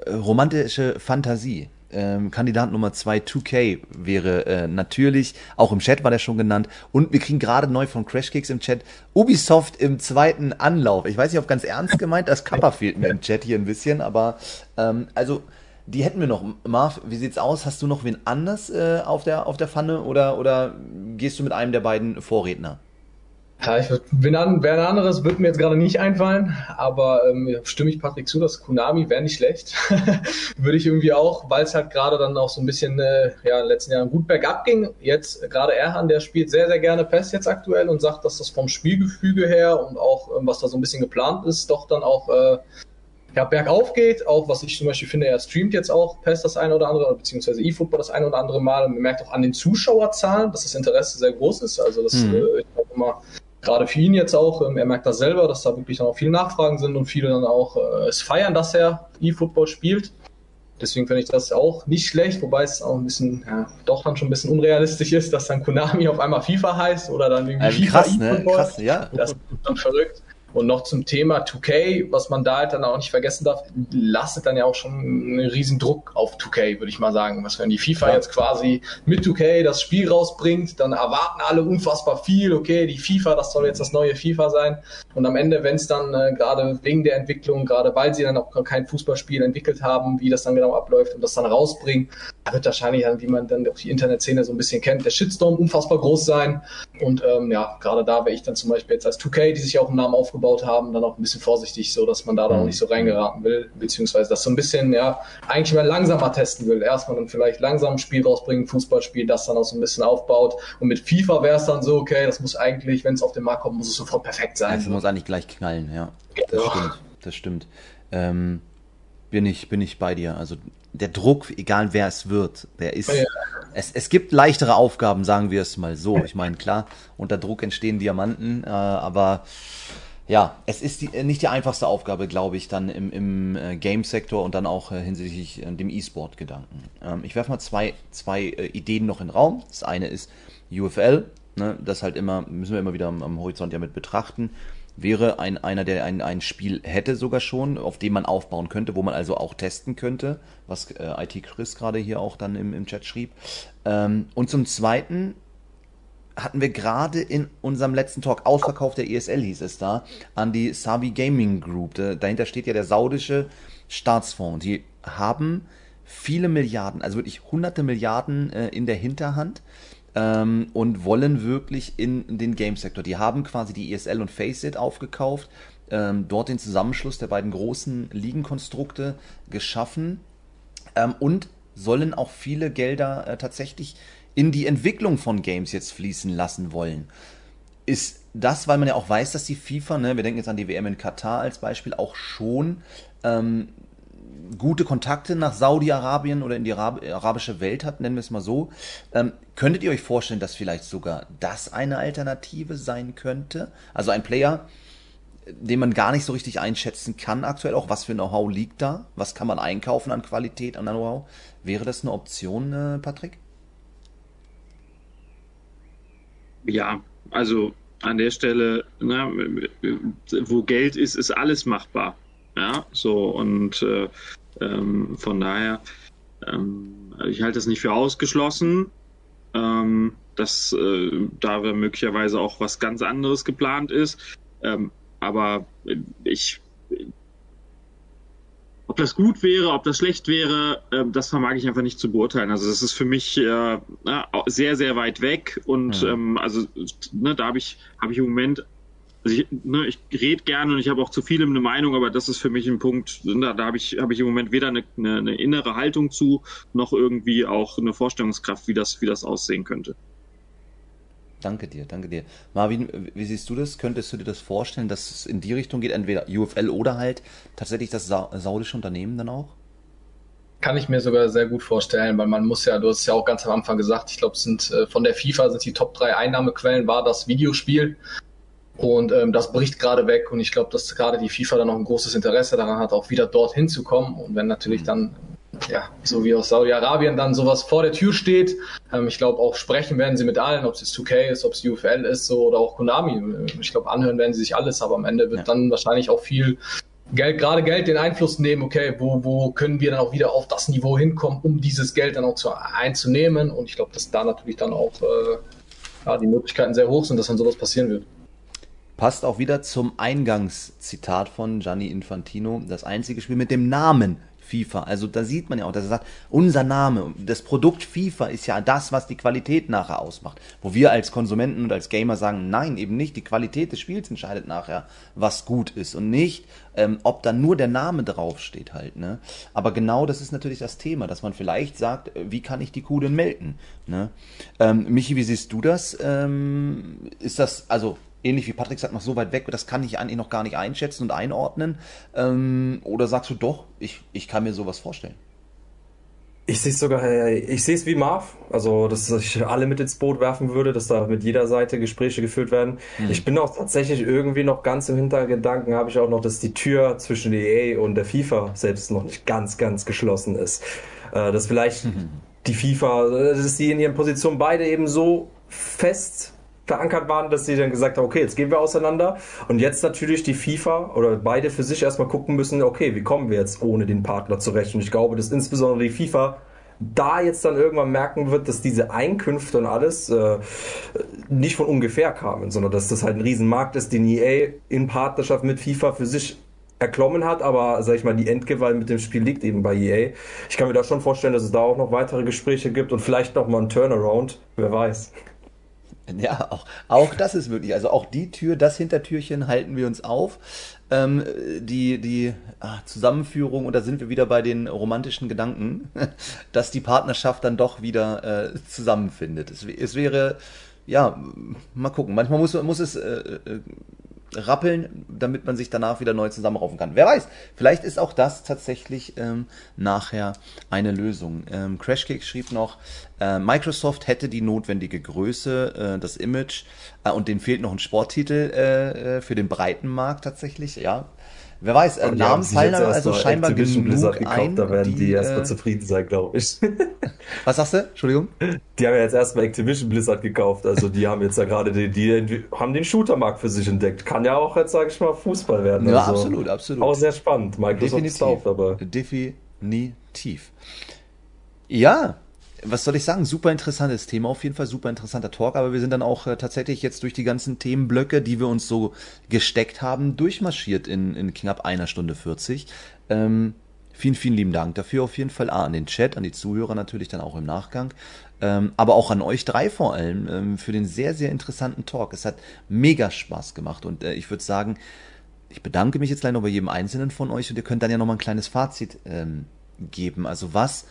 romantische Fantasie. Ähm, Kandidat Nummer 2 2K wäre äh, natürlich, auch im Chat war der schon genannt. Und wir kriegen gerade neu von Crashkicks im Chat Ubisoft im zweiten Anlauf. Ich weiß nicht, ob ganz ernst gemeint, das Kappa fehlt mir im Chat hier ein bisschen, aber ähm, also die hätten wir noch. Marv, wie sieht's aus? Hast du noch wen anders äh, auf, der, auf der Pfanne oder, oder gehst du mit einem der beiden Vorredner? Ja, ich würd, an, wer ein anderes wird mir jetzt gerade nicht einfallen, aber ähm, stimme ich Patrick zu, dass Konami wäre nicht schlecht. Würde ich irgendwie auch, weil es halt gerade dann auch so ein bisschen äh, ja, in den letzten Jahren gut bergab ging. Jetzt gerade Erhan, der spielt sehr, sehr gerne PES jetzt aktuell und sagt, dass das vom Spielgefüge her und auch ähm, was da so ein bisschen geplant ist, doch dann auch äh, ja, bergauf geht, auch was ich zum Beispiel finde, er streamt jetzt auch PES das eine oder andere, beziehungsweise eFootball das eine oder andere Mal. Und man merkt auch an den Zuschauerzahlen, dass das Interesse sehr groß ist. Also das mhm. äh, ich immer gerade für ihn jetzt auch, ähm, er merkt das selber, dass da wirklich dann auch viele Nachfragen sind und viele dann auch äh, es feiern, dass er eFootball spielt. Deswegen finde ich das auch nicht schlecht, wobei es auch ein bisschen, ja, doch dann schon ein bisschen unrealistisch ist, dass dann Konami auf einmal FIFA heißt oder dann irgendwie also FIFA krass, ne? Krass, ja. Das ist dann verrückt. Und noch zum Thema 2K, was man da halt dann auch nicht vergessen darf, lastet dann ja auch schon einen riesen Druck auf 2K, würde ich mal sagen. Was wenn die FIFA ja. jetzt quasi mit 2K das Spiel rausbringt, dann erwarten alle unfassbar viel, okay, die FIFA, das soll jetzt das neue FIFA sein. Und am Ende, wenn es dann äh, gerade wegen der Entwicklung, gerade weil sie dann auch kein Fußballspiel entwickelt haben, wie das dann genau abläuft und das dann rausbringen, da wird wahrscheinlich dann, wie man dann auch die Internetszene so ein bisschen kennt, der Shitstorm unfassbar groß sein. Und ähm, ja, gerade da wäre ich dann zum Beispiel jetzt als 2K, die sich ja auch einen Namen aufgebaut haben, dann auch ein bisschen vorsichtig, so dass man da dann auch mhm. nicht so reingeraten will, beziehungsweise das so ein bisschen, ja, eigentlich mal langsamer testen will. Erstmal dann vielleicht langsam ein Spiel rausbringen, Fußballspiel, das dann auch so ein bisschen aufbaut. Und mit FIFA wäre es dann so, okay, das muss eigentlich, wenn es auf den Markt kommt, muss es sofort perfekt sein. Es muss eigentlich gleich knallen, ja. Das ja. stimmt, das stimmt. Ähm, bin ich, bin ich bei dir. Also der Druck, egal wer es wird, der ist. Ja. Es, es gibt leichtere Aufgaben, sagen wir es mal so. Ich meine, klar, unter Druck entstehen Diamanten, äh, aber ja, es ist die, nicht die einfachste Aufgabe, glaube ich, dann im, im äh, Game-Sektor und dann auch äh, hinsichtlich äh, dem E-Sport-Gedanken. Ähm, ich werfe mal zwei, zwei äh, Ideen noch in den Raum. Das eine ist UFL, ne, das halt immer, müssen wir immer wieder am, am Horizont ja mit betrachten wäre ein, einer, der ein, ein Spiel hätte sogar schon, auf dem man aufbauen könnte, wo man also auch testen könnte, was äh, IT Chris gerade hier auch dann im, im Chat schrieb. Ähm, und zum Zweiten hatten wir gerade in unserem letzten Talk, Ausverkauf der ESL hieß es da, an die Sabi Gaming Group. Dahinter steht ja der saudische Staatsfonds. Die haben viele Milliarden, also wirklich hunderte Milliarden äh, in der Hinterhand ähm, und wollen wirklich in den Game-Sektor. Die haben quasi die ESL und Faceit aufgekauft, ähm, dort den Zusammenschluss der beiden großen Ligenkonstrukte geschaffen ähm, und sollen auch viele Gelder äh, tatsächlich in die Entwicklung von Games jetzt fließen lassen wollen. Ist das, weil man ja auch weiß, dass die FIFA, ne, wir denken jetzt an die WM in Katar als Beispiel, auch schon ähm, gute Kontakte nach Saudi-Arabien oder in die Arab arabische Welt hat, nennen wir es mal so. Ähm, könntet ihr euch vorstellen, dass vielleicht sogar das eine Alternative sein könnte? Also ein Player, den man gar nicht so richtig einschätzen kann aktuell, auch was für Know-how liegt da, was kann man einkaufen an Qualität, an Know-how. Wäre das eine Option, äh, Patrick? Ja, also an der Stelle, na, wo Geld ist, ist alles machbar. Ja, so und äh, ähm, von daher, ähm, ich halte es nicht für ausgeschlossen, ähm, dass äh, da möglicherweise auch was ganz anderes geplant ist. Ähm, aber ich ob das gut wäre, ob das schlecht wäre, äh, das vermag ich einfach nicht zu beurteilen. Also das ist für mich äh, sehr, sehr weit weg und ja. ähm, also ne, da habe ich, habe ich im Moment also ich, ne, ich rede gerne und ich habe auch zu vielem eine Meinung, aber das ist für mich ein Punkt, da, da habe ich, hab ich im Moment weder eine, eine, eine, innere Haltung zu, noch irgendwie auch eine Vorstellungskraft, wie das, wie das aussehen könnte. Danke dir, danke dir. Marvin, wie siehst du das? Könntest du dir das vorstellen, dass es in die Richtung geht, entweder UFL oder halt tatsächlich das Sa saudische Unternehmen dann auch? Kann ich mir sogar sehr gut vorstellen, weil man muss ja, du hast ja auch ganz am Anfang gesagt, ich glaube, sind äh, von der FIFA sind die Top 3 Einnahmequellen war das Videospiel. Und ähm, das bricht gerade weg und ich glaube, dass gerade die FIFA dann noch ein großes Interesse daran hat, auch wieder dorthin zu kommen. Und wenn natürlich dann ja, so wie aus Saudi-Arabien dann sowas vor der Tür steht. Ähm, ich glaube, auch sprechen werden sie mit allen, ob es jetzt 2K ist, ob es UFL ist so, oder auch Konami. Ich glaube, anhören werden sie sich alles, aber am Ende wird ja. dann wahrscheinlich auch viel Geld, gerade Geld den Einfluss nehmen, okay, wo, wo können wir dann auch wieder auf das Niveau hinkommen, um dieses Geld dann auch zu, einzunehmen. Und ich glaube, dass da natürlich dann auch äh, ja, die Möglichkeiten sehr hoch sind, dass dann sowas passieren wird. Passt auch wieder zum Eingangszitat von Gianni Infantino. Das einzige Spiel mit dem Namen FIFA. Also da sieht man ja auch, dass er sagt, unser Name, das Produkt FIFA ist ja das, was die Qualität nachher ausmacht. Wo wir als Konsumenten und als Gamer sagen, nein, eben nicht. Die Qualität des Spiels entscheidet nachher, was gut ist und nicht, ähm, ob dann nur der Name draufsteht halt. Ne? Aber genau das ist natürlich das Thema, dass man vielleicht sagt, äh, wie kann ich die Kuh denn melken? Ne? Ähm, Michi, wie siehst du das? Ähm, ist das, also ähnlich wie Patrick sagt, noch so weit weg, das kann ich eigentlich noch gar nicht einschätzen und einordnen? Ähm, oder sagst du doch, ich, ich kann mir sowas vorstellen? Ich sehe es sogar, äh, ich sehe es wie Marv, also dass ich alle mit ins Boot werfen würde, dass da mit jeder Seite Gespräche geführt werden. Mhm. Ich bin auch tatsächlich irgendwie noch ganz im Hintergedanken, habe ich auch noch, dass die Tür zwischen EA und der FIFA selbst noch nicht ganz, ganz geschlossen ist. Äh, dass vielleicht mhm. die FIFA, äh, dass die in ihren Positionen beide eben so fest verankert waren, dass sie dann gesagt haben, okay, jetzt gehen wir auseinander. Und jetzt natürlich die FIFA oder beide für sich erstmal gucken müssen, okay, wie kommen wir jetzt ohne den Partner zurecht? Und ich glaube, dass insbesondere die FIFA da jetzt dann irgendwann merken wird, dass diese Einkünfte und alles äh, nicht von ungefähr kamen, sondern dass das halt ein Riesenmarkt ist, den EA in Partnerschaft mit FIFA für sich erklommen hat, aber sag ich mal, die Endgewalt mit dem Spiel liegt eben bei EA. Ich kann mir da schon vorstellen, dass es da auch noch weitere Gespräche gibt und vielleicht noch mal ein Turnaround, wer weiß. Ja, auch, auch das ist möglich. Also auch die Tür, das Hintertürchen halten wir uns auf. Ähm, die die ah, Zusammenführung, und da sind wir wieder bei den romantischen Gedanken, dass die Partnerschaft dann doch wieder äh, zusammenfindet. Es, es, wäre, ja, mal gucken. Manchmal muss, muss es äh, äh rappeln, damit man sich danach wieder neu zusammenraufen kann. Wer weiß, vielleicht ist auch das tatsächlich ähm, nachher eine Lösung. Ähm, Crashkick schrieb noch, äh, Microsoft hätte die notwendige Größe, äh, das Image äh, und denen fehlt noch ein Sporttitel äh, äh, für den breiten Markt tatsächlich, ja. Wer weiß, äh, Namen fallen also scheinbar Activision genug Blizzard gekauft, ein. Da werden die, die erstmal äh, zufrieden sein, glaube ich. Was sagst du? Entschuldigung? Die haben ja jetzt erstmal Activision Blizzard gekauft. Also die haben jetzt ja gerade, die, die haben den Shootermarkt für sich entdeckt. Kann ja auch jetzt, sage ich mal, Fußball werden. Ja, also absolut, absolut. Auch sehr spannend. Microsoft Definitiv. ist auf, aber. Definitiv. Ja, was soll ich sagen? Super interessantes Thema, auf jeden Fall super interessanter Talk, aber wir sind dann auch äh, tatsächlich jetzt durch die ganzen Themenblöcke, die wir uns so gesteckt haben, durchmarschiert in, in knapp einer Stunde 40. Ähm, vielen, vielen lieben Dank dafür auf jeden Fall. Ah, an den Chat, an die Zuhörer natürlich dann auch im Nachgang. Ähm, aber auch an euch drei vor allem ähm, für den sehr, sehr interessanten Talk. Es hat mega Spaß gemacht und äh, ich würde sagen, ich bedanke mich jetzt noch bei jedem Einzelnen von euch und ihr könnt dann ja noch mal ein kleines Fazit ähm, geben. Also was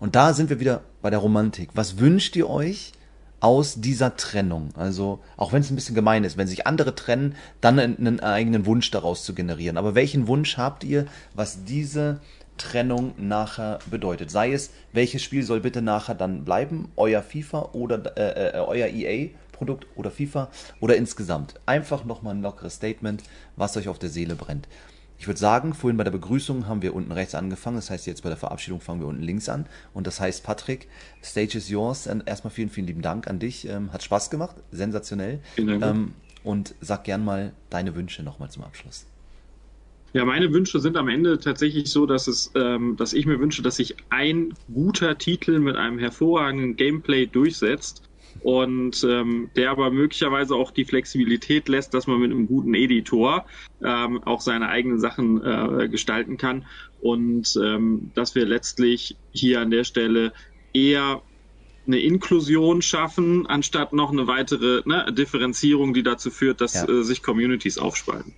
und da sind wir wieder bei der Romantik. Was wünscht ihr euch aus dieser Trennung? Also, auch wenn es ein bisschen gemein ist, wenn sich andere trennen, dann einen eigenen Wunsch daraus zu generieren. Aber welchen Wunsch habt ihr, was diese Trennung nachher bedeutet? Sei es, welches Spiel soll bitte nachher dann bleiben? Euer FIFA oder äh, äh, euer EA? Produkt oder FIFA oder insgesamt. Einfach nochmal ein lockeres Statement, was euch auf der Seele brennt. Ich würde sagen, vorhin bei der Begrüßung haben wir unten rechts angefangen. Das heißt, jetzt bei der Verabschiedung fangen wir unten links an. Und das heißt, Patrick, Stage is yours. Und erstmal vielen, vielen lieben Dank an dich. Ähm, hat Spaß gemacht. Sensationell. Vielen Dank. Ähm, und sag gern mal deine Wünsche nochmal zum Abschluss. Ja, meine Wünsche sind am Ende tatsächlich so, dass es, ähm, dass ich mir wünsche, dass sich ein guter Titel mit einem hervorragenden Gameplay durchsetzt und ähm, der aber möglicherweise auch die Flexibilität lässt, dass man mit einem guten Editor ähm, auch seine eigenen Sachen äh, gestalten kann und ähm, dass wir letztlich hier an der Stelle eher eine Inklusion schaffen, anstatt noch eine weitere ne, Differenzierung, die dazu führt, dass ja. äh, sich Communities aufspalten.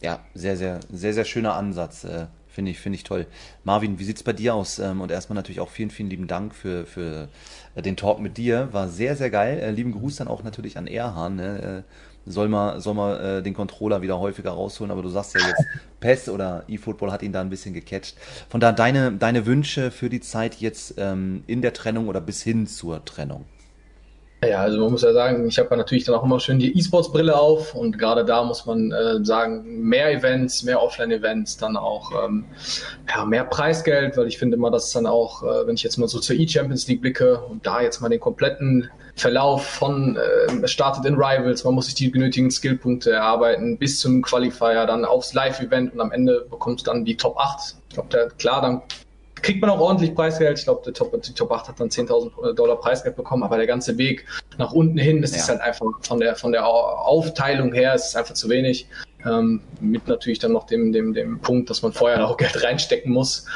Ja, sehr, sehr, sehr, sehr schöner Ansatz. Äh, Finde ich, finde ich toll. Marvin, wie sieht's bei dir aus? Ähm, und erstmal natürlich auch vielen, vielen lieben Dank für, für äh, den Talk mit dir. War sehr, sehr geil. Äh, lieben Gruß dann auch natürlich an Erhan. Ne? Äh, soll mal, soll mal äh, den Controller wieder häufiger rausholen, aber du sagst ja jetzt, PES oder eFootball hat ihn da ein bisschen gecatcht. Von da deine, deine Wünsche für die Zeit jetzt ähm, in der Trennung oder bis hin zur Trennung. Ja, also man muss ja sagen, ich habe ja natürlich dann auch immer schön die E-Sports-Brille auf und gerade da muss man äh, sagen, mehr Events, mehr Offline-Events, dann auch ähm, ja, mehr Preisgeld, weil ich finde immer, dass dann auch, äh, wenn ich jetzt mal so zur E-Champions League blicke und da jetzt mal den kompletten Verlauf von äh, startet in Rivals, man muss sich die genötigen Skillpunkte erarbeiten bis zum Qualifier, dann aufs Live-Event und am Ende bekommt dann die Top 8. Ich glaube, klar, dann kriegt man auch ordentlich Preisgeld. Ich glaube, der Top, die Top 8 hat dann 10.000 Dollar Preisgeld bekommen, aber der ganze Weg nach unten hin, das ja. ist halt einfach von der, von der Aufteilung her, ist einfach zu wenig. Ähm, mit natürlich dann noch dem, dem, dem Punkt, dass man vorher auch Geld reinstecken muss.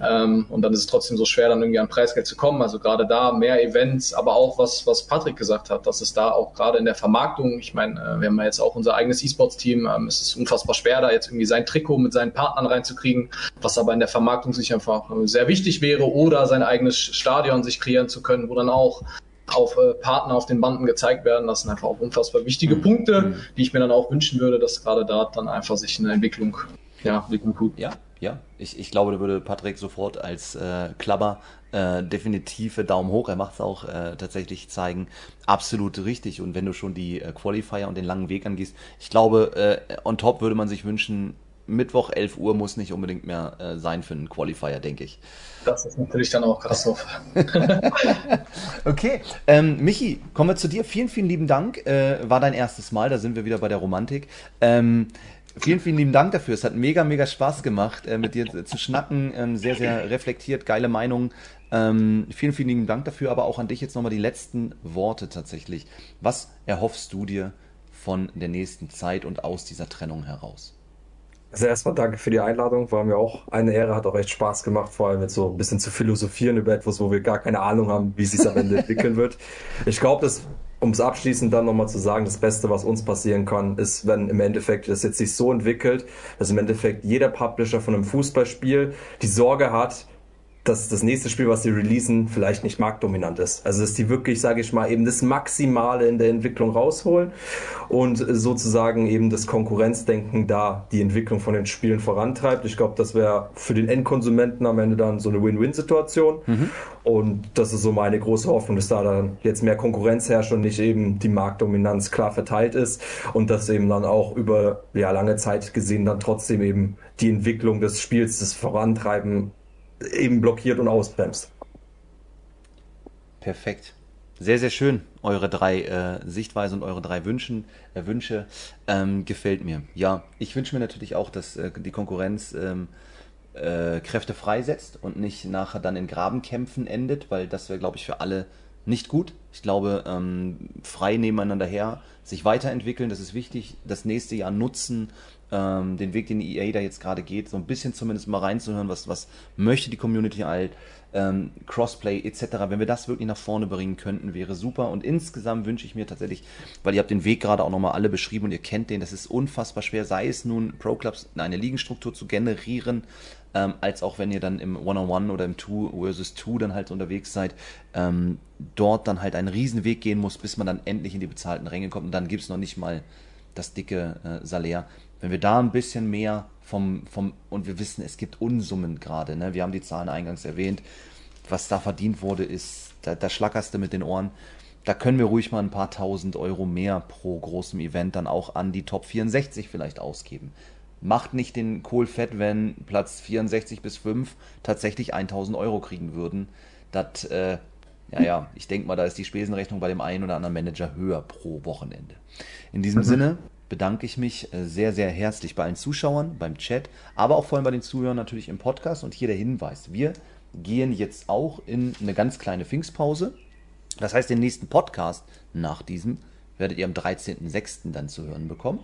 Ähm, und dann ist es trotzdem so schwer, dann irgendwie an Preisgeld zu kommen. Also gerade da mehr Events, aber auch was, was Patrick gesagt hat, dass es da auch gerade in der Vermarktung, ich meine, äh, wir haben ja jetzt auch unser eigenes E-Sports-Team, ähm, es ist unfassbar schwer, da jetzt irgendwie sein Trikot mit seinen Partnern reinzukriegen, was aber in der Vermarktung sich einfach äh, sehr wichtig wäre oder sein eigenes Stadion sich kreieren zu können, wo dann auch auf äh, Partner auf den Banden gezeigt werden. Das sind einfach auch unfassbar wichtige mhm. Punkte, mhm. die ich mir dann auch wünschen würde, dass gerade da dann einfach sich eine Entwicklung, ja, Entwicklung tut. Ja, ja, ich, ich glaube, da würde Patrick sofort als äh, Klapper äh, definitive Daumen hoch, er macht es auch äh, tatsächlich zeigen, absolut richtig. Und wenn du schon die äh, Qualifier und den langen Weg angehst, ich glaube, äh, on top würde man sich wünschen, Mittwoch 11 Uhr muss nicht unbedingt mehr äh, sein für einen Qualifier, denke ich. Das ist natürlich dann auch krass. okay, ähm, Michi, kommen wir zu dir. Vielen, vielen lieben Dank. Äh, war dein erstes Mal, da sind wir wieder bei der Romantik. Ähm, Vielen, vielen lieben Dank dafür. Es hat mega, mega Spaß gemacht, äh, mit dir zu schnacken. Ähm, sehr, sehr reflektiert, geile Meinung. Ähm, vielen, vielen lieben Dank dafür, aber auch an dich jetzt nochmal die letzten Worte tatsächlich. Was erhoffst du dir von der nächsten Zeit und aus dieser Trennung heraus? Also erstmal danke für die Einladung, war mir auch eine Ehre, hat auch echt Spaß gemacht, vor allem jetzt so ein bisschen zu philosophieren über etwas, wo wir gar keine Ahnung haben, wie es sich am Ende entwickeln wird. Ich glaube, das um es abschließend dann nochmal zu sagen, das Beste, was uns passieren kann, ist, wenn im Endeffekt das jetzt sich so entwickelt, dass im Endeffekt jeder Publisher von einem Fußballspiel die Sorge hat, dass das nächste Spiel, was sie releasen, vielleicht nicht marktdominant ist. Also dass die wirklich, sage ich mal, eben das Maximale in der Entwicklung rausholen und sozusagen eben das Konkurrenzdenken da die Entwicklung von den Spielen vorantreibt. Ich glaube, das wäre für den Endkonsumenten am Ende dann so eine Win-Win-Situation. Mhm. Und das ist so meine große Hoffnung, dass da dann jetzt mehr Konkurrenz herrscht und nicht eben die Marktdominanz klar verteilt ist und dass eben dann auch über ja, lange Zeit gesehen dann trotzdem eben die Entwicklung des Spiels, das Vorantreiben eben blockiert und ausbremst. Perfekt. Sehr, sehr schön, eure drei äh, Sichtweisen und eure drei Wünschen, äh, Wünsche. Ähm, gefällt mir. Ja, ich wünsche mir natürlich auch, dass äh, die Konkurrenz ähm, äh, Kräfte freisetzt und nicht nachher dann in Grabenkämpfen endet, weil das wäre, glaube ich, für alle nicht gut. Ich glaube, ähm, frei nebeneinander her, sich weiterentwickeln, das ist wichtig. Das nächste Jahr nutzen, ähm, den Weg, den EA da jetzt gerade geht, so ein bisschen zumindest mal reinzuhören, was, was möchte die Community halt, ähm, Crossplay etc. Wenn wir das wirklich nach vorne bringen könnten, wäre super. Und insgesamt wünsche ich mir tatsächlich, weil ihr habt den Weg gerade auch nochmal alle beschrieben und ihr kennt den, das ist unfassbar schwer, sei es nun Pro Clubs eine Ligenstruktur zu generieren, ähm, als auch wenn ihr dann im One-on-One oder im Two versus Two dann halt unterwegs seid, ähm, dort dann halt einen riesen Weg gehen muss, bis man dann endlich in die bezahlten Ränge kommt und dann gibt es noch nicht mal das dicke äh, Salär. Wenn wir da ein bisschen mehr vom, vom, und wir wissen, es gibt Unsummen gerade, ne? wir haben die Zahlen eingangs erwähnt, was da verdient wurde, ist, da, da schlackerst du mit den Ohren. Da können wir ruhig mal ein paar tausend Euro mehr pro großem Event dann auch an die Top 64 vielleicht ausgeben. Macht nicht den Kohl fett, wenn Platz 64 bis 5 tatsächlich 1000 Euro kriegen würden. Das, äh, ja, ja, ich denke mal, da ist die Spesenrechnung bei dem einen oder anderen Manager höher pro Wochenende. In diesem mhm. Sinne, bedanke ich mich äh, sehr, sehr herzlich bei allen Zuschauern, beim Chat, aber auch vor allem bei den Zuhörern natürlich im Podcast. Und hier der Hinweis: Wir gehen jetzt auch in eine ganz kleine Pfingstpause. Das heißt, den nächsten Podcast nach diesem werdet ihr am 13.06. dann zu hören bekommen.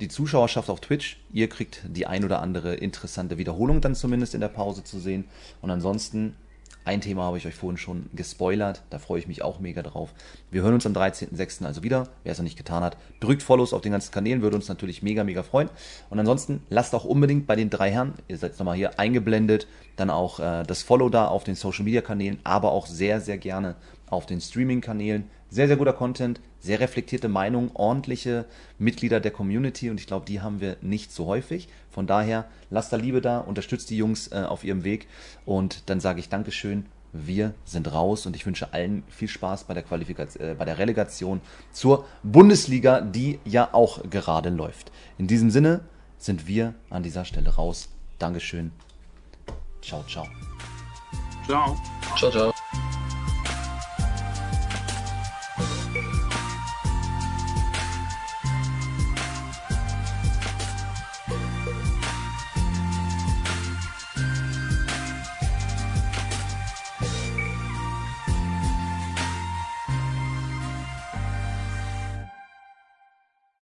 Die Zuschauerschaft auf Twitch, ihr kriegt die ein oder andere interessante Wiederholung dann zumindest in der Pause zu sehen. Und ansonsten ein Thema habe ich euch vorhin schon gespoilert, da freue ich mich auch mega drauf. Wir hören uns am 13.06. also wieder. Wer es noch nicht getan hat, drückt Follows auf den ganzen Kanälen, würde uns natürlich mega, mega freuen. Und ansonsten lasst auch unbedingt bei den drei Herren, ihr seid nochmal hier eingeblendet, dann auch äh, das Follow da auf den Social Media Kanälen, aber auch sehr, sehr gerne auf den Streaming Kanälen. Sehr, sehr guter Content, sehr reflektierte Meinung, ordentliche Mitglieder der Community und ich glaube, die haben wir nicht so häufig. Von daher, lasst da Liebe da, unterstützt die Jungs äh, auf ihrem Weg und dann sage ich Dankeschön. Wir sind raus und ich wünsche allen viel Spaß bei der, Qualifikation, äh, bei der Relegation zur Bundesliga, die ja auch gerade läuft. In diesem Sinne sind wir an dieser Stelle raus. Dankeschön. Ciao, ciao. Ciao. Ciao, ciao.